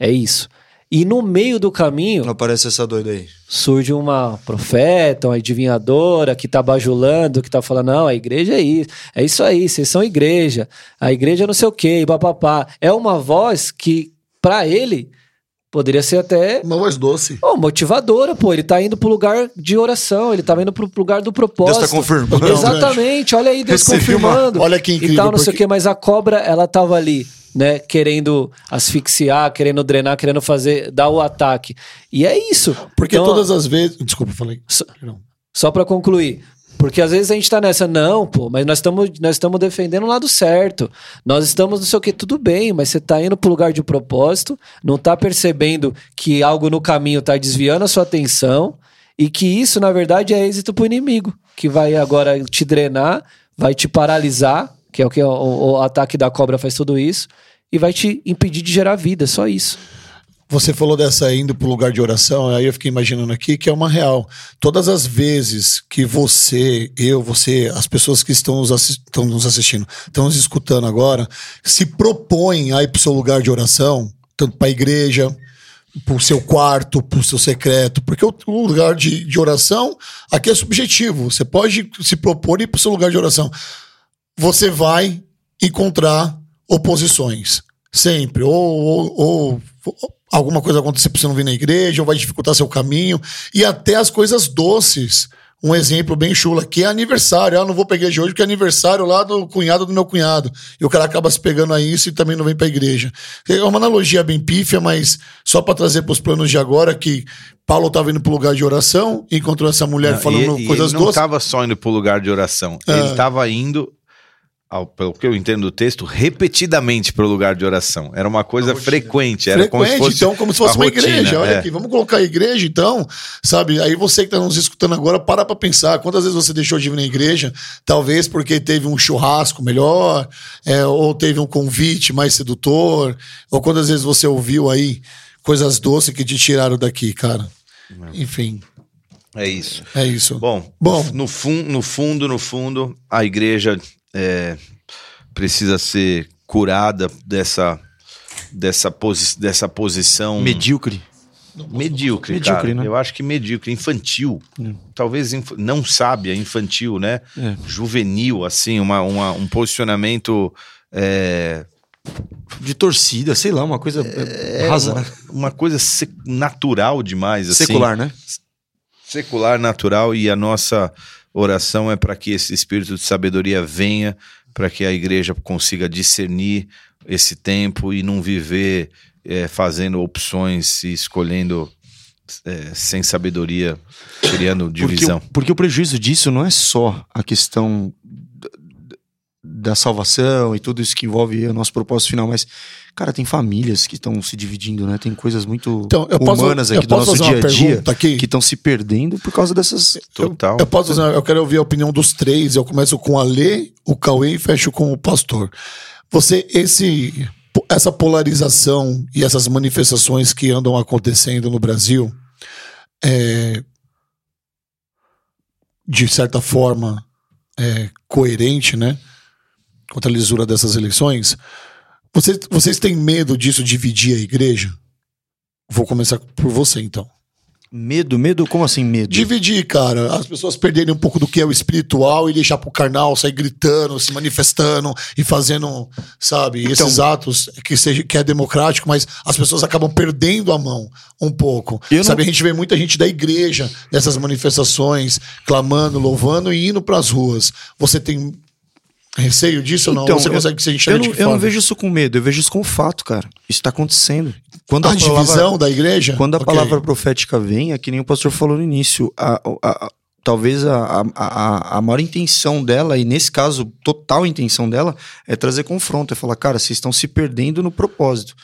É isso. E no meio do caminho aparece essa doida aí. surge uma profeta, uma adivinhadora que tá bajulando, que tá falando, não, a igreja é isso, é isso aí, vocês são igreja, a igreja não sei o quê, e papapá. É uma voz que, pra ele, poderia ser até Uma voz doce. oh, motivadora, pô. Ele tá indo pro lugar de oração, ele tá indo pro lugar do propósito. Deus tá confirmando. Exatamente, olha aí, Deus Recebi uma- confirmando. Olha que incrível, E tal, não sei o porque- quê, mas a cobra, ela tava ali, né, querendo asfixiar, querendo drenar, querendo fazer, dar o ataque. E é isso. Porque Então, todas as vezes. Desculpa, eu falei. Só- pra concluir. Porque às vezes a gente tá nessa, não, pô, mas nós estamos nós estamos defendendo o lado certo. Nós estamos não sei o que, tudo bem, mas você tá indo pro lugar de propósito, não tá percebendo que algo no caminho tá desviando a sua atenção e que isso, na verdade, é êxito pro inimigo, que vai agora te drenar, vai te paralisar, que é o que o, o ataque da cobra faz tudo isso, e vai te impedir de gerar vida, só isso. Você falou dessa indo pro lugar de oração, aí eu fiquei imaginando aqui que é uma real. Todas as vezes que você, eu, você, as pessoas que estão nos, estão nos assistindo, estão nos escutando agora, se propõem a ir pro seu lugar de oração, tanto para a igreja, pro seu quarto, pro seu secreto, porque o, o lugar de, de oração aqui é subjetivo. Você pode se propor ir pro seu lugar de oração. Você vai encontrar oposições. Sempre. Ou- ou- ou alguma coisa acontecer pra você não vir na igreja, ou vai dificultar seu caminho. E até as coisas doces. Um exemplo bem chula, que é aniversário. Ah, não vou pra igreja hoje porque é aniversário lá do cunhado do meu cunhado. E o cara acaba se pegando a isso e também não vem pra igreja. É uma analogia bem pífia, mas só pra trazer pros planos de agora que Paulo tava indo pro lugar de oração, encontrou essa mulher Não, falando e, coisas ele não doces. estava só indo pro lugar de oração. É. Ele estava indo ao, pelo que eu entendo do texto, repetidamente para o lugar de oração. Era uma coisa frequente. Era Frequente, como se fosse então, como se fosse uma rotina, igreja. Olha é. aqui, vamos colocar a igreja, então, sabe? Aí você que está nos escutando agora, para pra pensar. Quantas vezes você deixou de vir na igreja? Talvez porque teve um churrasco melhor, é, ou teve um convite mais sedutor, ou quantas vezes você ouviu aí coisas doces que te tiraram daqui, cara. Enfim, É isso. é isso. Bom, Bom. No, fun, no fundo, no fundo, a igreja é, precisa ser curada dessa, dessa, posi dessa posição Medíocre. medíocre, Medíocre, cara. né? Eu acho que medíocre, infantil. Talvez inf- não sábia, infantil, né? É. Juvenil, assim, uma, uma- um posicionamento é, De torcida, sei lá, uma coisa é, rasa, uma, uma coisa natural demais, assim. Secular, né? secular, natural, e a nossa oração é para que esse espírito de sabedoria venha, para que a igreja consiga discernir esse tempo e não viver é, fazendo opções e escolhendo é, sem sabedoria, criando Porque, divisão. o- porque o prejuízo disso não é só a questão da, da salvação e tudo isso que envolve o nosso propósito final, mas, cara, tem famílias que estão se dividindo, né? Tem coisas muito Então, eu posso, humanas eu aqui do posso nosso dia a dia aqui? que estão se perdendo por causa dessas. Total. Eu posso fazer, eu quero ouvir a opinião dos três. Eu começo com a Lê, o Cauê e fecho com o pastor. Você, esse, essa polarização e essas manifestações que andam acontecendo no Brasil, é, de certa forma, é, coerente, né? Contra a lisura dessas eleições. Vocês, vocês têm medo disso dividir a igreja? Vou começar por você, então. Medo, medo? Como assim medo? Dividir, cara. As pessoas perderem um pouco do que é o espiritual e deixar pro carnal, sair gritando, se manifestando e fazendo, sabe, Então- esses atos que, seja, que é democrático, mas as pessoas acabam perdendo a mão um pouco. Eu não- Sabe, a gente vê muita gente da igreja nessas manifestações, clamando, louvando e indo pras ruas. Você tem receio disso ou não? Então, Você eu- consegue se Eu enxergar não, de que eu não forma? vejo isso com medo, eu vejo isso com fato, cara. Isso tá acontecendo. Quando a, a, palavra- divisão da igreja? Quando a Ok. palavra profética vem, é que nem o pastor falou no início, a- a- talvez a, a, a maior intenção dela, e nesse caso, total intenção dela, é trazer confronto, é falar, cara, vocês estão se perdendo no propósito.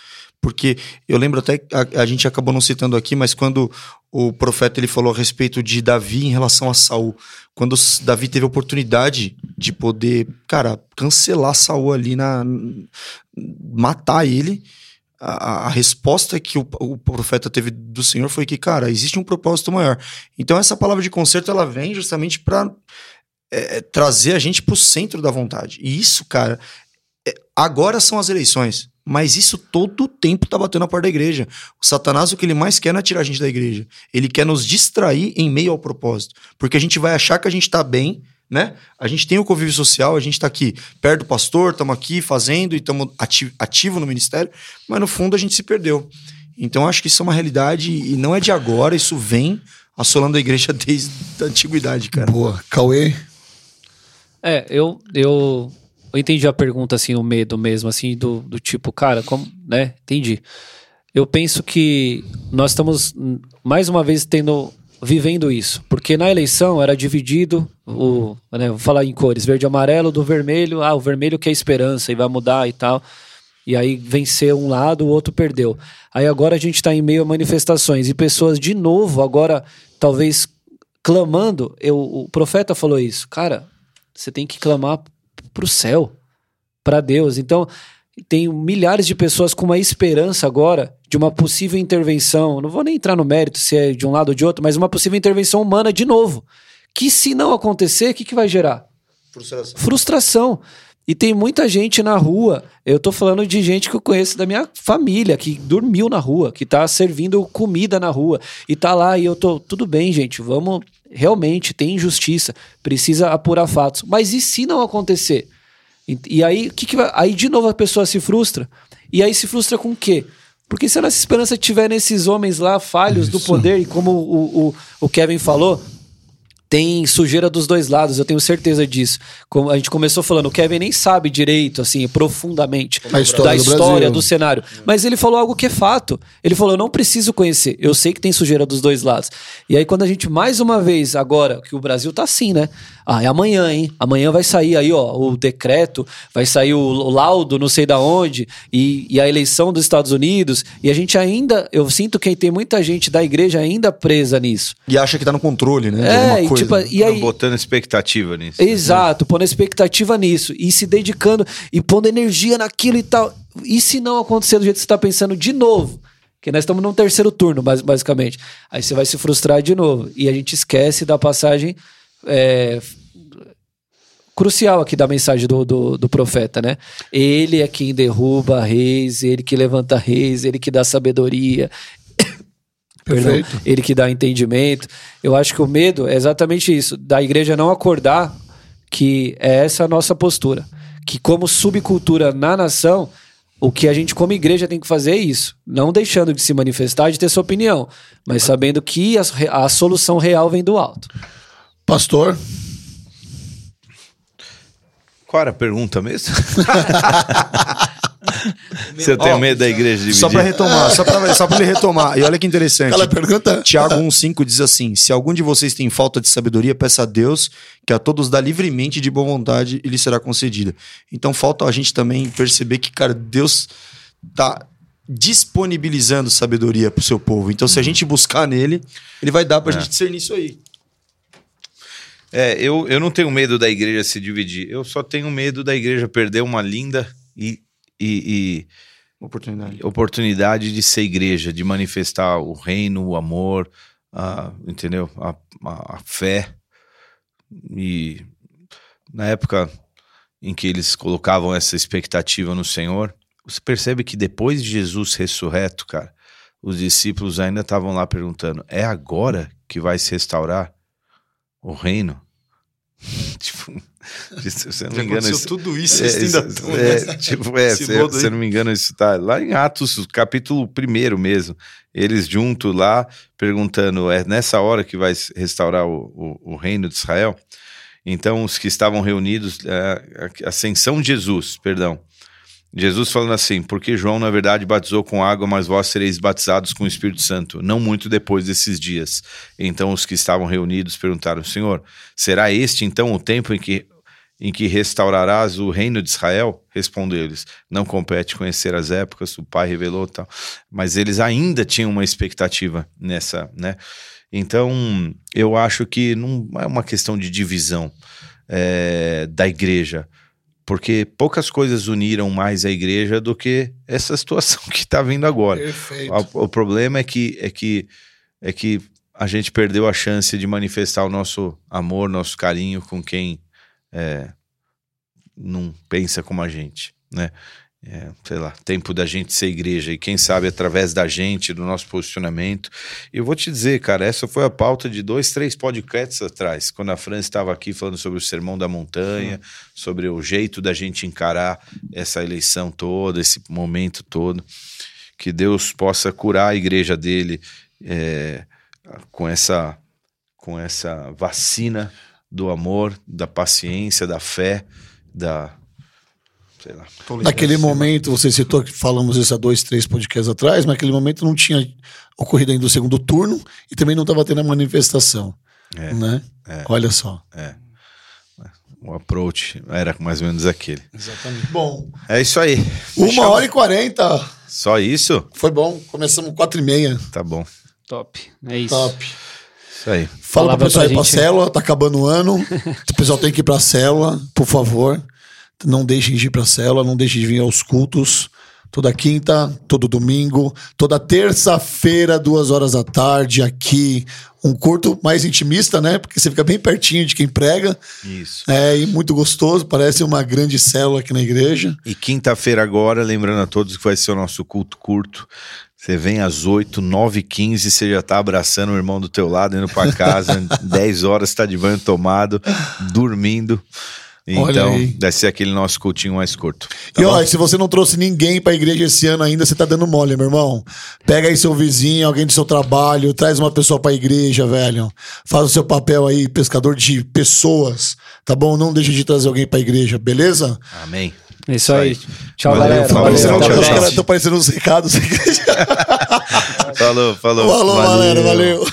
Porque eu lembro até, a, a gente acabou não citando aqui, mas quando o profeta ele falou a respeito de Davi em relação a Saul, quando Davi teve a oportunidade de poder, cara, cancelar Saul ali na matar ele, a, a resposta que o, o profeta teve do Senhor foi que, cara, existe um propósito maior. Então essa palavra de conserto ela vem justamente para trazer a gente para o centro da vontade. E isso, cara, é, agora são as eleições. Mas isso todo o tempo tá batendo na porta da igreja. O Satanás, o que ele mais quer não é tirar a gente da igreja. Ele quer nos distrair em meio ao propósito. Porque a gente vai achar que a gente tá bem, né? A gente tem o convívio social, a gente tá aqui perto do pastor, estamos aqui fazendo e estamos ati ativo no ministério, mas no fundo a gente se perdeu. Então acho que isso é uma realidade e não é de agora, isso vem assolando a igreja desde a antiguidade, cara. Boa. Cauê? É, eu, eu, eu entendi a pergunta, assim, o medo mesmo, assim, do, do tipo, cara, como, né? Entendi. Eu penso que nós estamos, mais uma vez, tendo, vivendo isso. Porque na eleição era dividido, o, né, vou falar em cores, verde e amarelo, do vermelho, ah, o vermelho que é esperança e vai mudar e tal. E aí venceu um lado, o outro perdeu. Aí agora a gente está em meio a manifestações e pessoas de novo, agora talvez clamando. Eu, o profeta falou isso, cara. Você tem que clamar para o céu, para Deus. Então tem milhares de pessoas com uma esperança agora de uma possível intervenção. Não vou nem entrar no mérito se é de um lado ou de outro, mas uma possível intervenção humana de novo. Que se não acontecer, o que, que vai gerar? Frustração. frustração. E tem muita gente na rua. Eu tô falando de gente que eu conheço da minha família, que dormiu na rua, que tá servindo comida na rua. E tá lá e eu tô. Tudo bem, gente, vamos. Realmente, tem injustiça. Precisa apurar fatos. Mas e se não acontecer? E, e aí, o que, que vai. Aí de novo a pessoa se frustra. E aí se frustra com o quê? Porque se a nossa esperança estiver nesses homens lá, falhos do poder, e como o, o, o Kevin falou, tem sujeira dos dois lados, eu tenho certeza disso. Como a gente começou falando, o Kevin nem sabe direito, assim, profundamente história da do história, Brasil. do cenário. Mas ele falou algo que é fato. Ele falou: eu não preciso conhecer, eu sei que tem sujeira dos dois lados. E aí, quando a gente, mais uma vez, agora, que o Brasil tá assim, né? Ah, é amanhã, hein? Amanhã vai sair aí, ó, o decreto, vai sair o, o laudo, não sei da onde, e, e a eleição dos Estados Unidos. E a gente ainda, eu sinto que tem muita gente da igreja ainda presa nisso. E acha que tá no controle, né? É, e, coisa. tipo, e aí. Botando expectativa nisso. Exato, pondo expectativa nisso e se dedicando e pondo energia naquilo e tal. E se não acontecer do jeito que você está pensando de novo? Que nós estamos num terceiro turno, bas- basicamente. Aí você vai se frustrar de novo. E a gente esquece da passagem é, crucial aqui da mensagem do, do, do profeta, né? Ele é quem derruba reis, ele que levanta reis, ele que dá sabedoria, Perdão, Perfeito. ele que dá entendimento. Eu acho que o medo é exatamente isso, da igreja não acordar que é essa a nossa postura. Que como subcultura na nação, o que a gente como igreja tem que fazer é isso. Não deixando de se manifestar, de ter sua opinião, mas sabendo que a, a solução real vem do alto. Pastor, Qual era a pergunta mesmo? Se eu tenho Ó, medo da igreja dividir. Só pra retomar, só pra, só pra ele retomar. E olha que interessante. aquela pergunta. Tiago 1,5 diz assim: Se algum de vocês tem falta de sabedoria, peça a Deus, que a todos dá livremente de boa vontade e lhe será concedida. Então falta a gente também perceber que, cara, Deus tá disponibilizando sabedoria pro seu povo. Então, se a gente buscar nele, ele vai dar pra gente discernir isso aí. É, eu, eu não tenho medo da igreja se dividir. Eu só tenho medo da igreja perder uma linda e, e- Oportunidade. e oportunidade de ser igreja, de manifestar o reino, o amor, a, entendeu? A, a- a fé. E na época em que eles colocavam essa expectativa no Senhor, você percebe que depois de Jesus ressurreto, cara, os discípulos ainda estavam lá perguntando: é agora que vai se restaurar o reino? tipo, se eu não me engano, isso, tudo isso, é, ainda estão é, nessa- tipo, é, se, se eu não me engano, isso tá lá em Atos, capítulo 1 mesmo. Eles juntos lá, perguntando: é nessa hora que vai restaurar o, o, o reino de Israel? Então, os que estavam reunidos, é, a ascensão de Jesus, perdão. Jesus falando assim, porque João, na verdade, batizou com água, mas vós sereis batizados com o Espírito Santo, não muito depois desses dias. Então os que estavam reunidos perguntaram, Senhor, será este então o tempo em que, em que restaurarás o reino de Israel? Respondeu eles, não compete conhecer as épocas, o Pai revelou tal. Mas eles ainda tinham uma expectativa nessa, né? Então, eu acho que não é uma questão de divisão é, da igreja porque poucas coisas uniram mais a igreja do que essa situação que está vindo agora. Perfeito. O, o problema é que, é que é que a gente perdeu a chance de manifestar o nosso amor, nosso carinho com quem é, não pensa como a gente, né? É, sei lá, tempo da gente ser igreja e quem sabe através da gente, do nosso posicionamento. Eu vou te dizer, cara, essa foi a pauta de dois, três podcasts atrás, quando a Fran estava aqui falando sobre o Sermão da Montanha, sobre o jeito da gente encarar essa eleição toda, esse momento todo. Que Deus possa curar a igreja dele é, com essa com essa vacina do amor, da paciência, da fé, da sei lá. Naquele momento, você citou que falamos isso há dois, três podcasts atrás, mas naquele momento não tinha ocorrido ainda o segundo turno e também não estava tendo a manifestação. É, né? é. Olha só. O approach era mais ou menos aquele. Exatamente. Bom, É isso aí. uma hora e quarenta. Só isso? Foi bom. Começamos quatro e meia. Tá bom. Top. É isso. Top. Isso aí. Fala Palavra pro pessoal pra ir pra gente. célula, tá acabando o ano. o pessoal tem que ir pra célula, por favor. Não deixem de ir pra célula, não deixem de vir aos cultos. Toda quinta, todo domingo, toda terça-feira, duas horas da tarde, aqui. Um curto mais intimista, né? Porque você fica bem pertinho de quem prega. Isso. É, e muito gostoso, parece uma grande célula aqui na igreja. E quinta-feira agora, lembrando a todos que vai ser o nosso culto curto. Você vem às 8, 9 15 você já tá abraçando o irmão do teu lado, indo pra casa, 10 horas tá de banho tomado, dormindo. Olha Então, deve ser aquele nosso cultinho mais curto. Tá E ó, se você não trouxe ninguém pra igreja esse ano ainda, você tá dando mole, meu irmão. Pega aí seu vizinho, alguém do seu trabalho, traz uma pessoa pra igreja, velho. Faz o seu papel aí, pescador de pessoas, tá bom? Não deixe de trazer alguém pra igreja, beleza? Amém. É isso aí. Tchau, Valeu, galera. falou, Valeu, caras estão parecendo uns recados. Falou, falou. Falou, Valeu. galera, valeu.